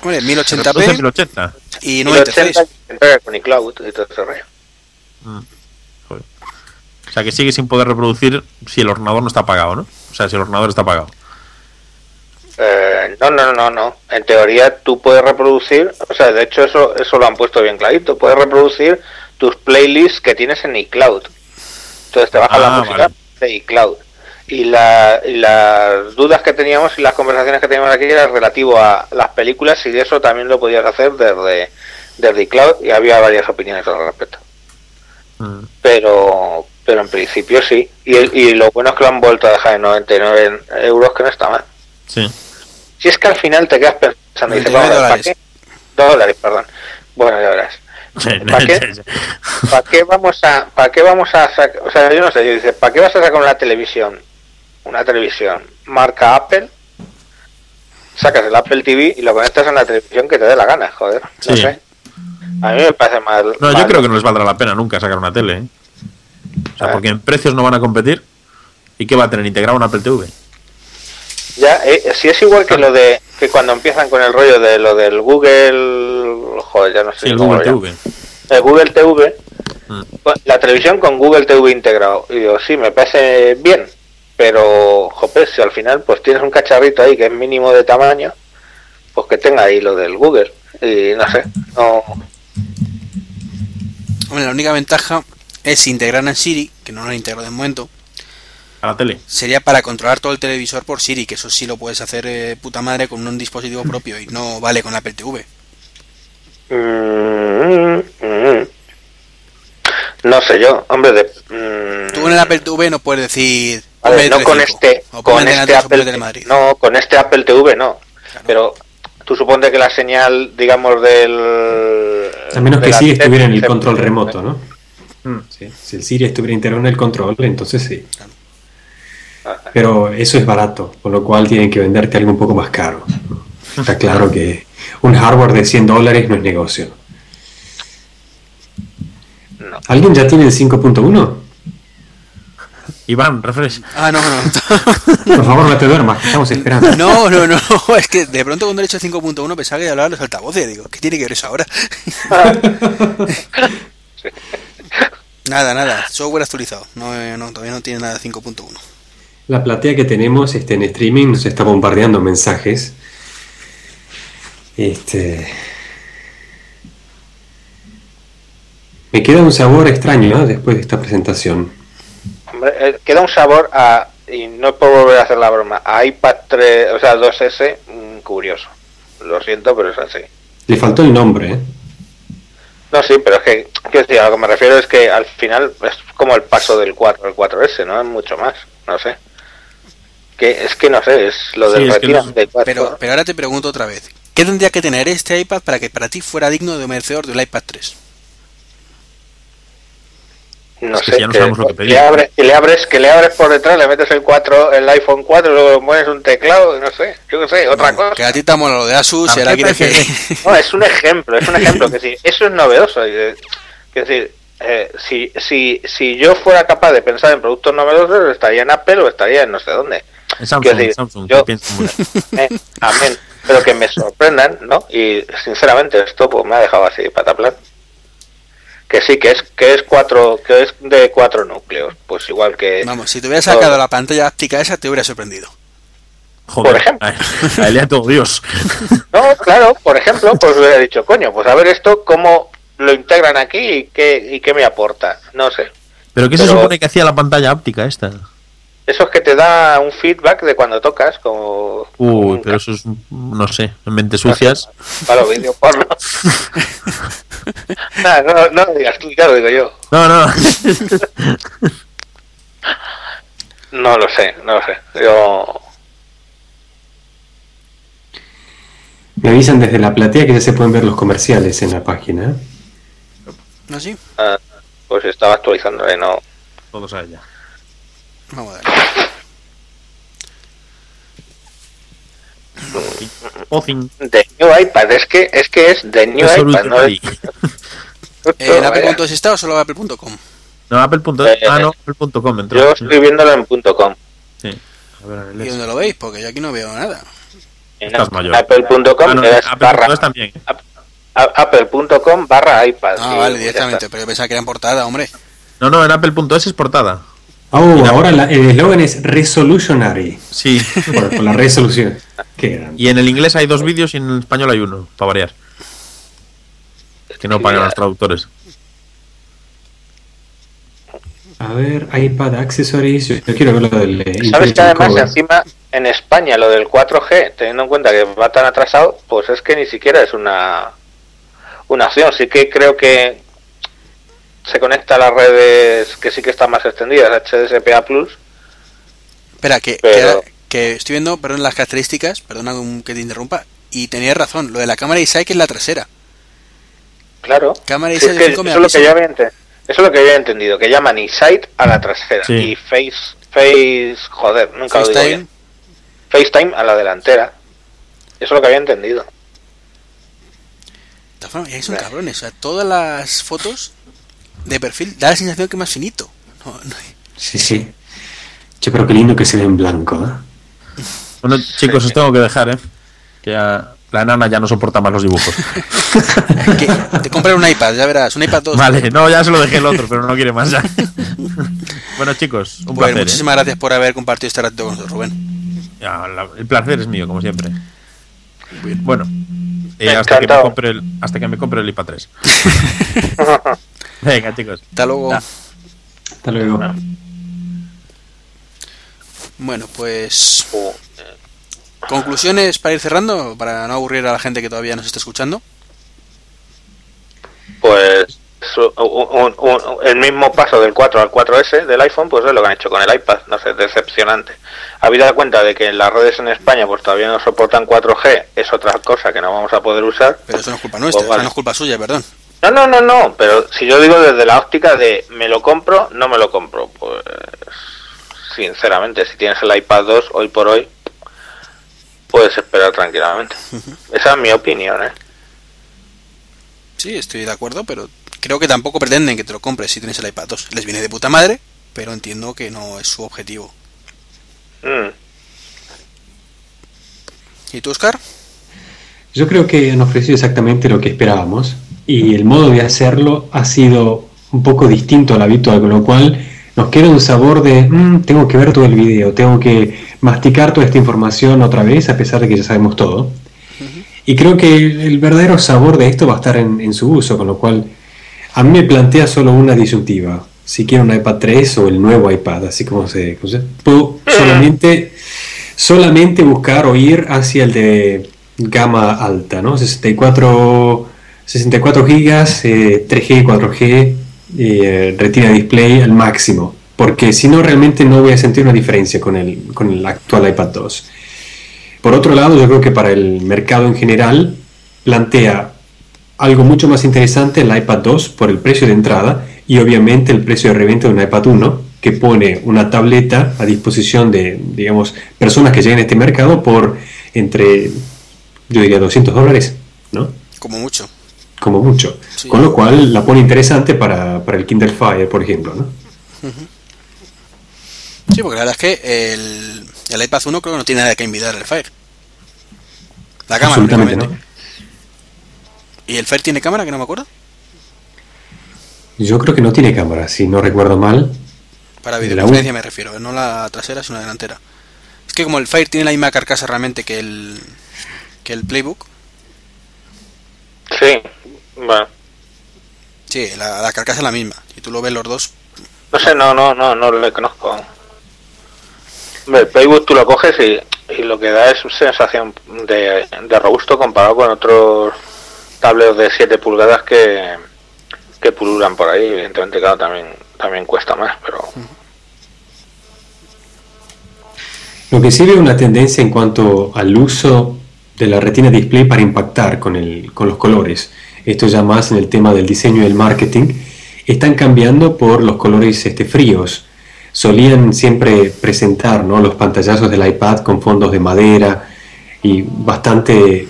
Hombre, Se reproduce en 1080p 1080. y Y 96. 80 que entrega con iCloud y todo ese rollo. Mm. O sea que sigue sin poder reproducir si el ordenador no está apagado, ¿no? O sea, si el ordenador está apagado. Eh, no, no, no, no. En teoría tú puedes reproducir, o sea, de hecho eso eso lo han puesto bien clarito. Puedes reproducir tus playlists que tienes en iCloud. Entonces te baja Ah, la música vale. de iCloud. y, la, y las dudas que teníamos y las conversaciones que teníamos aquí eran relativo a las películas y eso también lo podías hacer desde, desde iCloud y había varias opiniones al respecto. Mm. Pero pero en principio sí. Y, y lo bueno es que lo han vuelto a dejar en 99 euros, que no está mal. Sí. Si es que al final te quedas pensando, dices, 99 vamos a ver, ¿para qué? Dólares, perdón. Bueno, ya verás. <laughs> ¿Para qué, <laughs> ¿Para qué vamos a, para qué vamos a sacar, o sea, yo no sé, yo dice, ¿para qué vas a sacar una televisión, una televisión marca Apple? Sacas el Apple TV y lo conectas en la televisión que te dé la gana, joder, no Sí. sé. A mí me parece mal. No, yo creo que no les valdrá la pena nunca sacar una tele. ¿eh? O sea, porque en precios no van a competir. ¿Y qué va a tener? ¿Integrado un Apple TV? Ya, eh, si es igual que lo de que cuando empiezan con el rollo de lo del Google, joder, ya no sé Sí, el Google. TV. El Google TV, Mm. con- la televisión con Google TV integrado. Y digo, sí, me parece bien, pero, joder, si al final pues tienes un cacharrito ahí que es mínimo de tamaño, pues que tenga ahí lo del Google. Y no sé, no. Hombre, la única ventaja es si integraran en Siri, que no lo han integrado de momento, A la tele. sería para controlar todo el televisor por Siri, que eso sí lo puedes hacer eh, puta madre con un dispositivo propio y no vale con Apple TV. Mm, mm. No sé yo, hombre, de. mm, Tú en el Apple TV no puedes decir... Ver, no con este, con este 3 o ponme Apple, Telemadrid. no, con este Apple TV no. Claro. Pero tú suponte que la señal, digamos, del. A menos de que la Siri tele estuviera en el control remoto, ¿no? Sí, Si el Siri estuviera integrado en el control, entonces sí. Pero eso es barato, con lo cual tienen que venderte algo un poco más caro. Está claro que un hardware de 100 dólares no es negocio. No. ¿Alguien ya tiene el 5.1? Iván, refresh. Ah, no, no. Por favor, no te duermas, que estamos esperando. No, no, no. <laughs> Es que de pronto cuando he hecho 5.1 pensaba que hablaba los altavoces. Digo, ¿qué tiene que ver eso ahora? <laughs> nada, nada. Software actualizado. No, eh, no, todavía no tiene nada 5.1. La platea que tenemos este, en streaming nos está bombardeando mensajes. Este. Me queda un sabor extraño después de esta presentación. Eh, queda un sabor a. Y no puedo volver a hacer la broma. A iPad 3, o sea, 2S, mm, curioso. Lo siento, pero es así. Le faltó el nombre, ¿eh? No, sí, pero es que, decir, a lo que me refiero es que al final es como el paso del 4 al 4S, ¿no? Es mucho más, no sé. Que, es que no sé, es lo Sí, del es que retiro no- del 4. Pero, pero ahora te pregunto otra vez. ¿Qué tendría que tener este iPad para que para ti fuera digno de merecedor del iPad 3? no es que sé, ya no que, sabemos lo que que pedir. le abres, que le abres, que le abres por detrás, le metes el 4, el iPhone 4, luego le pones un teclado, no sé, yo qué sé, otra cosa. Que a ti te mola lo de Asus y ahora quieres que... <laughs> No, es un ejemplo, es un ejemplo que sí, eso es novedoso. Es decir, eh, si, si, si yo fuera capaz de pensar en productos novedosos, estaría en Apple o estaría en no sé dónde. En Samsung, decir, Samsung. yo-. <laughs> Eh, amén. Pero que me sorprendan, ¿no? Y sinceramente esto pues me ha dejado así pataplan. Que sí, que es que es cuatro, que es de cuatro núcleos, pues igual que Vamos, si te hubiera sacado la pantalla áptica esa, te hubiera sorprendido. Joder, por ejemplo. a- a Elia todo Dios. <laughs> No, claro, por ejemplo, pues hubiera dicho, coño, pues a ver esto, cómo lo integran aquí y qué, y qué me aporta. No sé. ¿Pero qué se supone que hacía la pantalla óptica esta? Eso es que te da un feedback de cuando tocas, como. Uy, un pero eso es, no sé, en mentes sucias. <laughs> Para los vídeos porno. <laughs> Nah, no, no lo digas tú, ya lo digo yo. No, no. <laughs> No lo sé, no lo sé. Yo. Me avisan desde la platea que ya se pueden ver los comerciales en la página. ¿No sí? ah, pues estaba actualizando, ¿eh? No. Todos a ella. Vamos a ver. Ozin. De New iPad, es que es, que es de New iPad, ¿no? Revolutionary. <laughs> ¿En. Apple.es está o solo Apple.com? No, Apple.com. Eh, Ah, no, Apple.com. entró. Yo estoy viéndolo en punto .com. Sí. A ver, ¿Y dónde lo veis? Porque yo aquí no veo nada. En Estás mayor. Apple.com Ah, no, le das Apple.com barra, también. Apple.com barra iPad. Ah, vale, directamente. Pero yo pensaba que era en portada, hombre. No, no, en Apple.es es portada. Oh, ahora la- el eslogan es Resolutionary. Sí. Por, por la resolución. <laughs> Qué grande. y en el inglés hay dos vídeos y en el español hay uno, para variar. Que no pagan los traductores. A ver, iPad Accessories. Yo, yo quiero ver lo del. eh, ¿Sabes que además Cover. encima en España lo del 4G, teniendo en cuenta que va tan atrasado, pues es que ni siquiera es una, una opción. Sí que creo que se conecta a las redes que sí que están más extendidas, HDSPA Plus. Espera, que, Pero- que, que estoy viendo, perdón, las características, perdona que te interrumpa, y tenías razón, lo de la cámara ISAI que es la trasera. Claro. Cámara Sí, ISAI es de que 5 eso, es lo que yo había eso es lo que yo había entendido, que llaman eSight a la trasera Sí. y Face, face, joder, nunca lo digo bien. FaceTime a la delantera. Eso es lo que había entendido. ya son cabrones, o sea, todas las fotos de perfil da la sensación que es más finito. No, no- Sí, sí. Che, pero qué lindo que se ve en blanco, ¿eh? Bueno, chicos, os tengo que dejar, ¿eh? Que ya la enana ya no soporta más los dibujos. <laughs> que te compras un iPad, ya verás, un iPad 2. Vale, no, ya se lo dejé el otro, pero no quiere más ya. <laughs> bueno, chicos, un Bueno, placer. ¿eh? muchísimas gracias por haber compartido este ratito con nosotros, Rubén. Ya, la- el placer es mío, como siempre. Bueno, eh, hasta, que me compre el, hasta que me compre el IPA 3. <laughs> Venga, chicos. Hasta luego. Hasta luego. Bueno, pues conclusiones para ir cerrando, para no aburrir a la gente que todavía nos está escuchando. Pues su- un- un- un- el mismo paso del 4 al 4S del iPhone, pues es lo que han hecho con el iPad, no sé, decepcionante. Habida cuenta de que las redes en España pues todavía no soportan 4G, es otra cosa que no vamos a poder usar. Pero eso no es culpa nuestra, Pues vale. eso no es culpa suya, perdón. No, no, no, no, pero si yo digo desde la óptica de me lo compro, no me lo compro, pues sinceramente, si tienes el iPad 2 hoy por hoy, puedes esperar tranquilamente. <laughs> Esa es mi opinión, ¿eh? Sí, estoy de acuerdo, pero creo que tampoco pretenden que te lo compres si tienes el iPad 2. Les viene de puta madre, pero entiendo que no es su objetivo. Mm. ¿Y tú, Oscar? Yo creo que han ofrecido exactamente lo que esperábamos y el modo de hacerlo ha sido un poco distinto al habitual, con lo cual nos queda un sabor de "Mm, tengo que ver todo el video, tengo que masticar toda esta información otra vez a pesar de que ya sabemos todo. Y creo que el verdadero sabor de esto va a estar en, en su uso, con lo cual a mí me plantea solo una disyuntiva. Si quiero un iPad 3 o el nuevo iPad, así como se... como se- puedo solamente, solamente buscar o ir hacia el de gama alta, ¿no? 64, 64 gigas, eh, 3G, 4G, eh, retina display al máximo. Porque si no, realmente no voy a sentir una diferencia con el, con el actual iPad 2. Por otro lado, yo creo que para el mercado en general plantea algo mucho más interesante el iPad 2 por el precio de entrada y obviamente el precio de reventa de un iPad 1 que pone una tableta a disposición de, digamos, personas que lleguen a este mercado por entre, yo diría, 200 dólares, ¿no? Como mucho. Como mucho. Sí. Con lo cual la pone interesante para, para el Kindle Fire, por ejemplo, ¿no? Sí, porque la verdad es que el, el iPad 1 creo que no tiene nada que envidiar al Fire. La cámara, Absolutamente, únicamente. ¿Y el Fire tiene cámara, que no me acuerdo? Yo creo que no tiene cámara, si no recuerdo mal. Para La videoconferencia me refiero, no la trasera, sino la delantera. Es que como el Fire tiene la misma carcasa realmente que el que el Playbook, Sí, bueno. sí, la, la carcasa es la misma. Si tú lo ves los dos, No sé, no, no, no, no le conozco. Hombre, El Playbook tú lo coges y, y lo que da es sensación de, de robusto comparado con otros tableros de 7 pulgadas que, que pululan por ahí. Evidentemente, claro, también, también cuesta más, pero Lo que sí veo una tendencia en cuanto al uso de la retina display para impactar con, el, con los colores. Esto ya más en el tema del diseño y el marketing. Están cambiando por los colores este, fríos. Solían siempre presentar ¿no? los pantallazos del iPad con fondos de madera y bastante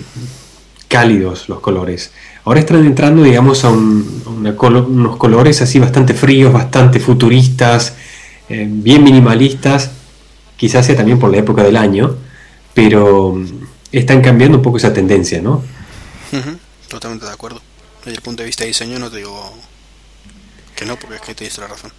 cálidos los colores. Ahora están entrando, digamos, a, unos colores así bastante fríos, bastante futuristas, eh, bien minimalistas, quizás sea también por la época del año, pero mm, están cambiando un poco esa tendencia, ¿no? ujú, totalmente de acuerdo. Desde el punto de vista de diseño no te digo que no, porque es que tienes la razón.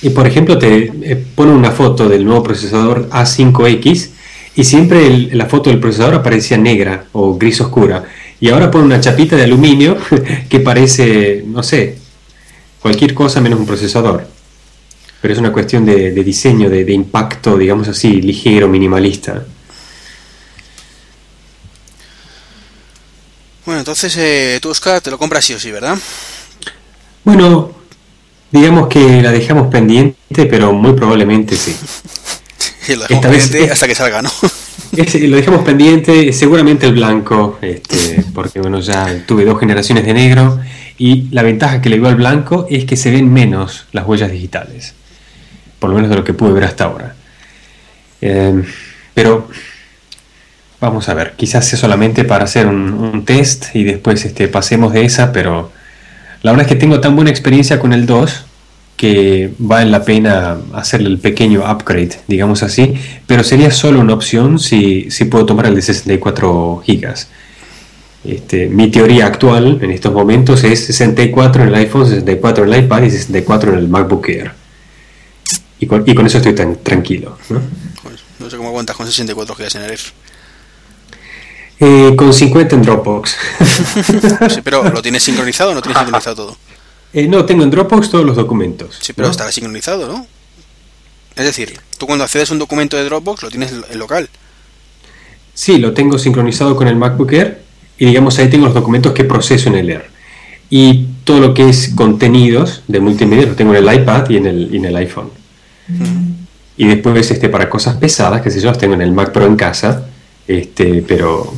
Y por ejemplo, te eh, pone una foto del nuevo procesador A5X y siempre la foto del procesador aparecía negra o gris oscura. Y ahora pone una chapita de aluminio <laughs> que parece, no sé, cualquier cosa menos un procesador. pero es una cuestión de, diseño, de impacto, digamos así, ligero, minimalista. Bueno, entonces eh, tú, Oscar, te lo compras sí o sí, ¿verdad? Bueno, digamos que la dejamos pendiente, pero muy probablemente sí. <laughs> Lo dejamos Esta vez- pendiente hasta que salga, ¿no? <laughs> Ese lo dejamos pendiente, seguramente el blanco, este, porque bueno, ya tuve dos generaciones de negro y la ventaja que le veo al blanco es que se ven menos las huellas digitales, por lo menos de lo que pude ver hasta ahora. Eh, pero vamos a ver, quizás sea solamente para hacer un, test y después este, pasemos de esa, pero la verdad es que tengo tan buena experiencia con el 2 que vale la pena hacerle el pequeño upgrade, digamos así, pero sería solo una opción si, si puedo tomar el de 64 gigas. Este, mi teoría actual en estos momentos es 64 en el iPhone, 64 en el iPad y 64 en el MacBook Air. Y con, eso estoy tan tranquilo. ¿no? Pues, sé cómo aguantas con 64 GB en el Air. Eh, con 50 en Dropbox. <laughs> Sí, pero ¿lo tienes sincronizado o no tienes sincronizado todo? Eh, no, tengo en Dropbox todos los documentos. Sí, pero ¿no? estará sincronizado, ¿no? Es decir, tú cuando accedes a un documento de Dropbox lo tienes en local. Sí, lo tengo sincronizado con el MacBook Air y digamos ahí tengo los documentos que proceso en el Air. Y todo lo que es contenidos de multimedia lo tengo en el iPad y en el, y en el iPhone. Y después este, para cosas pesadas, que sé yo, los tengo en el Mac Pro en casa, este, pero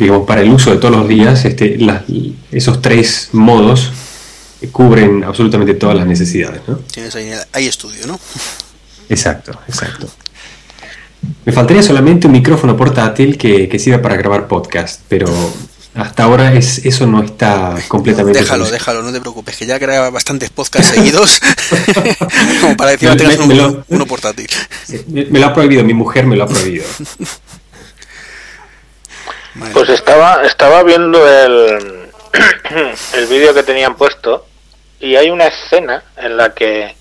digamos para el uso de todos los días, este, las- esos tres modos cubren absolutamente todas las necesidades. ¿no? Tienes ahí, hay estudio, ¿no? Exacto, exacto. Me faltaría solamente un micrófono portátil que, que sirva para grabar podcast, pero hasta ahora es, eso no está completamente... déjalo, solucionado. déjalo, no te preocupes, que ya graba bastantes podcasts seguidos <laughs> como para decir Me- me- uno, me lo- uno portátil. Me lo ha prohibido, mi mujer me lo ha prohibido. <laughs> Pues estaba, estaba viendo el, <clears throat> el vídeo que tenían puesto y hay una escena en la que,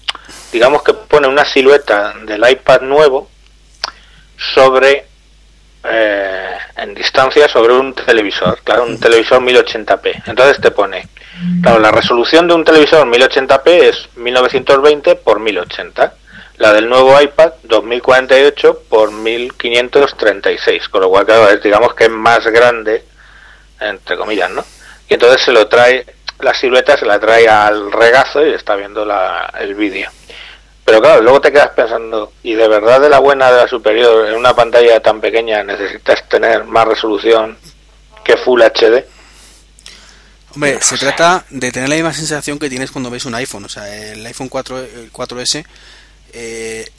digamos que pone una silueta del iPad nuevo sobre, eh, en distancia, sobre un televisor, claro, un televisor 1080p. Entonces te pone, claro, la resolución de un televisor 1080p es 1920 por 1080. La del nuevo iPad 2048 por 1536, con lo cual claro, es, digamos que es más grande, entre comillas, ¿no? Y entonces se lo trae, la silueta se la trae al regazo y está viendo la, el vídeo. Pero claro, luego te quedas pensando, ¿y de verdad de la buena, de la superior, en una pantalla tan pequeña necesitas tener más resolución que Full HD? Hombre, se trata de tener la misma sensación que tienes cuando ves un iPhone. O sea, el iPhone 4, el 4S, eh,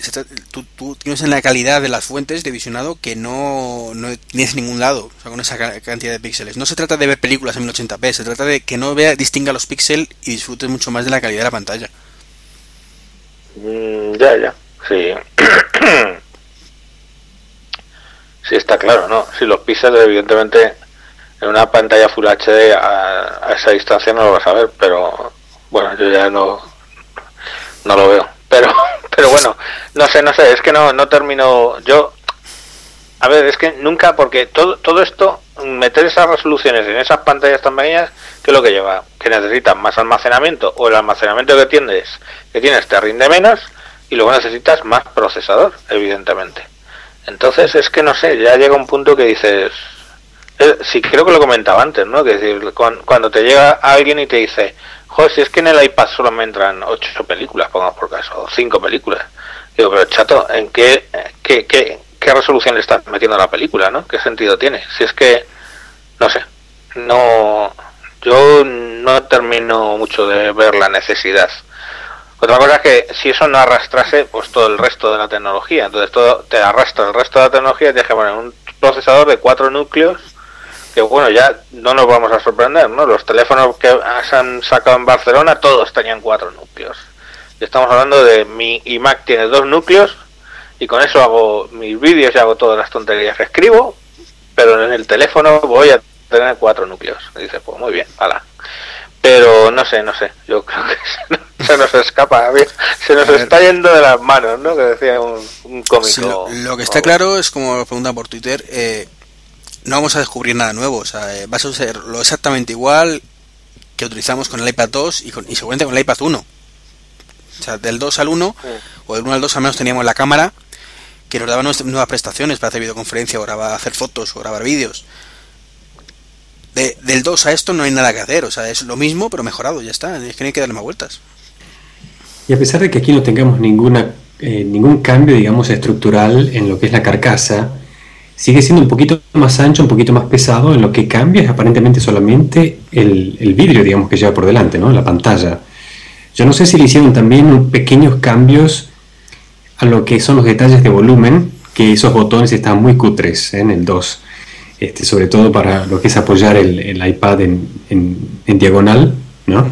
tú, tú tienes en la calidad de las fuentes de visionado que no, no tienes en ningún lado, o con esa ca- cantidad de píxeles. No se trata de ver películas en 1080p, se trata de que no vea, distinga los píxeles y disfrutes mucho más de la calidad de la pantalla. Mm, ya, ya, sí. <clears throat> sí, está claro, ¿no? Si los píxeles, evidentemente, en una pantalla Full HD a, a esa distancia no lo vas a ver, pero bueno, yo ya no, no lo veo. Pero, <laughs> pero bueno, no sé, no sé, es que no, no termino. Yo, a ver, es que nunca, porque todo, todo esto, meter esas resoluciones en esas pantallas tan pequeñas, ¿qué es lo que lleva? Que necesitas más almacenamiento o el almacenamiento que tienes, que tienes te rinde menos y luego necesitas más procesador, evidentemente. Entonces es que no sé, ya llega un punto que dices, eh, sí creo que lo comentaba antes, ¿no? Que decir, cuan- cuando te llega alguien y te dice, joder, si es que en el iPad solo me entran ocho películas, pongamos por caso, o cinco películas. Digo, pero chato, ¿en qué, qué, qué, qué resolución le estás metiendo la película, no? ¿Qué sentido tiene? Si es que, no sé, no, yo no termino mucho de ver la necesidad. Otra cosa es que si eso no arrastrase pues todo el resto de la tecnología, entonces todo te arrastra el resto de la tecnología y tienes que poner un procesador de cuatro núcleos que bueno, ya no nos vamos a sorprender, ¿no? Los teléfonos que se han sacado en Barcelona todos tenían cuatro núcleos. Y estamos hablando de mi iMac tiene dos núcleos y con eso hago mis vídeos y hago todas las tonterías que escribo, pero en el teléfono voy a tener cuatro núcleos. Y dice, pues muy bien, hala. Pero no sé, no sé, yo <laughs> creo que se nos, escapa, se nos ver. está yendo de las manos, ¿no? Que decía un, un cómico. Lo que está claro es, como lo preguntan por Twitter, eh, no vamos a descubrir nada nuevo. O sea, eh, va a ser lo exactamente igual que utilizamos con el iPad 2 y, con, y seguramente con el iPad 1. O sea, del 2 al 1, o del 1 al 2 al menos teníamos la cámara que nos daba nuevas prestaciones para hacer videoconferencia o grabar, hacer fotos o grabar vídeos. De- del 2 a esto no hay nada que hacer, o sea, es lo mismo pero mejorado, ya está, es que no hay que darle más vueltas. Y a pesar de que aquí no tengamos ninguna, eh, ningún cambio, digamos, estructural en lo que es la carcasa, sigue siendo un poquito más ancho, un poquito más pesado. En lo que cambia es aparentemente solamente el, vidrio, digamos, que lleva por delante, ¿no? La pantalla. Yo no sé si le hicieron también pequeños cambios a lo que son los detalles de volumen, que esos botones están muy cutres ¿eh? en el 2. Este, sobre todo para lo que es apoyar el, iPad en, diagonal, ¿no?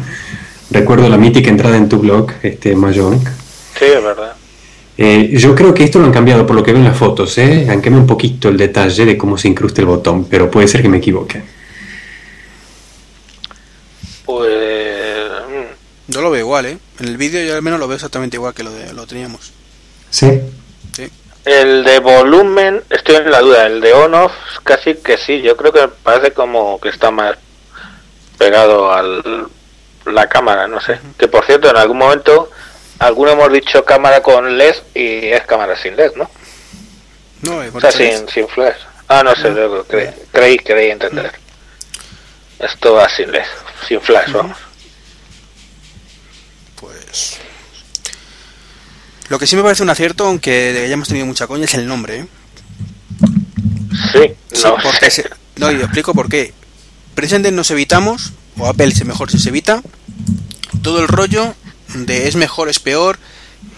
Recuerdo la mítica entrada en tu blog, este Mahjong. Sí, es verdad. Eh, yo creo que esto lo han cambiado por lo que veo en las fotos, ¿eh? Han cambiado un poquito el detalle de cómo se incrusta el botón, pero puede ser que me equivoque. Pues. mm, Yo lo veo igual, ¿eh? En el vídeo yo al menos lo veo exactamente igual que lo, de, lo teníamos. ¿Sí? Sí. El de volumen, estoy en la duda. El de on-off, casi que sí. Yo creo que parece como que está más pegado al la cámara, no sé. Que por cierto, en algún momento, algunos hemos dicho cámara con LED y es cámara sin LED, ¿no? No, eh, O sea, sin, sin flash. Ah, no sé, luego cre- creí, creí entender. Esto va sin LED, sin flash, vamos. Pues. Lo que sí me parece un acierto, aunque hayamos tenido mucha coña, es el nombre, ¿eh? Sí, Sí, no porque sé. se- no, y os explico por qué. Precisamente nos evitamos, o Apple mejor si se evita, todo el rollo de es mejor, es peor,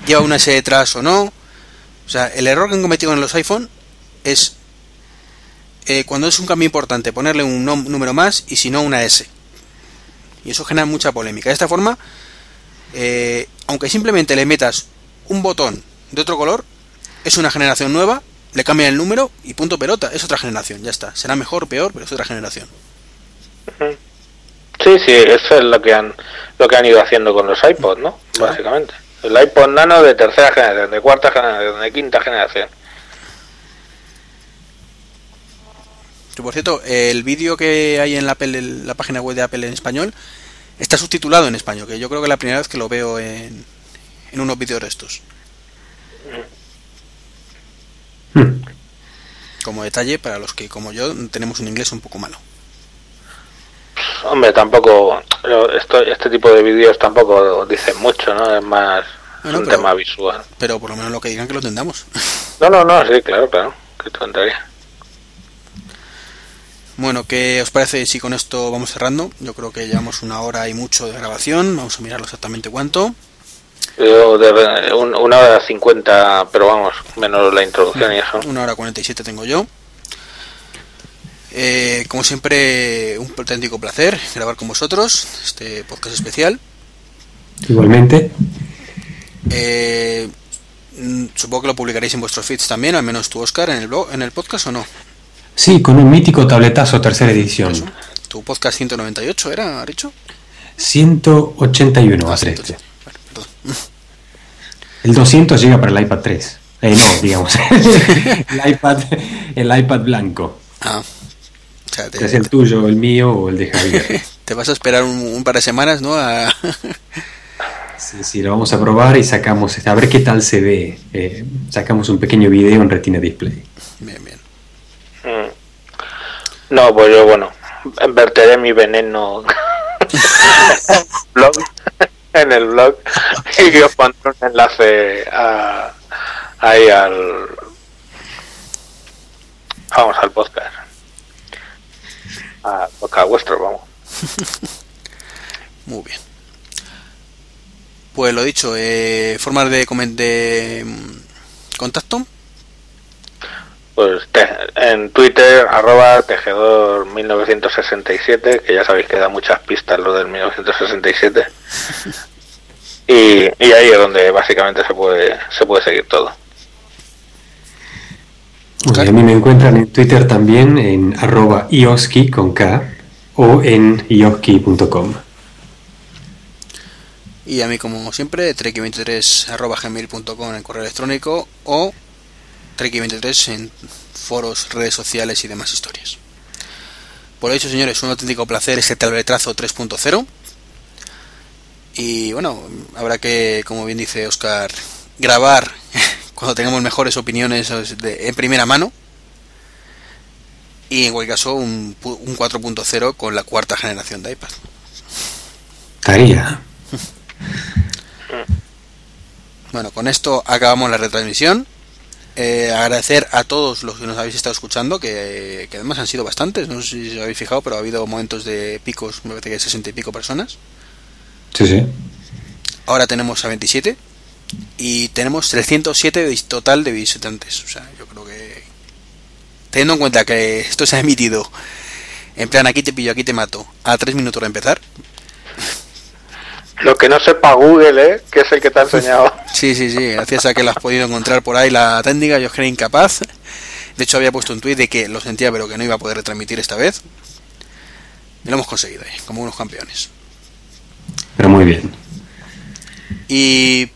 lleva una S detrás o no. O sea, el error que han cometido en los iPhone es eh, cuando es un cambio importante ponerle un número más y si no una S. Y eso genera mucha polémica. De esta forma, eh, aunque simplemente le metas un botón de otro color, es una generación nueva, le cambian el número y punto pelota, es otra generación, ya está. Será mejor, peor, pero es otra generación. Sí, sí, eso es lo que han lo que han ido haciendo con los iPods, ¿no? Básicamente. El iPod Nano de tercera generación, de cuarta generación, de quinta generación. Por cierto, el vídeo que hay en la, Apple- en la página web de Apple en español está subtitulado en español, que yo creo que es la primera vez que lo veo en, en unos vídeos de estos. Hmm. Como detalle para los que, como yo, tenemos un inglés un poco malo. Hombre, tampoco esto, este tipo de vídeos tampoco dicen mucho, ¿no? Es más Bueno, un pero- tema visual. Pero por lo menos lo que digan que lo entendamos. <laughs> No, no, no, sí, claro, claro. Qué tontería. Bueno, ¿qué os parece si con esto vamos cerrando? Yo creo que llevamos una hora y mucho de grabación. Vamos a mirarlo exactamente cuánto. Yo de, un- una hora cincuenta, pero vamos, menos la introducción y eso. Una hora 47 tengo yo. Eh, como siempre, un auténtico placer grabar con vosotros este podcast especial. Igualmente. Eh, mm, supongo que lo publicaréis en vuestros feeds también, al menos tú, Oscar, en el blog, en el podcast o no. Sí, con un mítico tabletazo tercera edición. Eso. Tu podcast 198 era, Richo. 181 va Ah, a ser 180. este. Bueno, perdón. <laughs> El 200 llega para el iPad 3. Eh, no, digamos. <laughs> el, iPad, el iPad blanco. Ah, o sea, te, Es el tuyo, el mío o el de Javier. <laughs> te vas a esperar un, un par de semanas, ¿no? A- <laughs> Sí, sí, lo vamos a probar y sacamos, este, a ver qué tal se ve. Eh, sacamos un pequeño video en Retina Display. bien, bien. Mm. No, pues yo, bueno, verteré mi veneno <laughs> blog, en el blog y os pondré un enlace a, ahí al. Vamos al podcast. Al podcast vuestro, vamos. <laughs> Muy bien. Pues lo dicho, eh, formas de, de mm, contacto. Pues te- en Twitter, arroba tejedor 1967, que ya sabéis que da muchas pistas lo del 1967. <laughs> Y, y ahí es donde básicamente se puede, se puede seguir todo. Y a mí me encuentran en Twitter también en arroba ioski con K o en ioski.com. Y a mí, como siempre, treki23.gmail.com en el correo electrónico o treki23 en foros, redes sociales y demás historias. Por dicho, señores, un auténtico placer este tabletazo 3.0. Y bueno, habrá que, como bien dice Oscar, grabar cuando tengamos mejores opiniones de, en primera mano. Y en cualquier caso, un, un 4.0 con la cuarta generación de iPad. Estaría. <laughs> Bueno, con esto acabamos la retransmisión. Eh, agradecer a todos los que nos habéis estado escuchando, que, que, además han sido bastantes, no sé si os habéis fijado, pero ha habido momentos de picos, me parece que 60 y pico personas. Sí, sí. Ahora tenemos a 27 y tenemos 307 de total de visitantes. O sea, yo creo que teniendo en cuenta que esto se ha emitido en plan aquí te pillo, aquí te mato, a 3 minutos de empezar, lo que no sepa Google, ¿eh? Que es el que te ha <laughs> enseñado. Sí, sí, sí. Gracias a que lo has podido encontrar por ahí la técnica, yo creí incapaz. De hecho, había puesto un tuit de que lo sentía, pero que no iba a poder retransmitir esta vez. Y lo hemos conseguido ahí, como unos campeones. Pero muy bien. Y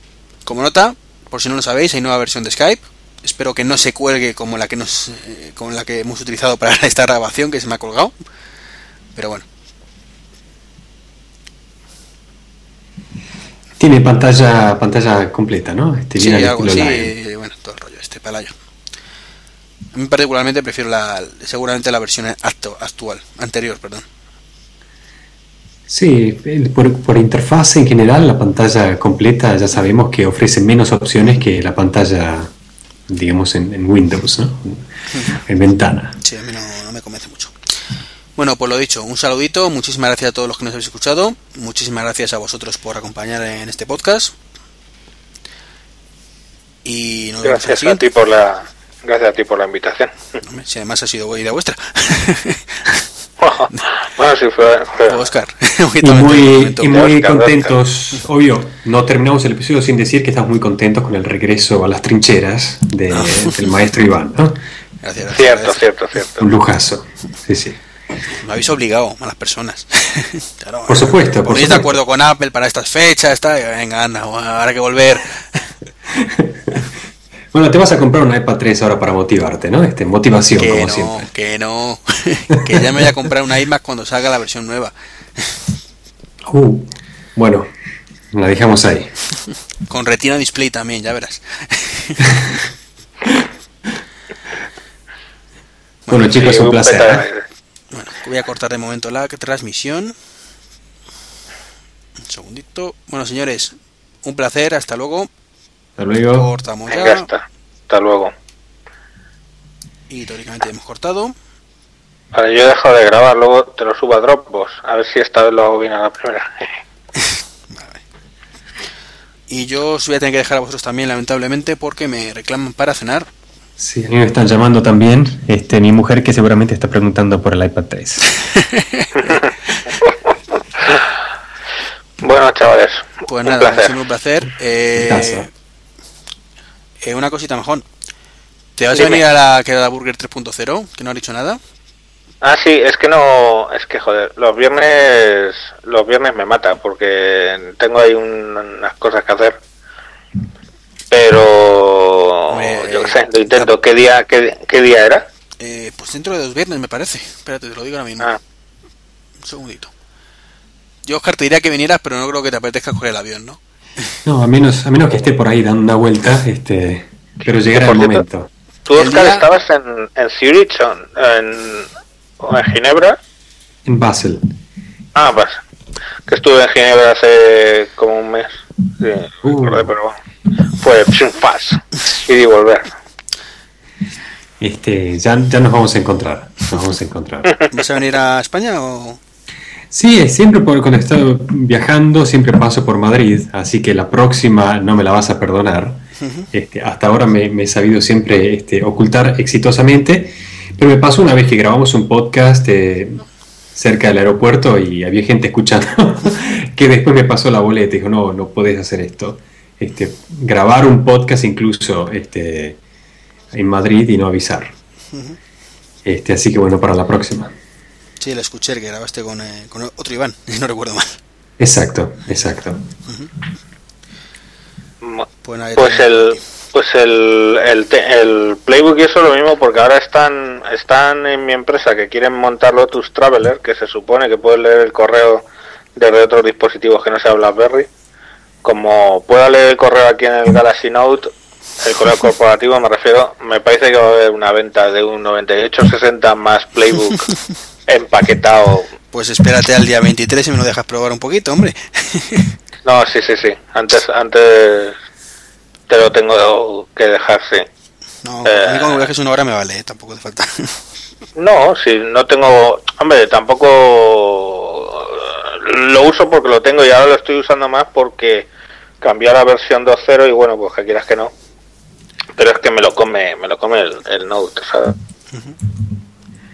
como nota, por si no lo sabéis, hay nueva versión de Skype. Espero que no se cuelgue como la que nos, eh, como la que hemos utilizado para <laughs> esta grabación, que se me ha colgado. Pero bueno. Tiene pantalla pantalla completa, ¿no? Este, sí, algo así, bueno, todo el rollo, este palayo. A mí particularmente prefiero la, seguramente la versión actual, anterior, perdón. Sí, por, por, interfaz en general, la pantalla completa ya sabemos que ofrece menos opciones que la pantalla, digamos, en, en Windows, ¿no? En ventana. Sí, a mí no, no me convence mucho. Bueno, pues lo dicho, un saludito, muchísimas gracias a todos los que nos habéis escuchado, muchísimas gracias a vosotros por acompañar en este podcast. Y nos gracias a ti por la gracias a ti por la invitación. Si además ha sido buena idea vuestra. <laughs> <laughs> bueno, sí fue, fue. Oscar. <laughs> y muy, y muy contentos, obvio, no terminamos el episodio sin decir que estamos muy contentos con el regreso a las trincheras de, del maestro Iván, ¿no? Gracias, gracias, cierto, cierto, cierto. Un lujazo. Sí, sí. Me habéis obligado a las personas. <laughs> claro, por supuesto. Por de acuerdo con Apple para estas fechas, está, venga, anda, habrá que volver. <laughs> bueno, te vas a comprar una iPad 3 ahora para motivarte, ¿no? Este, motivación, que como no, siempre. Que no, <laughs> que ya me voy a comprar una iMac cuando salga la versión nueva. Uh, bueno, la dejamos ahí. Con Retina Display también, ya verás. bueno, <laughs> bueno, chicos, un placer. ¿eh? Bueno, voy a cortar de momento la transmisión. Un segundito. Bueno, señores, un placer. Hasta luego. Hasta luego. Cortamos ya. Hasta, hasta luego. Y teóricamente hemos cortado. Vale, yo he dejado de grabar, luego te lo subo a Dropbox. A ver si esta vez lo hago bien a la primera. <laughs> vale. Y yo os voy a tener que dejar a vosotros también, lamentablemente, porque me reclaman para cenar. Sí, a mí me están llamando también. Este, mi mujer que seguramente está preguntando por el iPad 3. <laughs> bueno, chavales. Pues nada, placer. ha sido un placer. Eh, eh, una cosita mejor. ¿Te vas Dime. a venir a la quedada Burger 3.0? Que no has dicho nada. Ah, sí, es que no, es que joder, los viernes, los viernes me mata porque tengo ahí un, unas cosas que hacer pero eh, yo qué sé, lo intento. ¿Qué día, qué, qué día era? Eh, pues dentro de dos viernes, me parece. Espérate, te lo digo ahora mismo. Ah. Un segundito. Yo, Oscar, te diría que vinieras, pero no creo que te apetezca coger el avión, ¿no? No, a menos, a menos que esté por ahí dando una vuelta, este, pero llegará el momento. ¿Tú, Oscar, día... estabas en, en Zurich en, en Ginebra? En Basel. Ah, Basel. Que estuve en Ginebra hace como un mes. Sí, uh. recordé, pero bueno fue faz y de volver. Este, ya, ya nos vamos a encontrar. Nos vamos a encontrar. <laughs> ¿Vas a venir a España o...? Sí, siempre por, cuando estoy viajando, siempre paso por Madrid, así que la próxima no me la vas a perdonar. Uh -huh. este, hasta ahora me, me, he sabido siempre este, ocultar exitosamente, pero me pasó una vez que grabamos un podcast eh, cerca del aeropuerto y había gente escuchando <laughs> que después me pasó la boleta y dijo, no, no puedes hacer esto este, grabar un podcast incluso este, en Madrid y no avisar. Uh -huh. este, así que bueno, para la próxima. Sí, la escuché que grabaste con, eh, con otro Iván, si <laughs> no recuerdo mal. Exacto, exacto. Uh -huh. pues, pues el pues el, el, el, Playbook y eso es lo mismo porque ahora están están en mi empresa que quieren montar Lotus Traveler que se supone que puedes leer el correo desde otros dispositivos que no sea BlackBerry. Como pueda leer el correo aquí en el Galaxy Note, el correo corporativo me refiero, me parece que va a haber una venta de un 98-60 más Playbook <laughs> empaquetado. Pues espérate al día 23 y me lo dejas probar un poquito, hombre. no, sí, sí, sí. Antes, antes te lo tengo que dejar, sí. No, a mí como viajes una hora me vale, ¿eh? tampoco hace falta. no, sí, no tengo... Hombre, tampoco lo uso porque lo tengo y ahora lo estoy usando más porque cambié a la versión 2.0 y bueno, pues que quieras que no. Pero es que me lo come, me lo come el, Note, ¿sabes?